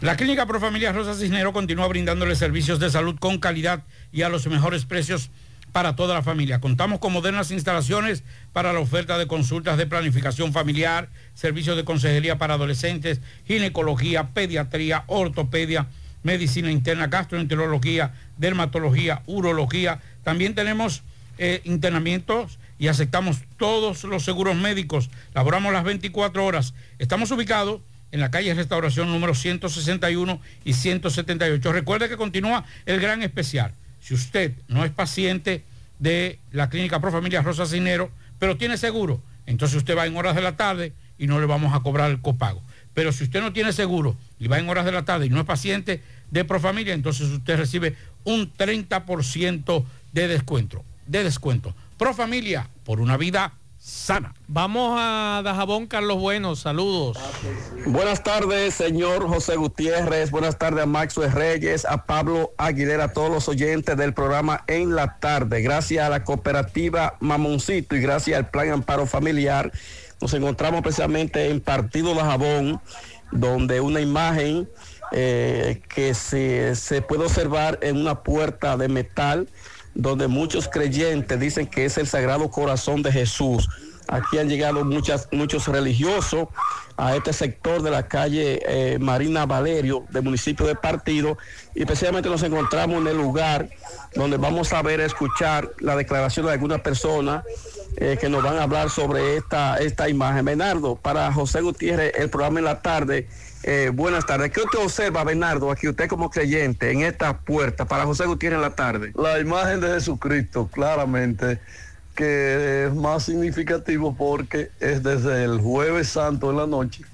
Speaker 8: La Clínica Profamilia Rosa Cisnero continúa brindándole servicios de salud con calidad y a los mejores precios para toda la familia. Contamos con modernas instalaciones para la oferta de consultas de planificación familiar, servicios de consejería para adolescentes, ginecología, pediatría, ortopedia, medicina interna, gastroenterología, dermatología, urología. También tenemos eh, internamientos y aceptamos todos los seguros médicos. Laboramos las 24 horas. Estamos ubicados en la calle Restauración número 161 y 178. Recuerde que continúa el gran especial. Si usted no es paciente de la clínica Profamilia Rosa Cinero, pero tiene seguro, entonces usted va en horas de la tarde y no le vamos a cobrar el copago. Pero si usted no tiene seguro y va en horas de la tarde y no es paciente de Profamilia, entonces usted recibe un 30% de descuento. De descuento. Profamilia, por una vida sana.
Speaker 7: Vamos a Dajabón, Carlos Bueno, saludos.
Speaker 42: Buenas tardes, señor José Gutiérrez. Buenas tardes a Maxwell Reyes, a Pablo Aguilera, a todos los oyentes del programa En la Tarde. Gracias a la cooperativa Mamoncito y gracias al Plan Amparo Familiar, nos encontramos precisamente en Partido Dajabón, donde una imagen eh, que se, se puede observar en una puerta de metal donde muchos creyentes dicen que es el Sagrado Corazón de Jesús. Aquí han llegado muchas, muchos religiosos a este sector de la calle eh, Marina Valerio, del municipio de Partido, y especialmente nos encontramos en el lugar donde vamos a ver, escuchar la declaración de algunas personas eh, que nos van a hablar sobre esta, esta imagen. Bernardo, para José Gutiérrez, el programa en la tarde. Eh, buenas tardes. ¿Qué usted observa, Bernardo, aquí usted como creyente en esta puerta para José Gutiérrez en la tarde?
Speaker 57: La imagen de Jesucristo, claramente, que es más significativo porque es desde el jueves santo en la noche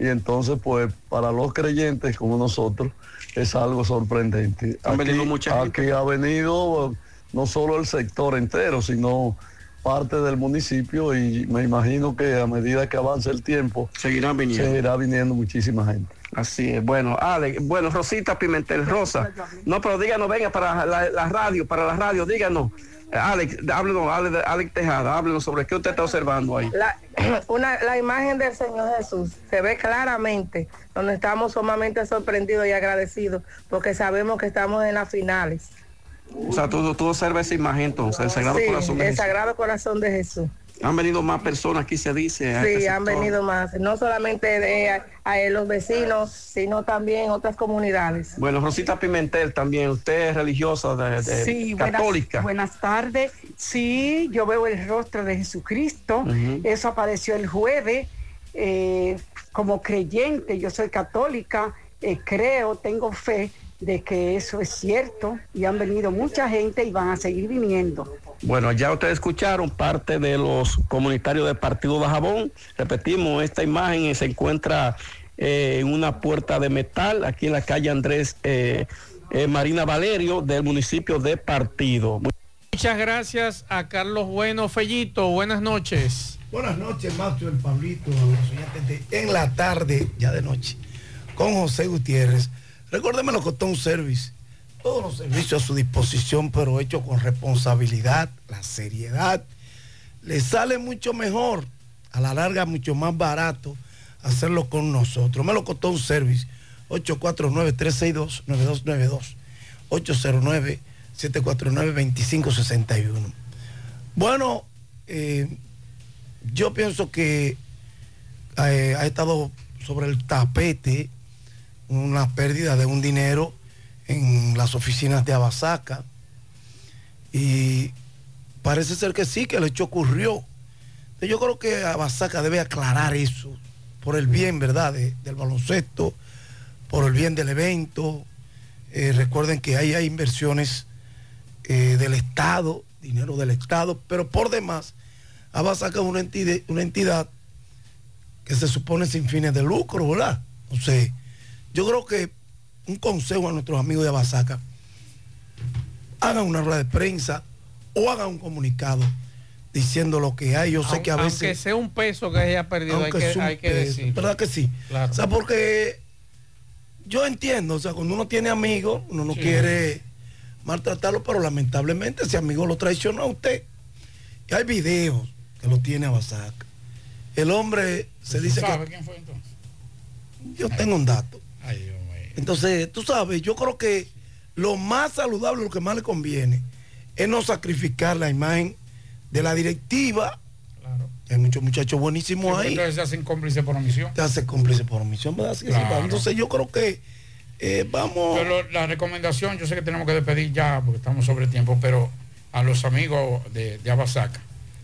Speaker 57: y entonces pues para los creyentes como nosotros es algo sorprendente.
Speaker 42: Han venido mucha gente.
Speaker 57: Aquí ha venido no solo el sector entero, sino parte del municipio y me imagino que a medida que avance el tiempo
Speaker 42: seguirán viniendo.
Speaker 57: seguirá viniendo muchísima gente.
Speaker 42: Así es, bueno, Ale, bueno, Rosita Pimentel Rosa. No, pero díganos, venga para la, la radio, para la radio, díganos. Alex, háblenos, Ale- Alex Tejada, háblenos sobre qué usted está observando ahí.
Speaker 58: La, una, la imagen del Señor Jesús se ve claramente, donde estamos sumamente sorprendidos y agradecidos, porque sabemos que estamos en las finales.
Speaker 42: O sea, tú, tú observas esa imagen entonces, el Sagrado
Speaker 58: Sí,
Speaker 42: Corazón de
Speaker 58: el
Speaker 42: Jesús.
Speaker 58: Sagrado Corazón de Jesús.
Speaker 42: Han venido más personas, aquí se dice. a
Speaker 58: Sí,
Speaker 42: este
Speaker 58: han venido más, no solamente de, a, a los vecinos, sino también otras comunidades.
Speaker 42: Bueno, Rosita Pimentel también, usted es religiosa, de, de-
Speaker 29: Sí,
Speaker 42: católica.
Speaker 29: buenas tardes. Sí, yo veo el rostro de Jesucristo.
Speaker 42: Ujú.
Speaker 29: Eso apareció el jueves. eh, como creyente, yo soy católica, eh, creo, tengo fe de que eso es cierto y han venido mucha gente y van a seguir viniendo.
Speaker 42: Bueno, ya ustedes escucharon parte de los comunitarios del Partido de Jabón. Repetimos, esta imagen se encuentra eh, en una puerta de metal aquí en la calle Andrés eh, eh, Marina Valerio del municipio de Partido.
Speaker 7: Muchas gracias a Carlos Bueno Fellito. Buenas noches.
Speaker 59: Buenas noches, Macho, el Pablito, a los oyentes de En la tarde, ya de noche, con José Gutiérrez. Recuérdeme lo costó un service. Todos los servicios a su disposición, pero hecho con responsabilidad, la seriedad. Le sale mucho mejor, a la larga mucho más barato hacerlo con nosotros. Me lo costó un service. 849-362-9292. 809-749-2561. Bueno, eh, yo pienso que eh, ha estado sobre el tapete una pérdida de un dinero en las oficinas de Abasaca y parece ser que sí, que el hecho ocurrió. Yo creo que Abasaca debe aclarar eso por el bien, ¿verdad?, de- del baloncesto, por el bien del evento. Eh, recuerden que ahí hay inversiones eh, del Estado, dinero del Estado, pero por demás, Abasaca es una entidad, una entidad que se supone sin fines de lucro, ¿verdad? O sea, yo creo que un consejo a nuestros amigos de Abasaca, hagan una rueda de prensa o hagan un comunicado diciendo lo que hay. Yo sé que a
Speaker 7: Aunque
Speaker 59: veces...
Speaker 7: sea un peso que haya perdido, hay
Speaker 59: Aunque
Speaker 7: que, hay que
Speaker 59: peso,
Speaker 7: decir.
Speaker 59: ¿Verdad que sí?
Speaker 7: Claro.
Speaker 59: O sea, porque yo entiendo, o sea, cuando uno tiene amigos, uno no
Speaker 7: Sí.
Speaker 59: quiere maltratarlo, pero lamentablemente ese amigo lo traicionó a usted. Y hay videos que lo tiene a Basaca. El hombre se dice
Speaker 8: ¿Sabe
Speaker 59: que...
Speaker 8: quién fue entonces?
Speaker 59: Yo tengo un dato. Entonces, tú sabes, yo creo que lo más saludable, lo que más le conviene, es no sacrificar la imagen de la directiva. Hay muchos muchachos buenísimos ahí.
Speaker 8: Entonces se hacen cómplices por omisión.
Speaker 59: Te hace cómplice por omisión, ¿verdad?
Speaker 8: Claro.
Speaker 59: Entonces yo creo que eh, vamos...
Speaker 8: Pero la recomendación, yo sé que tenemos que despedir ya porque estamos sobre tiempo, pero a los amigos de, de Abasaca,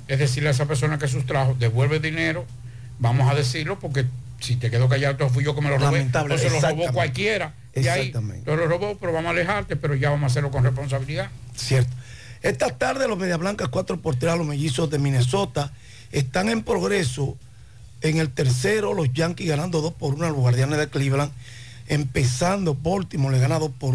Speaker 8: es decirle a esa persona que sustrajo, devuelve dinero, vamos a decirlo porque si te quedo callado, entonces fui yo que me lo robé.
Speaker 59: Lamentable,
Speaker 8: se lo robó cualquiera. Y ahí lo robó, pero vamos a alejarte, pero ya vamos a hacerlo con responsabilidad.
Speaker 59: Cierto. Esta tarde los Media Blancas 4 por 3 los mellizos de Minnesota están en progreso. En el tercero, los Yankees ganando 2 por 1 a los Guardianes de Cleveland. Empezando, Baltimore le gana 2 por 1.